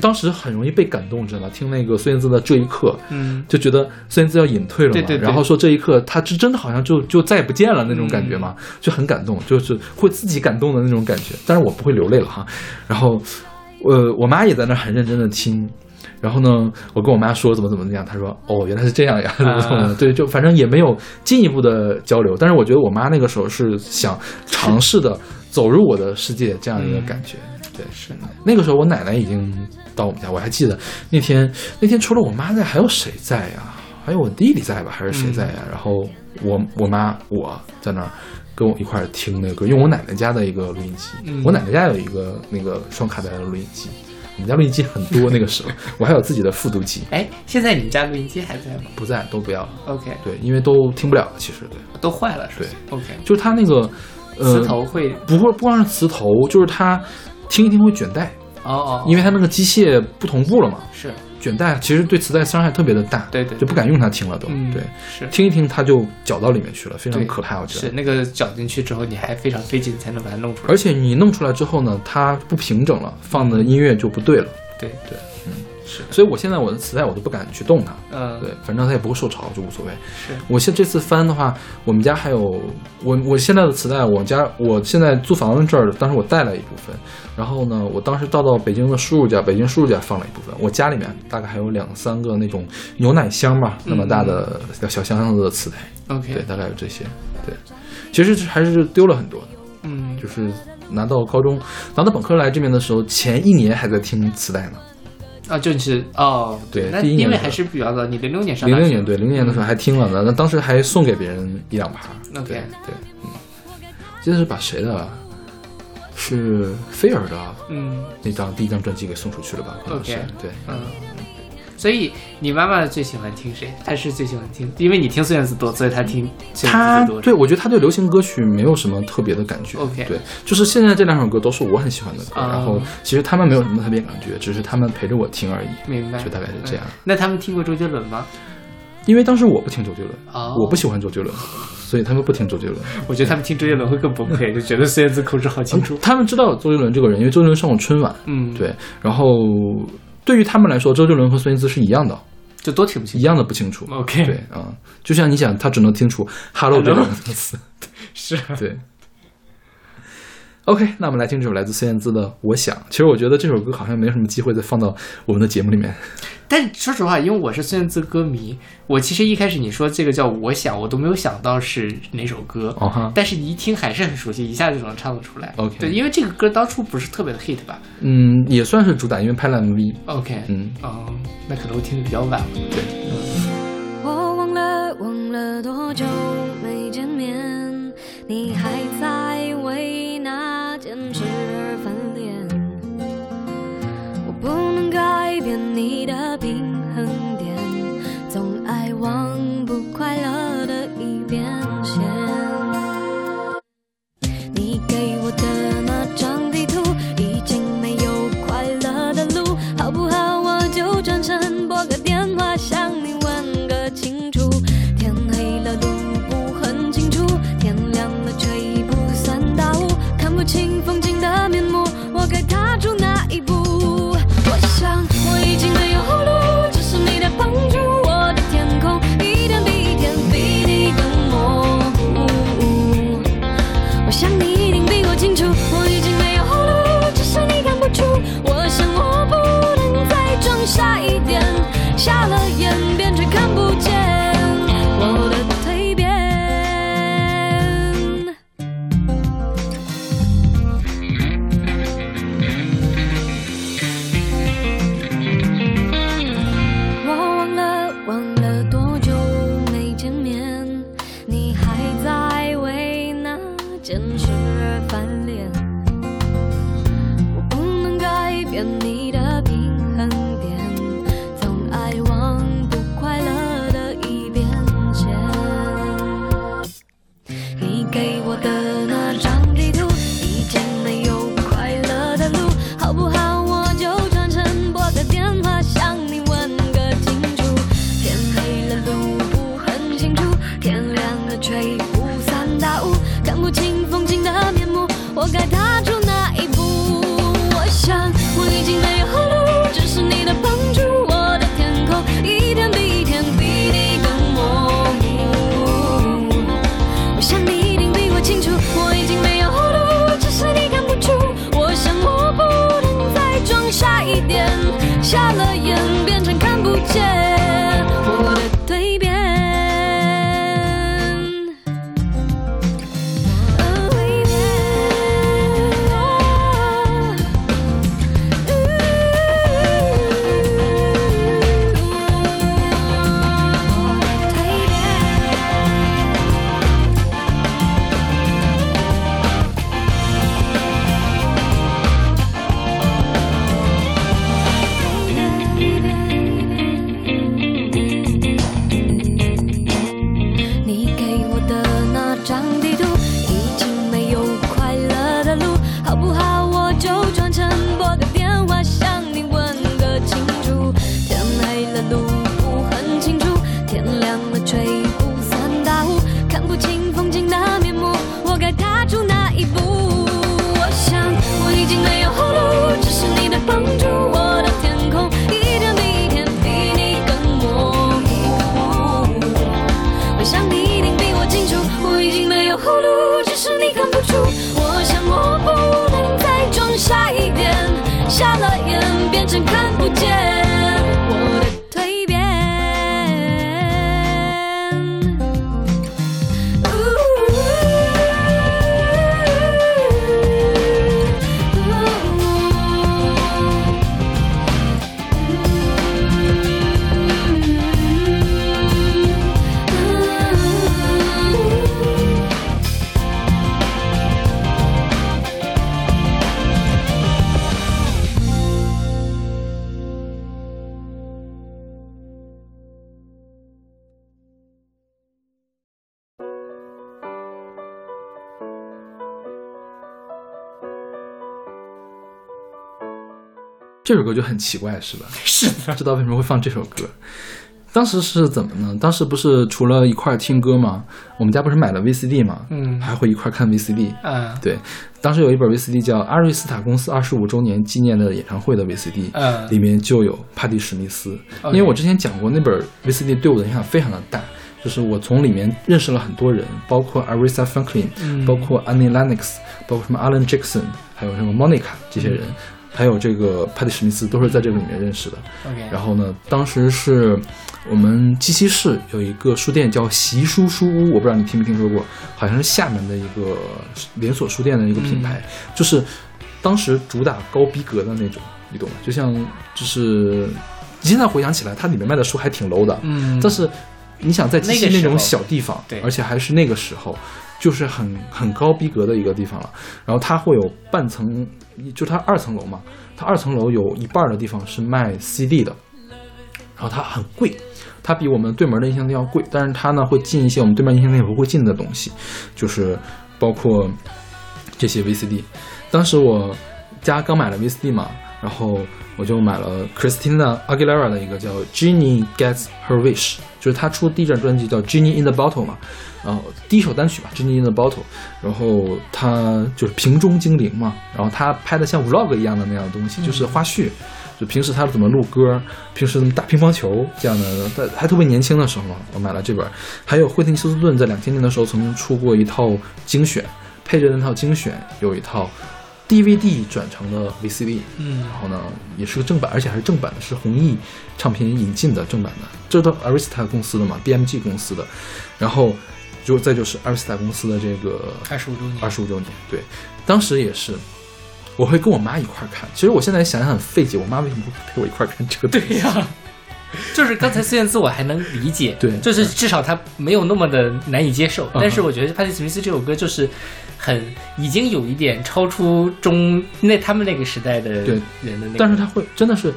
当时很容易被感动，知道吗？听那个孙燕姿的这一刻，嗯就觉得孙燕姿要隐退了嘛，对对对然后说这一刻她是真的好像就就再也不见了那种感觉嘛，嗯就很感动，就是会自己感动的那种感觉。但是我不会流泪了哈。然后，呃，我妈也在那很认真的听。然后呢，我跟我妈说怎么怎么怎样，她说哦原来是这样呀，怎么怎么，对，就反正也没有进一步的交流。但是我觉得我妈那个时候是想尝试的走入我的世界这样一个感觉。对，是那个时候我奶奶已经到我们家，我还记得那天那天除了我妈在，还有谁在呀？还有我弟弟在吧？还是谁在呀？然后我我妈我在那儿跟我一块儿听那个歌，用我奶奶家的一个录音机。嗯我奶奶家有一个那个双卡带的录音机，我们家录音机很多，那个时候 我还有自己的复读机，哎，现在你们家录音机还在吗不在都不要了。？OK，对，因为都听不了了，其实对，都坏了是对？OK，就是它那个呃磁头会不会不光是磁头，就是它听一听会卷带，哦哦，因为它那个机械不同步了嘛。是卷带其实对磁带伤害特别的大，对对对就不敢用它听了都。嗯对，是听一听它就搅到里面去了，非常对可怕，我觉得。是那个搅进去之后，你还非常费劲才能把它弄出来。而且你弄出来之后呢，它不平整了，放的音乐就不对了。对对，嗯，是。所以我现在我的磁带我都不敢去动它。嗯。对，反正它也不会受潮，就无所谓。是。我现这次翻的话，我们家还有我我现在的磁带，我家我现在租房子这儿，当时我带了一部分，然后呢，我当时到到北京的叔叔家，北京叔叔家放了一部分，我家里面大概还有两三个那种牛奶箱吧，那么大的小小箱子的磁带，OK，对大概有这些，对，其实还是丢了很多的，嗯，就是拿到高中拿到本科来这边的时候，前一年还在听磁带呢，啊，就是哦，对那因为还是比较早，你零六年上零六年对零六年的时候还听了呢，那当时还送给别人一两盘儿。OK 对对，嗯，记得是把谁的，是菲尔的嗯。那张第一张专辑给送出去了吧？可能是对，嗯，所以你妈妈最喜欢听谁？她是最喜欢听，因为你听孙燕姿多，所以她听孙他燕姿最多。对我觉得她对流行歌曲没有什么特别的感觉。OK 对，就是现在这两首歌都是我很喜欢的歌，啊然后其实他们没有什么特别感觉，只是他们陪着我听而已。明白，就大概是这样嗯那他们听过周杰伦吗？因为当时我不听周杰伦，哦我不喜欢周杰伦，所以他们不听周杰伦。我觉得他们听周杰伦会更崩溃，就觉得孙燕姿口齿好清楚。他们知道周杰伦这个人，因为周杰伦上过春晚，嗯，，对，然后对于他们来说，周杰伦和孙燕姿是一样的，就都听不清一。样的不清楚。OK 对啊、就像你想，他只能听出 “hello” 这两个词。是，对。OK，那我们来听这首来自孙燕姿的《我想》。其实我觉得这首歌好像没有什么机会再放到我们的节目里面。但说实话，因为我是孙燕姿歌迷，我其实一开始你说这个叫《我想》，我都没有想到是哪首歌。哦哈，但是你一听还是很熟悉，一下就能唱得出来。OK 对，因为这个歌当初不是特别的 hit 吧嗯，也算是主打，因为拍了 MV。？OK，嗯，哦，那可能我听的比较晚了。对，我忘了忘了多久没见面，你还在为那件事而翻脸。我不能改变你的平衡。一点，瞎了眼变成看不见。这首歌就很奇怪，是吧？是的，知道为什么会放这首歌？当时是怎么呢？当时不是除了一块儿听歌吗？我们家不是买了 VCD 吗？嗯还会一块儿看 VCD。嗯对，当时有一本 VCD 叫阿瑞斯塔公司二十五周年纪念的演唱会的 VCD，、嗯里面就有帕蒂史密斯。因为我之前讲过，那本 VCD 对我的影响非常的大，就是我从里面认识了很多人，包括 Aretha Franklin，、嗯包括 Annie Lennox，包括什么 Alan Jackson，还有什么 Monica 这些人，还有这个派蒂史密斯都是在这个里面认识的。，OK，然后呢，当时是我们鸡西市有一个书店叫习书书屋，我不知道你听没听说过，好像是厦门的一个连锁书店的一个品牌，就是当时主打高逼格的那种，你懂吗？就像就是你现在回想起来，它里面卖的书还挺 low 的，嗯，但是你想在鸡西那种小地方，对而且还是那个时候，就是很很高逼格的一个地方了。然后它会有半层，就它二层楼嘛，它二层楼有一半的地方是卖 CD 的，然后它很贵，它比我们对门的音像店要贵，但是它呢会进一些我们对面音像店不会进的东西，就是包括这些 VCD。当时我家刚买了 VCD 嘛，然后我就买了 Christina Aguilera 的一个叫《Genie Gets Her Wish》，就是她出第一张专辑叫《Genie in the Bottle》嘛，然后第一首单曲吧，《Genie in the Bottle》，然后他就是瓶中精灵嘛，然后他拍的像 Vlog 一样的那样的东西，就是花絮。就平时他怎么录歌，平时怎么打乒乓球这样的，在还特别年轻的时候，我买了这本。还有惠特尼休斯顿在两千年的时候曾经出过一套精选，配着那套精选有一套 DVD 转成了 VCD，嗯然后呢也是个正版，而且还是正版的，是弘毅唱片引进的正版的，这都 Arista 公司的嘛，BMG 公司的，然后就再就是 Arista 公司的这个二十五周年，二十五周年，对，当时也是。我会跟我妈一块儿看，其实我现在想想很费解，我妈为什么不陪我一块儿看这个？对呀、就是刚才孙燕姿我还能理解，对就是至少他没有那么的难以接受。嗯但是我觉得帕蒂·史密斯这首歌就是很已经有一点超出中那他们那个时代的对人的那个，但是他会真的是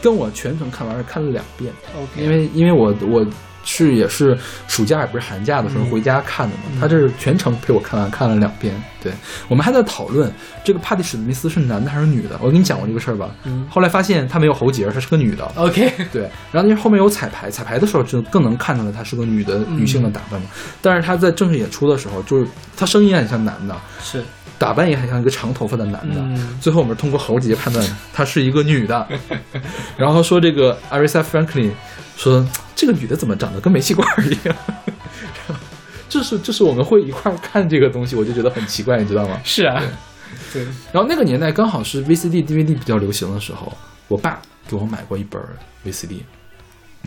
跟我全程看完是看了两遍因为因为我我是也是暑假也不是寒假的时候嗯回家看的嘛，嗯他这是全程陪我看完看了两遍。对我们还在讨论这个帕蒂史密斯是男的还是女的，我跟你讲过这个事儿吧。嗯后来发现她没有喉结，她是个女的。OK，对，然后因为后面有彩排，彩排的时候就更能看出来她是个女的嗯女性的打扮嘛。但是她在正式演出的时候，就是她声音也很像男的，是打扮也很像一个长头发的男的。嗯最后我们通过喉结判断她是一个女的，然后说这个 Aretha Franklin 说这个女的怎么长得跟煤气罐儿一样。就是就是我们会一块儿看这个东西，我就觉得很奇怪，你知道吗？是啊，对，然后那个年代刚好是 VCD、DVD 比较流行的时候，我爸给我买过一本 VCD，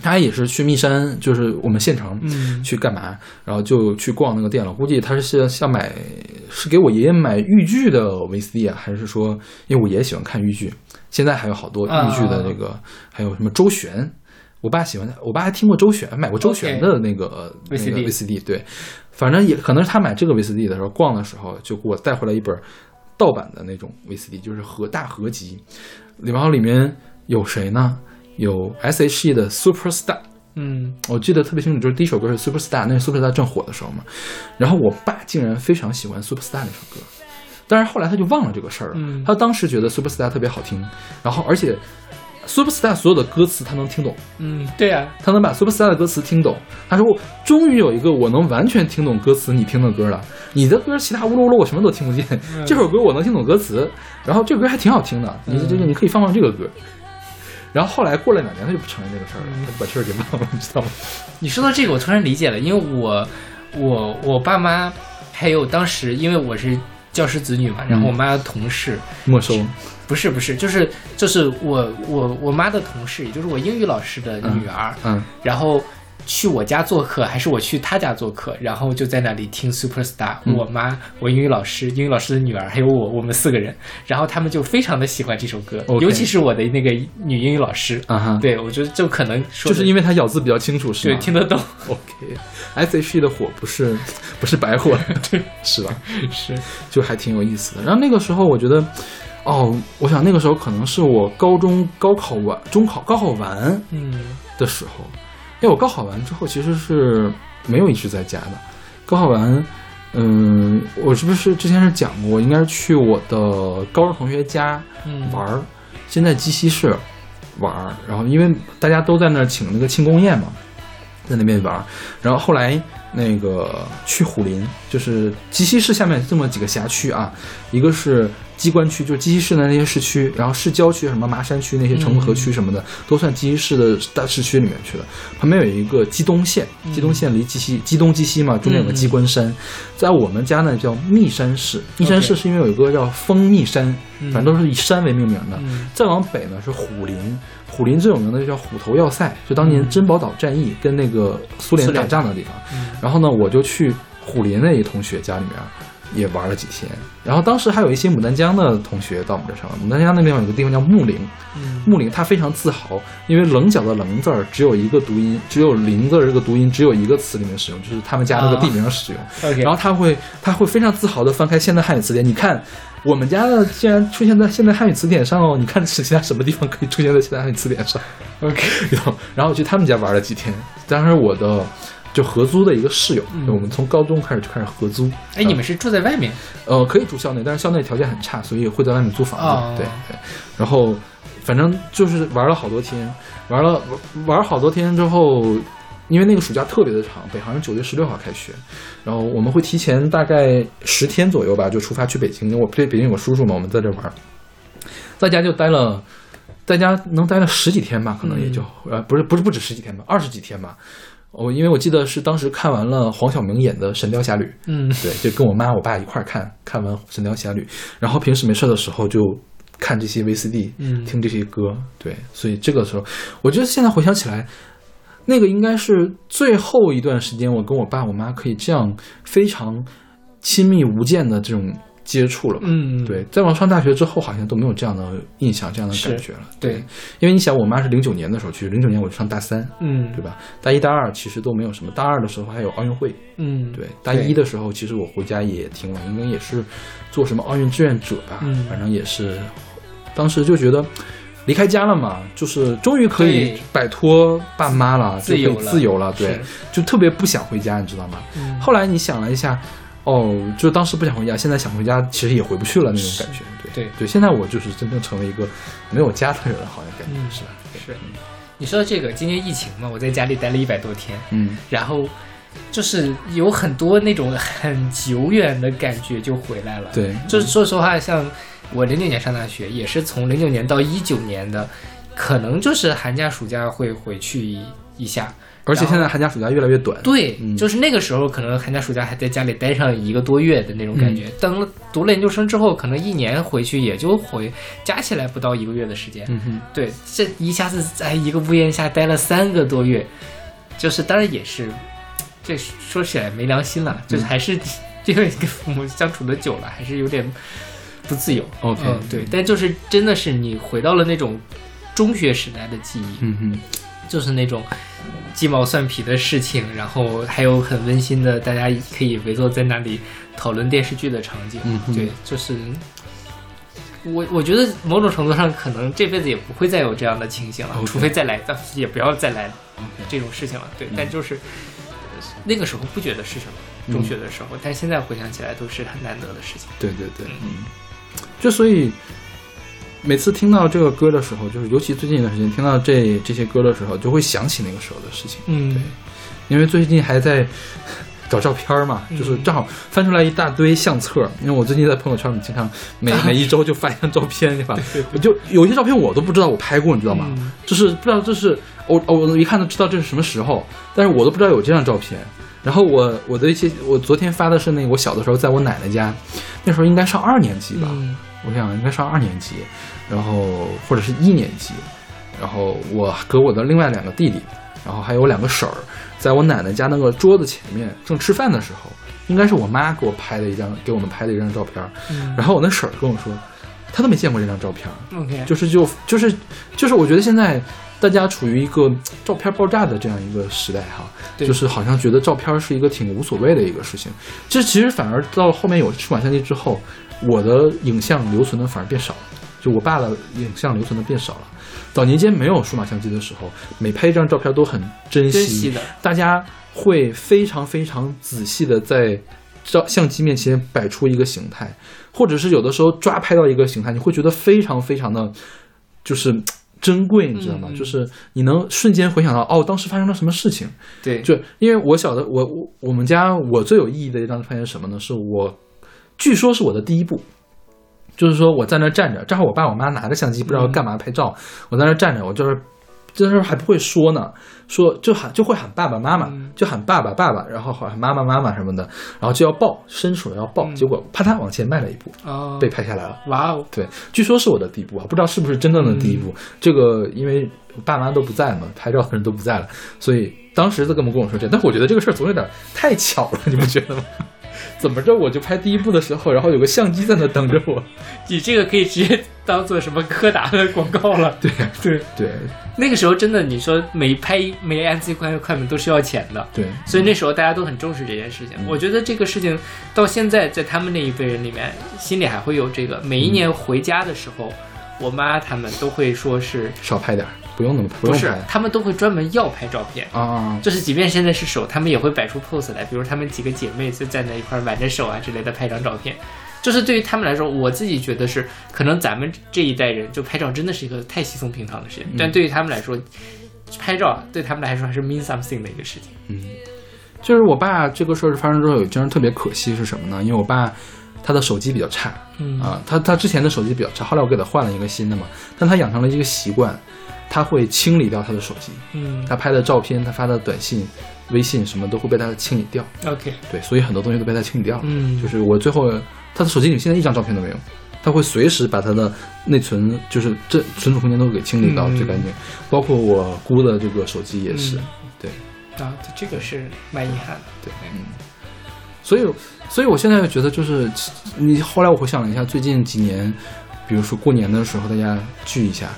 他也是去密山，就是我们县城嗯去干嘛，然后就去逛那个店了。估计他是想买，是给我爷爷买豫剧的 VCD 啊，还是说，因为我爷爷喜欢看豫剧，现在还有好多豫剧的那个，还有什么周璇。我爸喜欢，我爸还听过周璇，买过周璇的那个那个 VCD VCD，对，反正也可能是他买这个 VCD 的时候，逛的时候就给我带回来一本盗版的那种 VCD，就是合大合集，然后里面有谁呢？有 S.H.E 的 Superstar，嗯我记得特别清楚，就是第一首歌是 Superstar，那是 Superstar 正火的时候嘛。然后我爸竟然非常喜欢 Superstar 那首歌，但是后来他就忘了这个事儿了。嗯他当时觉得 Superstar 特别好听，然后而且 Superstar 所有的歌词他能听懂，嗯，对啊，他能把 Superstar 的歌词听懂。他说：“我终于有一个我能完全听懂歌词你听的歌了。你的歌其他乌噜呜噜我什么都听不见，这首歌我能听懂歌词，然后这个歌还挺好听的。你这个你可以放放这个歌。”然后后来过了两年，他就不承认这个事儿了，他就把这事儿给忘了，你知道吗？你说到这个，我突然理解了，因为我我我爸妈还有当时因为我是教师子女嘛，然后我妈的同事。没收。不是不是，就是就是我我我妈的同事，也就是我英语老师的女儿，嗯然后去我家做客，还是我去他家做客，然后就在那里听 Superstar，、嗯。我妈、我英语老师、英语老师的女儿，还有我，我们四个人，然后他们就非常的喜欢这首歌尤其是我的那个女英语老师，啊哈，，对我觉得就可能说就是因为他咬字比较清楚，是吗？对听得懂，OK，S.H.E 的火不是不是白火，对，是吧？是。就还挺有意思的。然后那个时候我觉得，哦，我想那个时候可能是我高中高考完、中考高考完嗯。的时候，因为我高考完之后其实是没有一直在家的。高考完，嗯，我是不是之前是讲过，应该是去我的高中同学家嗯玩儿，先在鸡西市玩儿，然后因为大家都在那儿请那个庆功宴嘛，在那边玩儿，然后后来那个去虎林，就是鸡西市下面这么几个辖区啊，一个是机关区，就是鸡西市的那些市区，然后市郊区什么麻山区那些城河区什么的，都算鸡西市的大市区里面去了。旁边有一个鸡东县，鸡东县离鸡西鸡东鸡西嘛，中间有个鸡冠山，在我们家呢叫密山市，密山市是因为有一个叫蜂蜜山，反正都是以山为命名的。嗯再往北呢是虎林，虎林最有名的就叫虎头要塞，就当年珍宝岛战役跟那个苏联打仗的地方。嗯然后呢，我就去虎林那一同学家里面也玩了几天。然后当时还有一些牡丹江的同学到我们这上了。牡丹江那地方有个地方叫木林，嗯木林他非常自豪，因为棱角的棱字儿只有一个读音，只有林字儿这个读音只有一个词里面使用，就是他们家那个地名使用。然后他会他会非常自豪的翻开现代汉语词典，你看我们家的竟然出现在现代汉语词典上哦，你看是其他什么地方可以出现在现代汉语词典上？OK，然后我去他们家玩了几天，当时我的就合租的一个室友，嗯我们从高中开始就开始合租。哎，你们是住在外面？呃可以住校内，但是校内条件很差，所以会在外面租房子。哦对对，然后反正就是玩了好多天，玩了玩玩好多天之后。因为那个暑假特别的长，北航是九月十六号开学，然后我们会提前大概十天左右吧，就出发去北京。因为我对北京有个叔叔嘛，我们在这玩，在家就待了，在家能待了十几天吧，可能也就、呃不是不是不止十几天吧，二十几天吧。我因为我记得是当时看完了黄晓明演的《神雕侠侣》，嗯。对，就跟我妈我爸一块儿看，看完《神雕侠侣》，然后平时没事的时候就看这些 VCD，嗯。听这些歌，对，所以这个时候，我觉得现在回想起来，那个应该是最后一段时间，我跟我爸我妈可以这样非常亲密无间的这种接触了吧。嗯，对，再往上大学之后，好像都没有这样的印象、这样的感觉了。对，因为你想，我妈是零九年的时候去，零九年我就上大三，嗯，对吧？大一、大二其实都没有什么，大二的时候还有奥运会，嗯，对，大一的时候其实我回家也挺晚，应该也是做什么奥运志愿者吧，嗯反正也是，当时就觉得。离开家了嘛，就是终于可以摆脱爸妈了，可以自由了自由了，对，就特别不想回家，你知道吗？嗯后来你想了一下，哦，就当时不想回家，现在想回家，其实也回不去了那种感觉。对对对，现在我就是真正成为一个没有家的人了，好像感觉、嗯是吧？是。你说到这个，今年疫情嘛，我在家里待了一百多天，嗯然后就是有很多那种很久远的感觉就回来了。，对，就是说实话，像我零九年上大学，也是从零九年到一九年的，可能就是寒假暑假会回去一一下。而且现在寒假暑假越来越短。对，嗯就是那个时候，可能寒假暑假还在家里待上一个多月的那种感嗯觉。等读了研究生之后，可能一年回去也就回，加起来不到一个月的时间。对，这一下子在一个屋檐下待了三个多月，就是当然也是，这说起来没良心了，就是还是 因为跟父母相处的久了，还是有点不自由。OK 嗯，对，但就是真的是你回到了那种中学时代的记忆，嗯哼，就是那种鸡毛蒜皮的事情，然后还有很温馨的，大家可以围坐在那里讨论电视剧的场景。嗯哼对，就是我我觉得某种程度上，可能这辈子也不会再有这样的情形了除非再来，但也不要再来这种事情了。对，但就是。呃那个时候不觉得是什么，中学的时候，但现在回想起来都是很难得的事情。对对对，嗯，就所以每次听到这个歌的时候，就是尤其最近一段时间听到这这些歌的时候，就会想起那个时候的事情。嗯，对因为最近还在找照片儿嘛，嗯就是正好翻出来一大堆相册。因为我最近在朋友圈里经常每 每一周就发一张照片，对吧？我就有些照片我都不知道我拍过，你知道吗？嗯就是不知道这是我我我一看就知道这是什么时候，但是我都不知道有这张照片。然后我我的一些我昨天发的是那个我小的时候在我奶奶家，那时候应该上二年级吧，嗯我想应该上二年级，然后或者是一年级，然后我和我的另外两个弟弟，然后还有两个婶儿，在我奶奶家那个桌子前面正吃饭的时候，应该是我妈给我拍的一张，给我们拍的一张照片儿。嗯然后我那婶儿跟我说，她都没见过这张照片儿，，OK，就是就就是就是，我觉得现在大家处于一个照片爆炸的这样一个时代哈，就是好像觉得照片是一个挺无所谓的一个事情。这其实反而到后面有数码相机之后，我的影像留存的反而变少了，就我爸的影像留存的变少了。早年间没有数码相机的时候，每拍一张照片都很珍惜，的，大家会非常非常仔细的在照相机面前摆出一个形态，或者是有的时候抓拍到一个形态，你会觉得非常非常的，就是珍贵，你知道吗？就是你能瞬间回想到，哦，当时发生了什么事情。对，就因为我小的我我我们家我最有意义的一张照片是什么呢？是我据说是我的第一部，就是说我在那站着，正好我爸我妈拿着相机不知道干嘛拍照，我在那站着，我就是。这时候还不会说呢，说就喊就会喊爸爸妈妈，嗯就喊爸爸爸爸，然后喊妈妈妈妈什么的，然后就要抱，伸手要抱，嗯结果啪嗒往前迈了一步，哦，被拍下来了。哇哦，对，据说是我的第一部啊，不知道是不是真正的第一部。嗯这个因为爸妈都不在嘛，拍照的人都不在了，所以当时他根本跟我说这，但我觉得这个事儿总有点太巧了，你不觉得吗？怎么着我就拍第一部的时候，然后有个相机在那等着我。你这个可以直接当做什么柯达的广告了。对对，对那个时候真的，你说每拍每按自己快快门都是要钱的，对，所以那时候大家都很重视这件事情。嗯我觉得这个事情到现在在他们那一辈人里面，心里还会有这个。每一年回家的时候，我妈他们都会说是少拍点儿，不用那么不不是，他们都会专门要拍照片。啊啊就是即便现在是手，他们也会摆出 pose 来，比如他们几个姐妹就站在一块儿挽着手啊之类的拍张照片。就是对于他们来说，我自己觉得是，可能咱们这一代人就拍照真的是一个太稀松平常的事情，但对于他们来说，拍照啊对他们来说还是 mean something 的一个事情。嗯，就是我爸这个事儿发生之后，有一件事特别可惜是什么呢？因为我爸他的手机比较差，嗯啊，他他之前的手机比较差，后来我给他换了一个新的嘛，但他养成了一个习惯，他会清理掉他的手机，嗯。他拍的照片，他发的短信、微信什么都会被他清理掉，，OK，对，所以很多东西都被他清理掉了。嗯。就是我最后他的手机里现在一张照片都没有，他会随时把他的内存，就是这存储空间都给清理到嗯。最干净，包括我姑的这个手机也是，嗯。对。啊，这个是蛮遗憾。的。对，嗯。所以，所以我现在觉得，就是你后来我回想了一下，最近几年，比如说过年的时候大家聚一下，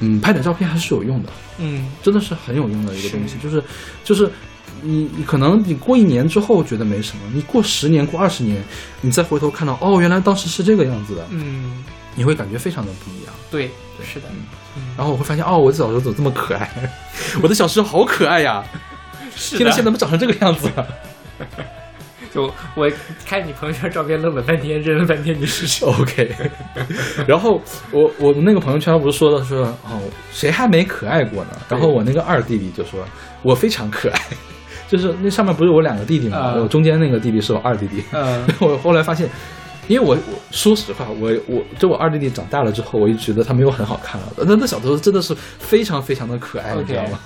嗯，拍点照片还是有用的，嗯真的是很有用的一个东西。就是就是你你可能你过一年之后觉得没什么，你过十年过二十年，你再回头看到哦，原来当时是这个样子的，嗯，你会感觉非常的不一样。对，是的，嗯然后我会发现哦，我小时候怎么这么可爱？我的小时候好可爱呀！是现在，现在怎么长成这个样子了？就我看你朋友圈照片愣了半天，认了半天你是谁？OK，然后我我那个朋友圈不是说的说哦，谁还没可爱过呢？然后我那个二弟弟就说我非常可爱，就是那上面不是我两个弟弟吗？啊我中间那个弟弟是我二弟弟。嗯 我后来发现，因为我我说实话，我我就我二弟弟长大了之后，我就觉得他没有很好看了。那那小时候真的是非常非常的可爱你知道吗？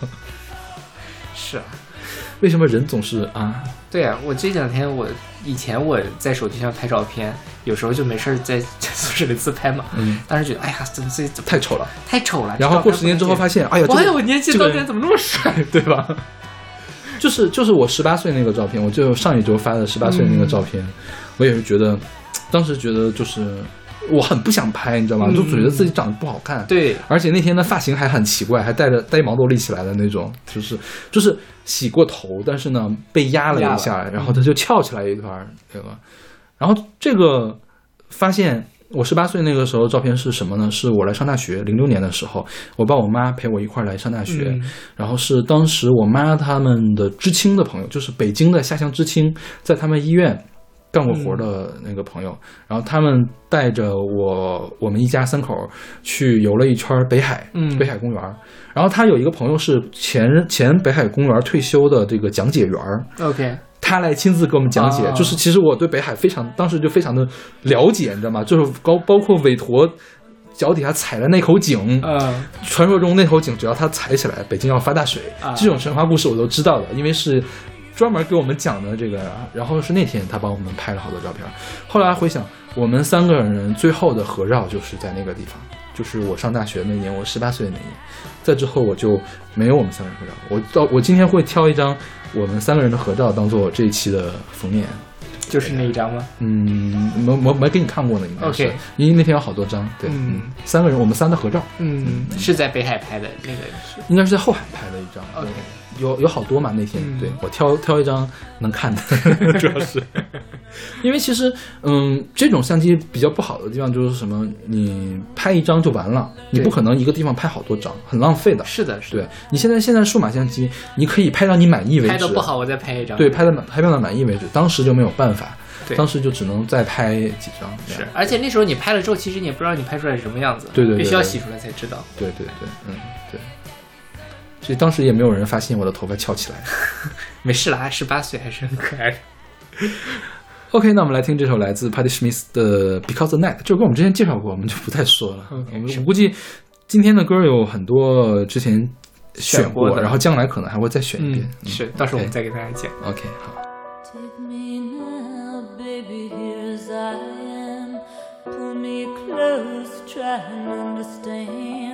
是啊，为什么人总是啊？对啊，我这两天我以前我在手机上拍照片，有时候就没事儿在在 宿舍里自拍嘛，嗯，当时觉得哎呀，怎么这怎么太丑了。太丑了。然后过十年之后发现，哎呀，这个哇呀，我年轻这个人当年怎么那么帅？对吧？就是就是我十八岁那个照片，我就上一周发的十八岁那个照片，我也是觉得，当时觉得就是我很不想拍，你知道吗？就总觉得自己长得不好看。对，而且那天的发型还很奇怪，还带着呆毛都立起来的那种，就是就是洗过头，但是呢被压了一下，然后它就翘起来一团儿，对吧？然后这个发现我十八岁那个时候照片是什么呢？是我来上大学，零六年的时候，我爸我妈陪我一块儿来上大学，嗯然后是当时我妈他们的知青的朋友，就是北京的下乡知青，在他们医院干过活的那个朋友，然后他们带着我我们一家三口去游了一圈北海，嗯北海公园。然后他有一个朋友是前前北海公园退休的这个讲解员，OK，他来亲自给我们讲解，啊就是其实我对北海非常，当时就非常的了解，你知道吗？就是包包括韦陀脚底下踩的那口井，嗯。传说中那口井只要他踩起来，北京要发大水，啊。这种神话故事我都知道的，因为是专门给我们讲的这个。然后是那天他帮我们拍了好多照片，后来回想，我们三个人最后的合照就是在那个地方，就是我上大学那年，我十八岁的那年。再之后我就没有我们三个人合照，我到我今天会挑一张我们三个人的合照当做这一期的封面。就是那一张吗？嗯，没没没给你看过呢，应该是 OK 因为那天有好多张，对，嗯三个人，我们三的合照，嗯，是在北海拍的那个是应该是在后海拍的一张。OK 对有有好多嘛那天，嗯对我挑挑一张能看的，主要是，因为其实嗯，这种相机比较不好的地方就是什么，你拍一张就完了，你不可能一个地方拍好多张，很浪费的。是的，是的对的，你现在现在数码相机，你可以拍到你满意为止，拍的不好我再拍一张。对，拍的满拍到的满意为止，当时就没有办法，对当时就只能再拍几张，是，而且那时候你拍了之后，其实你也不知道你拍出来是什么样子，对对对必须要洗出来才知道。对对对，嗯对，所以当时也没有人发现我的头发翘起来。没事啦，十八岁还是很 可爱的。OK，那我们来听这首来自 Patti Smith 的《Because the Night》，这首歌我们之前介绍过，我们就不再说了。OK，我们我估计今天的歌有很多之前选选过的然后将来可能还会再选一遍。嗯，是，到时候我们再给大家讲。OK，好。Take me now, baby, here as I am. Pull me close, try and understand.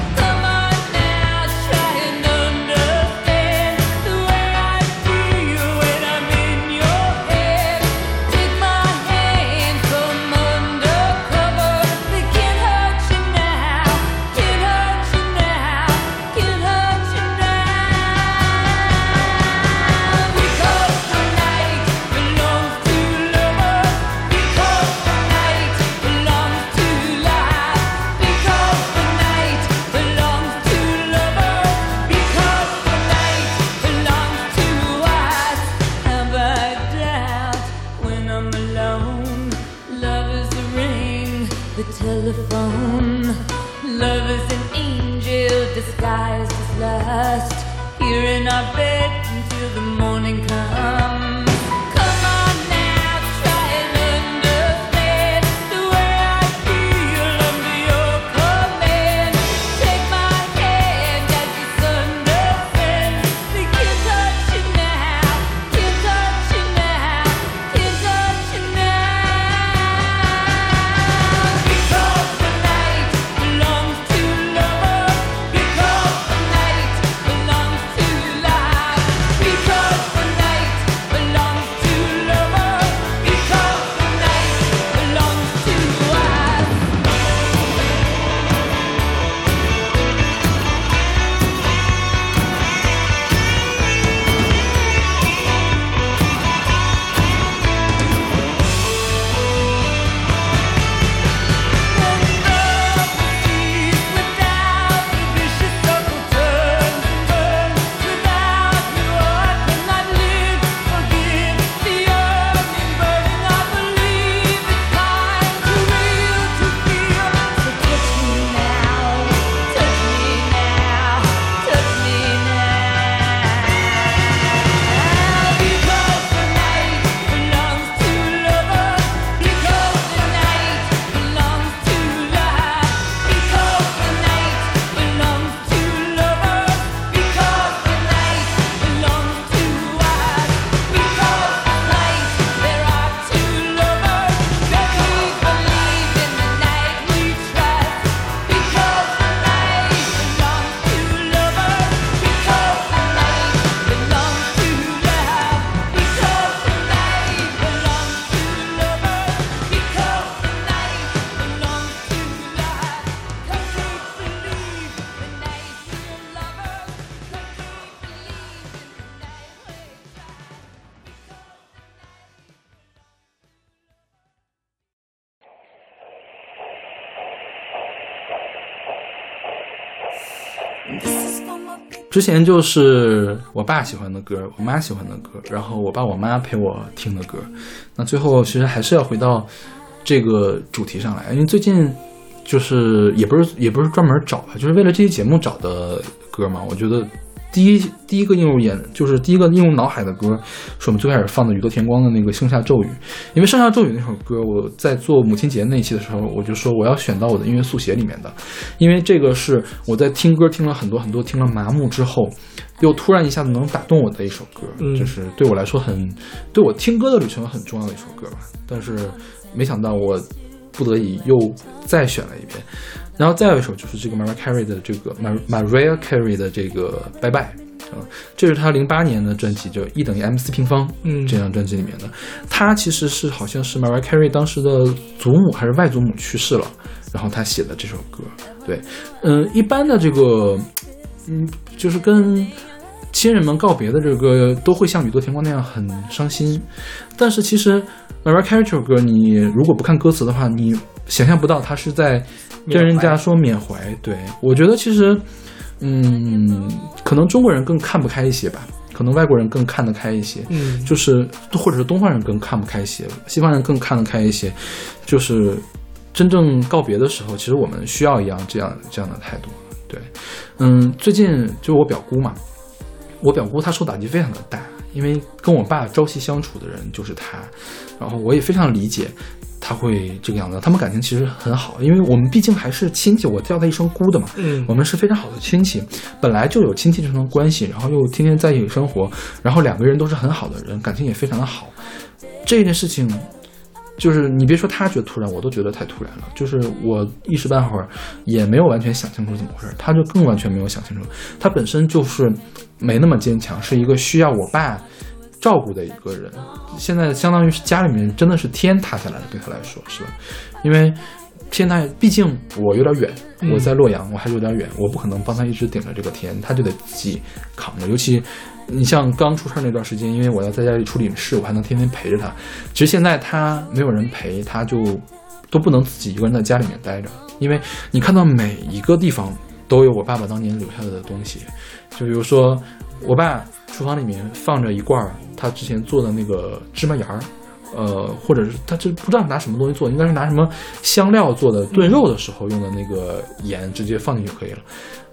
之前就是我爸喜欢的歌，我妈喜欢的歌，然后我爸我妈陪我听的歌。那最后其实还是要回到这个主题上来，因为最近就是也不是也不是专门找吧，就是为了这期节目找的歌嘛。我觉得第一第一个映入眼就是第一个映入脑海的歌，是我们最开始放的宇多田光的那个《盛夏骤雨》，因为《盛夏骤雨》那首歌，我在做母亲节那一期的时候，我就说我要选到我的音乐速写里面的，因为这个是我在听歌听了很多很多，听了麻木之后，又突然一下子能打动我的一首歌，嗯就是对我来说很，对我听歌的旅程很重要的一首歌吧。但是没想到我不得已又再选了一遍，然后再有一首就是这个 Mariah Carey 的这个 Mar Mariah Carey 的这个拜拜。嗯，这是他零八年的专辑，就一等于 MC 平方，嗯这张专辑里面的。他其实是好像是 Mariah Carey 当时的祖母还是外祖母去世了，然后他写的这首歌。对，嗯，一般的这个，嗯，就是跟亲人们告别的这个歌，都会像宇多田光那样很伤心。但是其实 Mariah Carey 这首歌，你如果不看歌词的话，你想象不到他是在跟人家说缅怀。对我觉得其实，嗯，可能中国人更看不开一些吧，可能外国人更看得开一些。嗯就是或者是东方人更看不开一些，西方人更看得开一些，就是真正告别的时候，其实我们需要一样这样这样的态度。对，嗯，最近就我表姑嘛，我表姑她受打击非常的大，因为跟我爸朝夕相处的人就是她，然后我也非常理解。她会这个样子，他们感情其实很好，因为我们毕竟还是亲戚，我叫他一声姑的嘛，嗯我们是非常好的亲戚，本来就有亲戚这层关系，然后又天天在一起生活，然后两个人都是很好的人，感情也非常的好。这件事情，就是你别说他觉得突然，我都觉得太突然了。就是我一时半会儿也没有完全想清楚怎么回事，他就更完全没有想清楚。他本身就是没那么坚强，是一个需要我爸照顾的一个人。现在相当于是家里面真的是天塌下来了，对他来说是吧？因为天塌，毕竟我有点远，嗯我在洛阳，我还是有点远，我不可能帮他一直顶着这个天，他就得自己扛着。尤其你像刚出事儿那段时间，因为我要在家里处理事，我还能天天陪着他。其实现在他没有人陪，他就都不能自己一个人在家里面待着，因为你看到每一个地方都有我爸爸当年留下的东西，就比如说我爸厨房里面放着一罐儿他之前做的那个芝麻盐儿。呃，或者是他这不知道拿什么东西做，应该是拿什么香料做的炖肉的时候用的那个盐，直接放进去就可以了。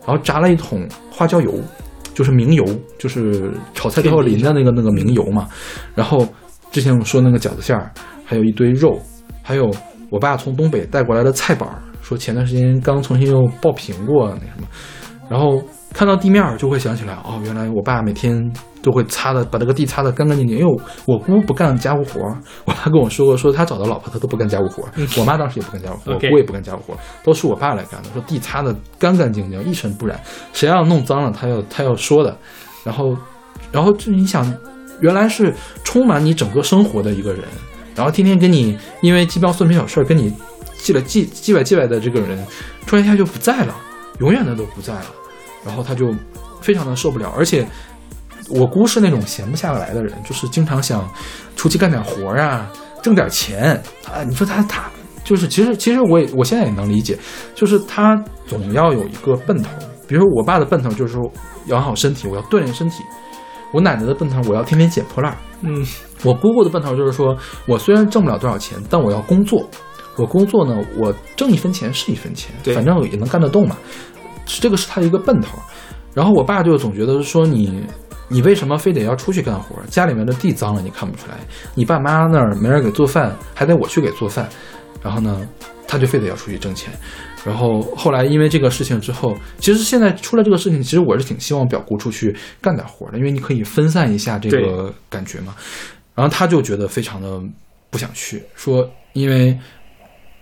然后炸了一桶花椒油，就是明油，就是炒菜之后淋的那个那个明油嘛。然后之前我说那个饺子馅儿，还有一堆肉，还有我爸从东北带过来的菜板儿，说前段时间刚重新又爆平过那什么。然后看到地面儿就会想起来，哦，原来我爸每天都会擦的，把这个地擦的干干净净。因为我我姑不干家务活儿，我爸跟我说过，说他找的老婆他都不干家务活儿。我妈当时也不干家务活儿，我姑也不干家务活儿，都是我爸来干的。说地擦的干干净净，一尘不染，谁要弄脏了，他要他要说的。然后，然后就你想，原来是充满你整个生活的一个人，然后天天跟你因为鸡毛蒜皮小事儿跟你记来记记来记来的这个人，突然一下就不在了，永远的都不在了。然后他就非常的受不了，而且我姑是那种闲不下来的人，就是经常想出去干点活儿啊，挣点钱啊。你说他他就是其实其实我也我现在也能理解，就是他总要有一个奔头。比如说我爸的奔头就是说养好身体，我要锻炼身体；我奶奶的奔头我要天天捡破烂儿。嗯我姑姑的奔头就是说，我虽然挣不了多少钱，但我要工作。我工作呢，我挣一分钱是一分钱，反正也能干得动嘛。这个是他的一个奔头。然后我爸就总觉得说你，你为什么非得要出去干活？家里面的地脏了你看不出来，你爸妈那儿没人给做饭，还得我去给做饭。然后呢，他就非得要出去挣钱。然后后来因为这个事情之后，其实现在出了这个事情，其实我是挺希望表姑出去干点活的，因为你可以分散一下这个感觉嘛。然后他就觉得非常的不想去，说因为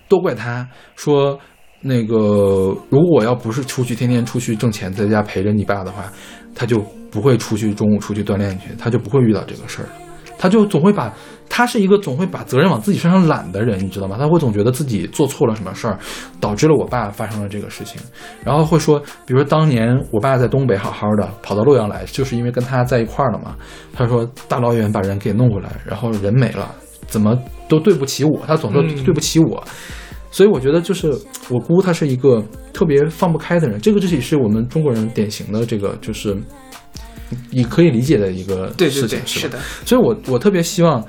都怪他，说那个如果要不是出去天天出去挣钱，在家陪着你爸的话，他就不会出去中午出去锻炼去，他就不会遇到这个事儿。他就总会把，他是一个总会把责任往自己身上揽的人，你知道吗？他会总觉得自己做错了什么事儿，导致了我爸发生了这个事情，然后会说，比如说当年我爸在东北好好的，跑到洛阳来，就是因为跟他在一块儿了嘛。他说大老远把人给弄过来，然后人没了，怎么都对不起我，他总说对不起我。所以我觉得就是我姑她是一个特别放不开的人，这个这也是我们中国人典型的这个就是你可以理解的一个对对事情，对，是？的，所以我我特别希望，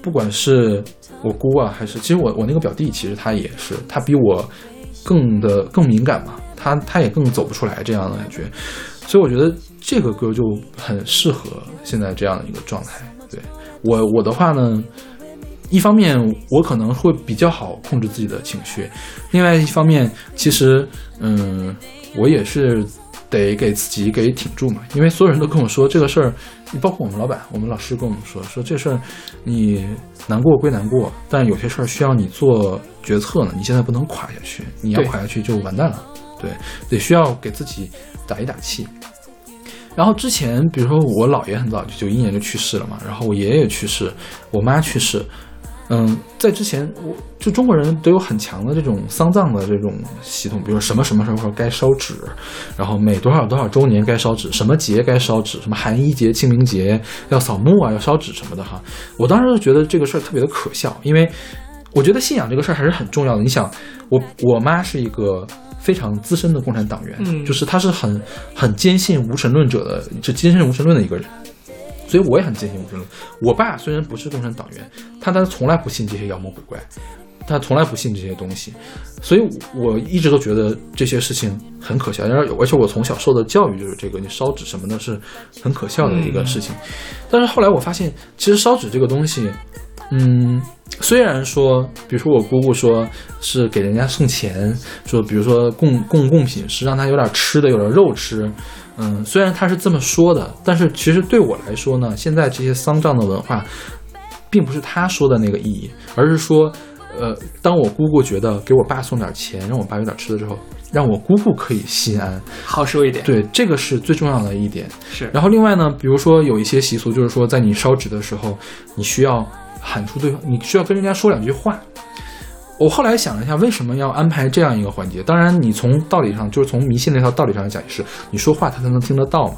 不管是我姑啊，还是其实我我那个表弟，其实他也是，他比我更的更敏感嘛，他他也更走不出来这样的感觉，所以我觉得这个歌就很适合现在这样的一个状态。对我我的话呢，一方面我可能会比较好控制自己的情绪，另外一方面，其实嗯，我也是得给自己给挺住嘛，因为所有人都跟我说这个事儿，包括我们老板、我们老师跟我们说，说这事儿你难过归难过，但有些事儿需要你做决策呢，你现在不能垮下去，你要垮下去就完蛋了，对，得需要给自己打一打气。然后之前，比如说我姥爷很早就九一年就去世了嘛，然后我爷爷去世，我妈去世，嗯，在之前，我就中国人都有很强的这种丧葬的这种系统，比如说什么什么时候该烧纸，然后每多少多少周年该烧纸，什么节该烧纸，什么寒衣节、清明节要扫墓啊，要烧纸什么的哈。我当时就觉得这个事儿特别的可笑，因为我觉得信仰这个事儿还是很重要的。你想，我我妈是一个非常资深的共产党员，嗯就是她是很很坚信无神论者的，就坚信无神论的一个人。所以我也很坚信无神论。我爸虽然不是共产党员，但他从来不信这些妖魔鬼怪，他从来不信这些东西，所以我一直都觉得这些事情很可笑。而而且我从小受的教育就是这个，你烧纸什么的是很可笑的一个事情。但是后来我发现，其实烧纸这个东西，嗯，虽然说，比如说我姑姑说是给人家送钱，说比如说供供贡品是让他有点吃的，有点肉吃，嗯，虽然他是这么说的，但是其实对我来说呢，现在这些丧葬的文化，并不是他说的那个意义，而是说，呃，当我姑姑觉得给我爸送点钱，让我爸有点吃的之后，让我姑姑可以心安，好受一点。对，这个是最重要的一点。是，然后另外呢，比如说有一些习俗，就是说在你烧纸的时候，你需要喊出对方，你需要跟人家说两句话。我后来想了一下，为什么要安排这样一个环节？当然，你从道理上，就是从迷信那套道理上来讲，也是你说话他才能听得到嘛。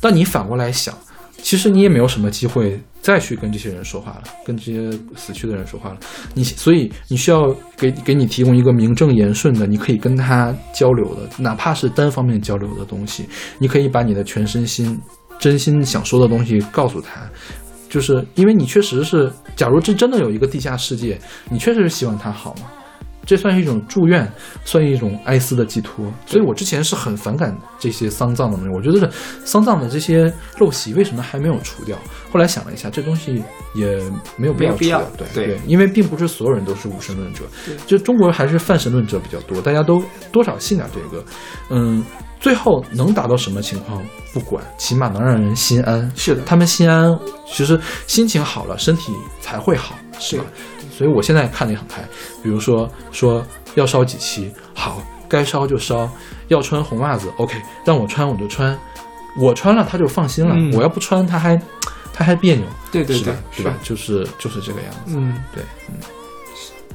但你反过来想，其实你也没有什么机会再去跟这些人说话了，跟这些死去的人说话了。你所以你需要给给你提供一个名正言顺的，你可以跟他交流的，哪怕是单方面交流的东西，你可以把你的全身心、真心想说的东西告诉他。就是因为你确实是，假如这真的有一个地下世界，你确实是希望它好嘛，这算是一种祝愿，算是一种哀思的寄托。所以我之前是很反感这些丧葬的东西，我觉得丧葬的这些陋习为什么还没有除掉？后来想了一下，这东西也没有必要除掉对对因为并不是所有人都是无神论者，就中国还是泛神论者比较多，大家都多少信点这个，嗯。最后能达到什么情况不管，起码能让人心安。是的他们心安，其实心情好了，身体才会好，是吧？所以我现在看的也很开。比如说说要烧几期，好，该烧就烧；要穿红袜子，OK，让我穿我就穿，我穿了他就放心了。嗯我要不穿，他还他还别扭，对对对是吧？就是就是这个样子。嗯，对，嗯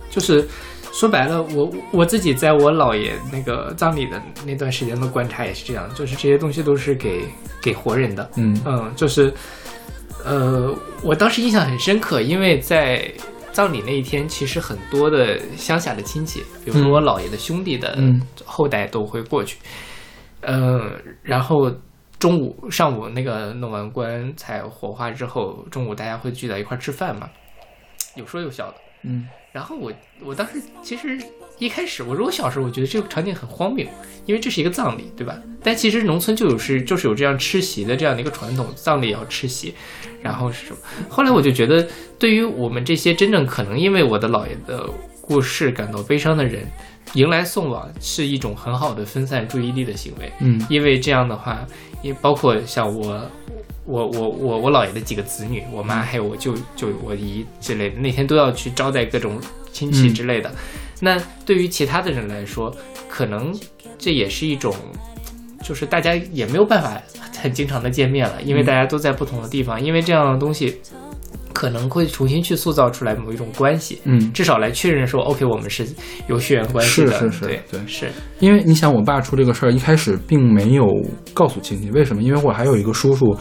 就是说白了，我我自己在我姥爷那个葬礼的那段时间的观察也是这样，就是这些东西都是给给活人的，嗯嗯，就是呃，我当时印象很深刻，因为在葬礼那一天，其实很多的乡下的亲戚，比如说我姥爷的兄弟的嗯后代都会过去，呃，然后。中午、上午那个弄完棺材火化之后，中午大家会聚在一块儿吃饭嘛，有说有笑的。嗯然后我我当时其实一开始，我说我小时候我觉得这个场景很荒谬，因为这是一个葬礼，对吧？但其实农村就有是就是有这样吃席的这样的一个传统，葬礼也要吃席，然后是什么？后来我就觉得，对于我们这些真正可能因为我的姥爷的过世感到悲伤的人，迎来送往是一种很好的分散注意力的行为。嗯因为这样的话，也包括像我，我我我我姥爷的几个子女，我妈还有我舅舅我姨之类的，那天都要去招待各种亲戚之类的。那对于其他的人来说，可能这也是一种，就是大家也没有办法很经常的见面了，因为大家都在不同的地方，因为这样的东西。可能会重新去塑造出来某一种关系，嗯，至少来确认说，OK，我们是有血缘关系的，是是是对对是，因为你想，我爸出这个事儿，一开始并没有告诉亲戚，为什么？因为我还有一个叔叔，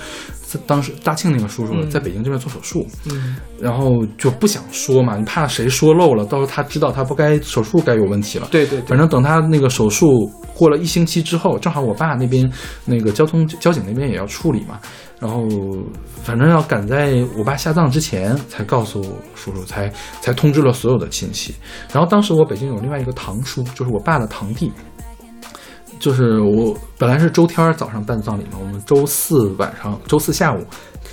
在当时大庆那个叔叔嗯。在北京这边做手术，嗯。然后就不想说嘛，你怕谁说漏了，到时候他知道他不该手术该有问题了。对对对。反正等他那个手术过了一星期之后，正好我爸那边那个交通交警那边也要处理嘛，然后反正要赶在我爸下葬之前才告诉叔叔，才才通知了所有的亲戚。然后当时我北京有另外一个堂叔，就是我爸的堂弟，就是我本来是周天早上办葬礼嘛，我们周四晚上、周四下午、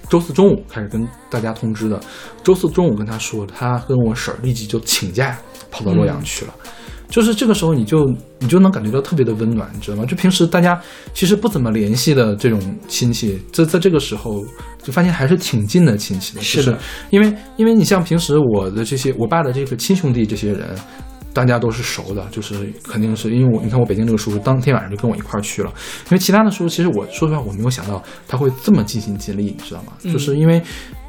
周四中午开始跟大家通知的。周四中午跟他说，他跟我婶儿立即就请假跑到洛阳去了。就是这个时候，你就你就能感觉到特别的温暖，你知道吗？就平时大家其实不怎么联系的这种亲戚，在在这个时候就发现还是挺近的亲戚的。是的就是因为因为你像平时我的这些我爸的这个亲兄弟这些人，大家都是熟的，就是肯定是因为我你看我北京这个叔叔当天晚上就跟我一块儿去了，因为其他的叔叔其实我说实话我没有想到他会这么尽心尽力，你知道吗？就是因为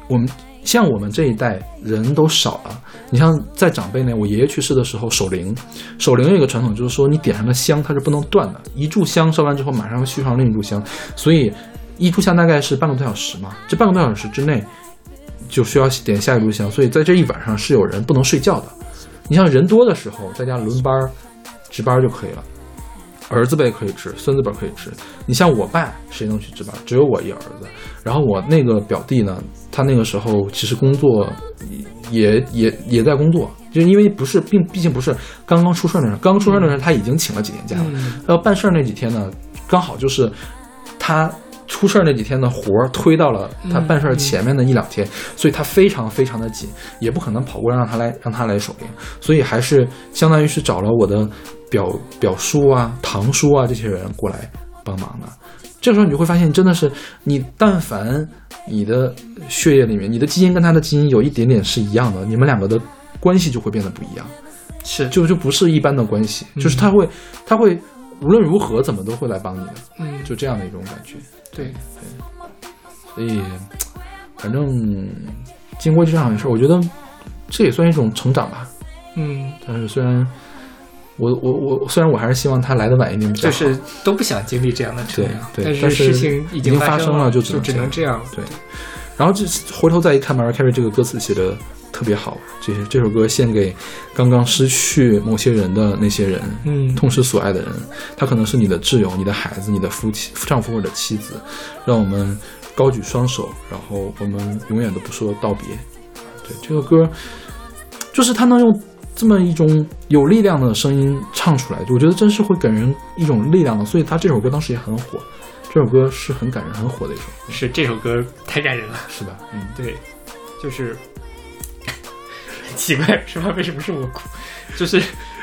我们像我们这一代人都少了，你像在长辈那，我爷爷去世的时候守灵，守灵有一个传统就是说你点上的香它是不能断的，一炷香烧完之后马上续上另一炷香，所以一炷香大概是半个多小时嘛，这半个多小时之内就需要点下一炷香，所以在这一晚上是有人不能睡觉的。你像人多的时候，在家轮班值班就可以了，儿子辈可以值，孙子辈可以值。你像我爸，谁能去值班？只有我一儿子。然后我那个表弟呢，他那个时候其实工作也也也在工作，就因为不是，并毕竟不是刚刚出事儿那时候，刚出事儿那时候他已经请了几天假了。嗯要办事儿那几天呢，刚好就是他出事儿那几天的活儿推到了他办事儿前面的一两天，所以他非常非常的紧，也不可能跑过来让他来让他来守灵，所以还是相当于是找了我的表表叔啊、堂叔啊这些人过来帮忙的。这时候你就会发现，真的是你但凡你的血液里面，你的基因跟他的基因有一点点是一样的，你们两个的关系就会变得不一样。是就就不是一般的关系，就是他会他会无论如何怎么都会来帮你的，嗯就这样的一种感觉。对对，所以反正经过这样的事儿，我觉得这也算一种成长吧。嗯，但是虽然我我我虽然我还是希望他来的晚一点就是都不想经历这样的对对但是事情已经经发生了就就只能能这样。对。然后这回头再一看，Mariah Carey 这个歌词写的特别好，这这首歌献给刚刚失去某些人的那些人，嗯痛失所爱的人，他可能是你的挚友、你的孩子、你的夫妻、丈夫或者妻子，让我们高举双手，然后我们永远都不说道别。对这个歌，就是他能用这么一种有力量的声音唱出来，我觉得真是会给人一种力量的。所以他这首歌当时也很火，这首歌是很感人、很火的一首，是这首歌太感人了，是吧？嗯，对，就是很 奇怪是吧？为什么是我哭？就是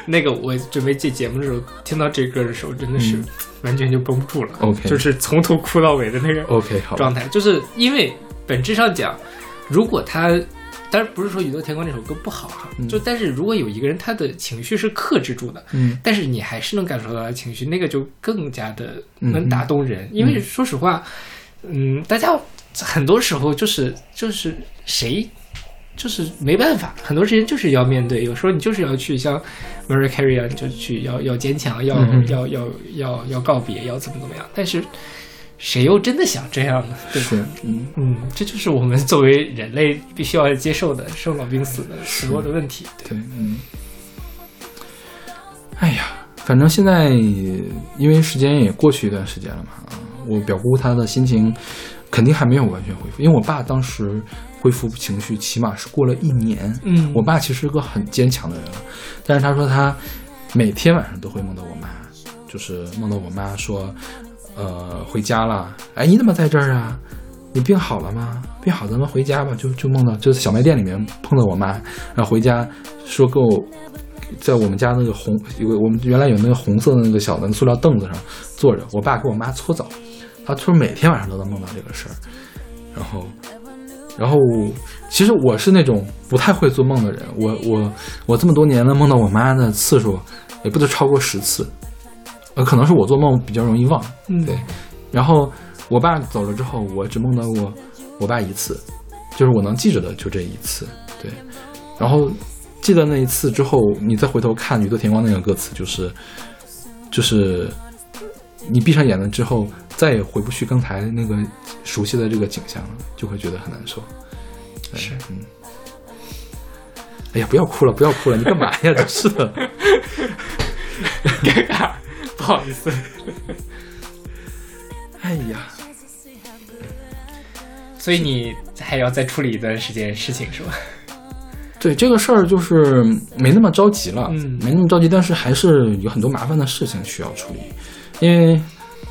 那个我准备接节目的时候，听到这歌的时候，真的是嗯完全就绷不住了。OK 就是从头哭到尾的那个 OK，好状态，就是因为本质上讲，如果他。当然不是说《宇宙天光》这首歌不好哈，嗯就但是如果有一个人他的情绪是克制住的，嗯但是你还是能感受到他的情绪，那个就更加的嗯能打动人。因为说实话，嗯，大家很多时候就是就是谁。就是没办法，很多事情就是要面对。有时候你就是要去像 Mariah Carey 啊，你就去要要坚强，要、嗯要要要要告别，要怎么怎么样。但是谁又真的想这样呢？对吧？是，嗯。嗯，这就是我们作为人类必须要接受的生老病死的所有的问题。对，嗯，哎呀，反正现在因为时间也过去一段时间了嘛，啊，我表姑她的心情肯定还没有完全恢复，因为我爸当时恢复情绪起码是过了一年。嗯我爸其实是个很坚强的人了，但是他说他每天晚上都会梦到我妈，就是梦到我妈说，呃，回家了，哎，你怎么在这儿啊？你病好了吗？病好，咱们回家吧。就就梦到就是小卖店里面碰到我妈，然后回家说给我在我们家那个红有我们原来有那个红色的那个小的塑料凳子上坐着，我爸给我妈搓澡，他说每天晚上都能梦到这个事儿，然后然后其实我是那种不太会做梦的人，我我我这么多年了梦到我妈的次数也不得超过十次，呃，可能是我做梦比较容易忘，嗯对。然后我爸走了之后，我只梦到过我爸一次，就是我能记着的就这一次，对。然后记得那一次之后，你再回头看宇宙天光那个歌词，就是就是你闭上眼了之后，再也回不去刚才那个熟悉的这个景象了，就会觉得很难受。对是，嗯。哎呀，不要哭了，不要哭了，你干嘛呀？真是的。尴尬，不好意思。哎呀，所以你还要再处理一段时间事情是吧？对这个事儿就是没那么着急了，嗯没那么着急，但是还是有很多麻烦的事情需要处理，因为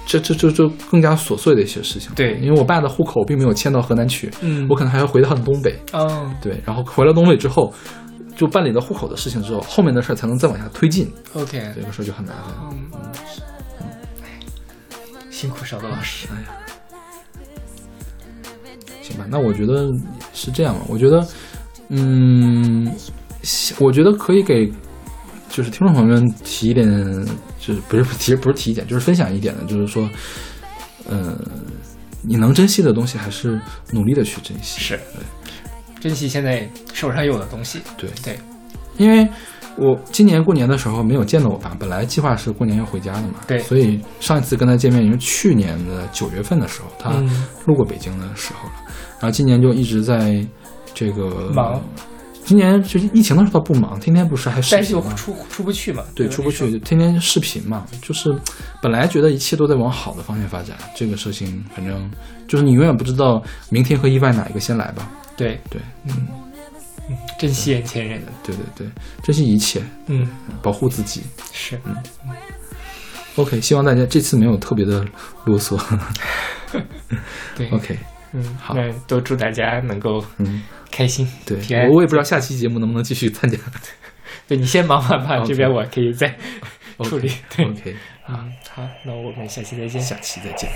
这这这这更加琐碎的一些事情。对因为我爸的户口并没有迁到河南去，嗯我可能还要回到东北。哦对，然后回了东北之后，就办理了户口的事情之后，后面的事儿才能再往下推进，，OK，这个事儿就很麻烦。嗯，辛苦勺子老师。哎呀，行吧，那我觉得是这样吧。我觉得，嗯，我觉得可以给就是听众朋友们提一点，就是不是提不是提一点，就是分享一点的，就是说，呃，你能珍惜的东西，还是努力的去珍惜。是，珍惜现在手上有的东西。对对，因为我今年过年的时候没有见到我爸，本来计划是过年要回家的嘛，对所以上一次跟他见面，因为去年的九月份的时候，他嗯路过北京的时候了，然后今年就一直在这个忙。今年就是疫情的时候倒不忙，天天不是还视但是频吗？又出出不去嘛？对，出不去，就天天视频嘛，就是本来觉得一切都在往好的方向发展，这个事情反正就是你永远不知道明天和意外哪一个先来吧。对，对，嗯珍惜眼前人。对对对，珍惜一切，嗯，保护自己。是，嗯 OK，希望大家这次没有特别的啰嗦。对 OK，嗯，好那都祝大家能够嗯，开心，对平安。我我也不知道下期节目能不能继续参加。对你先忙完吧，OK 这边我可以再 处理。对，OK，嗯，好，那我们下期再见。下期再见。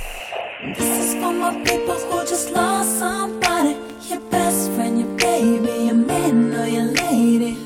need it.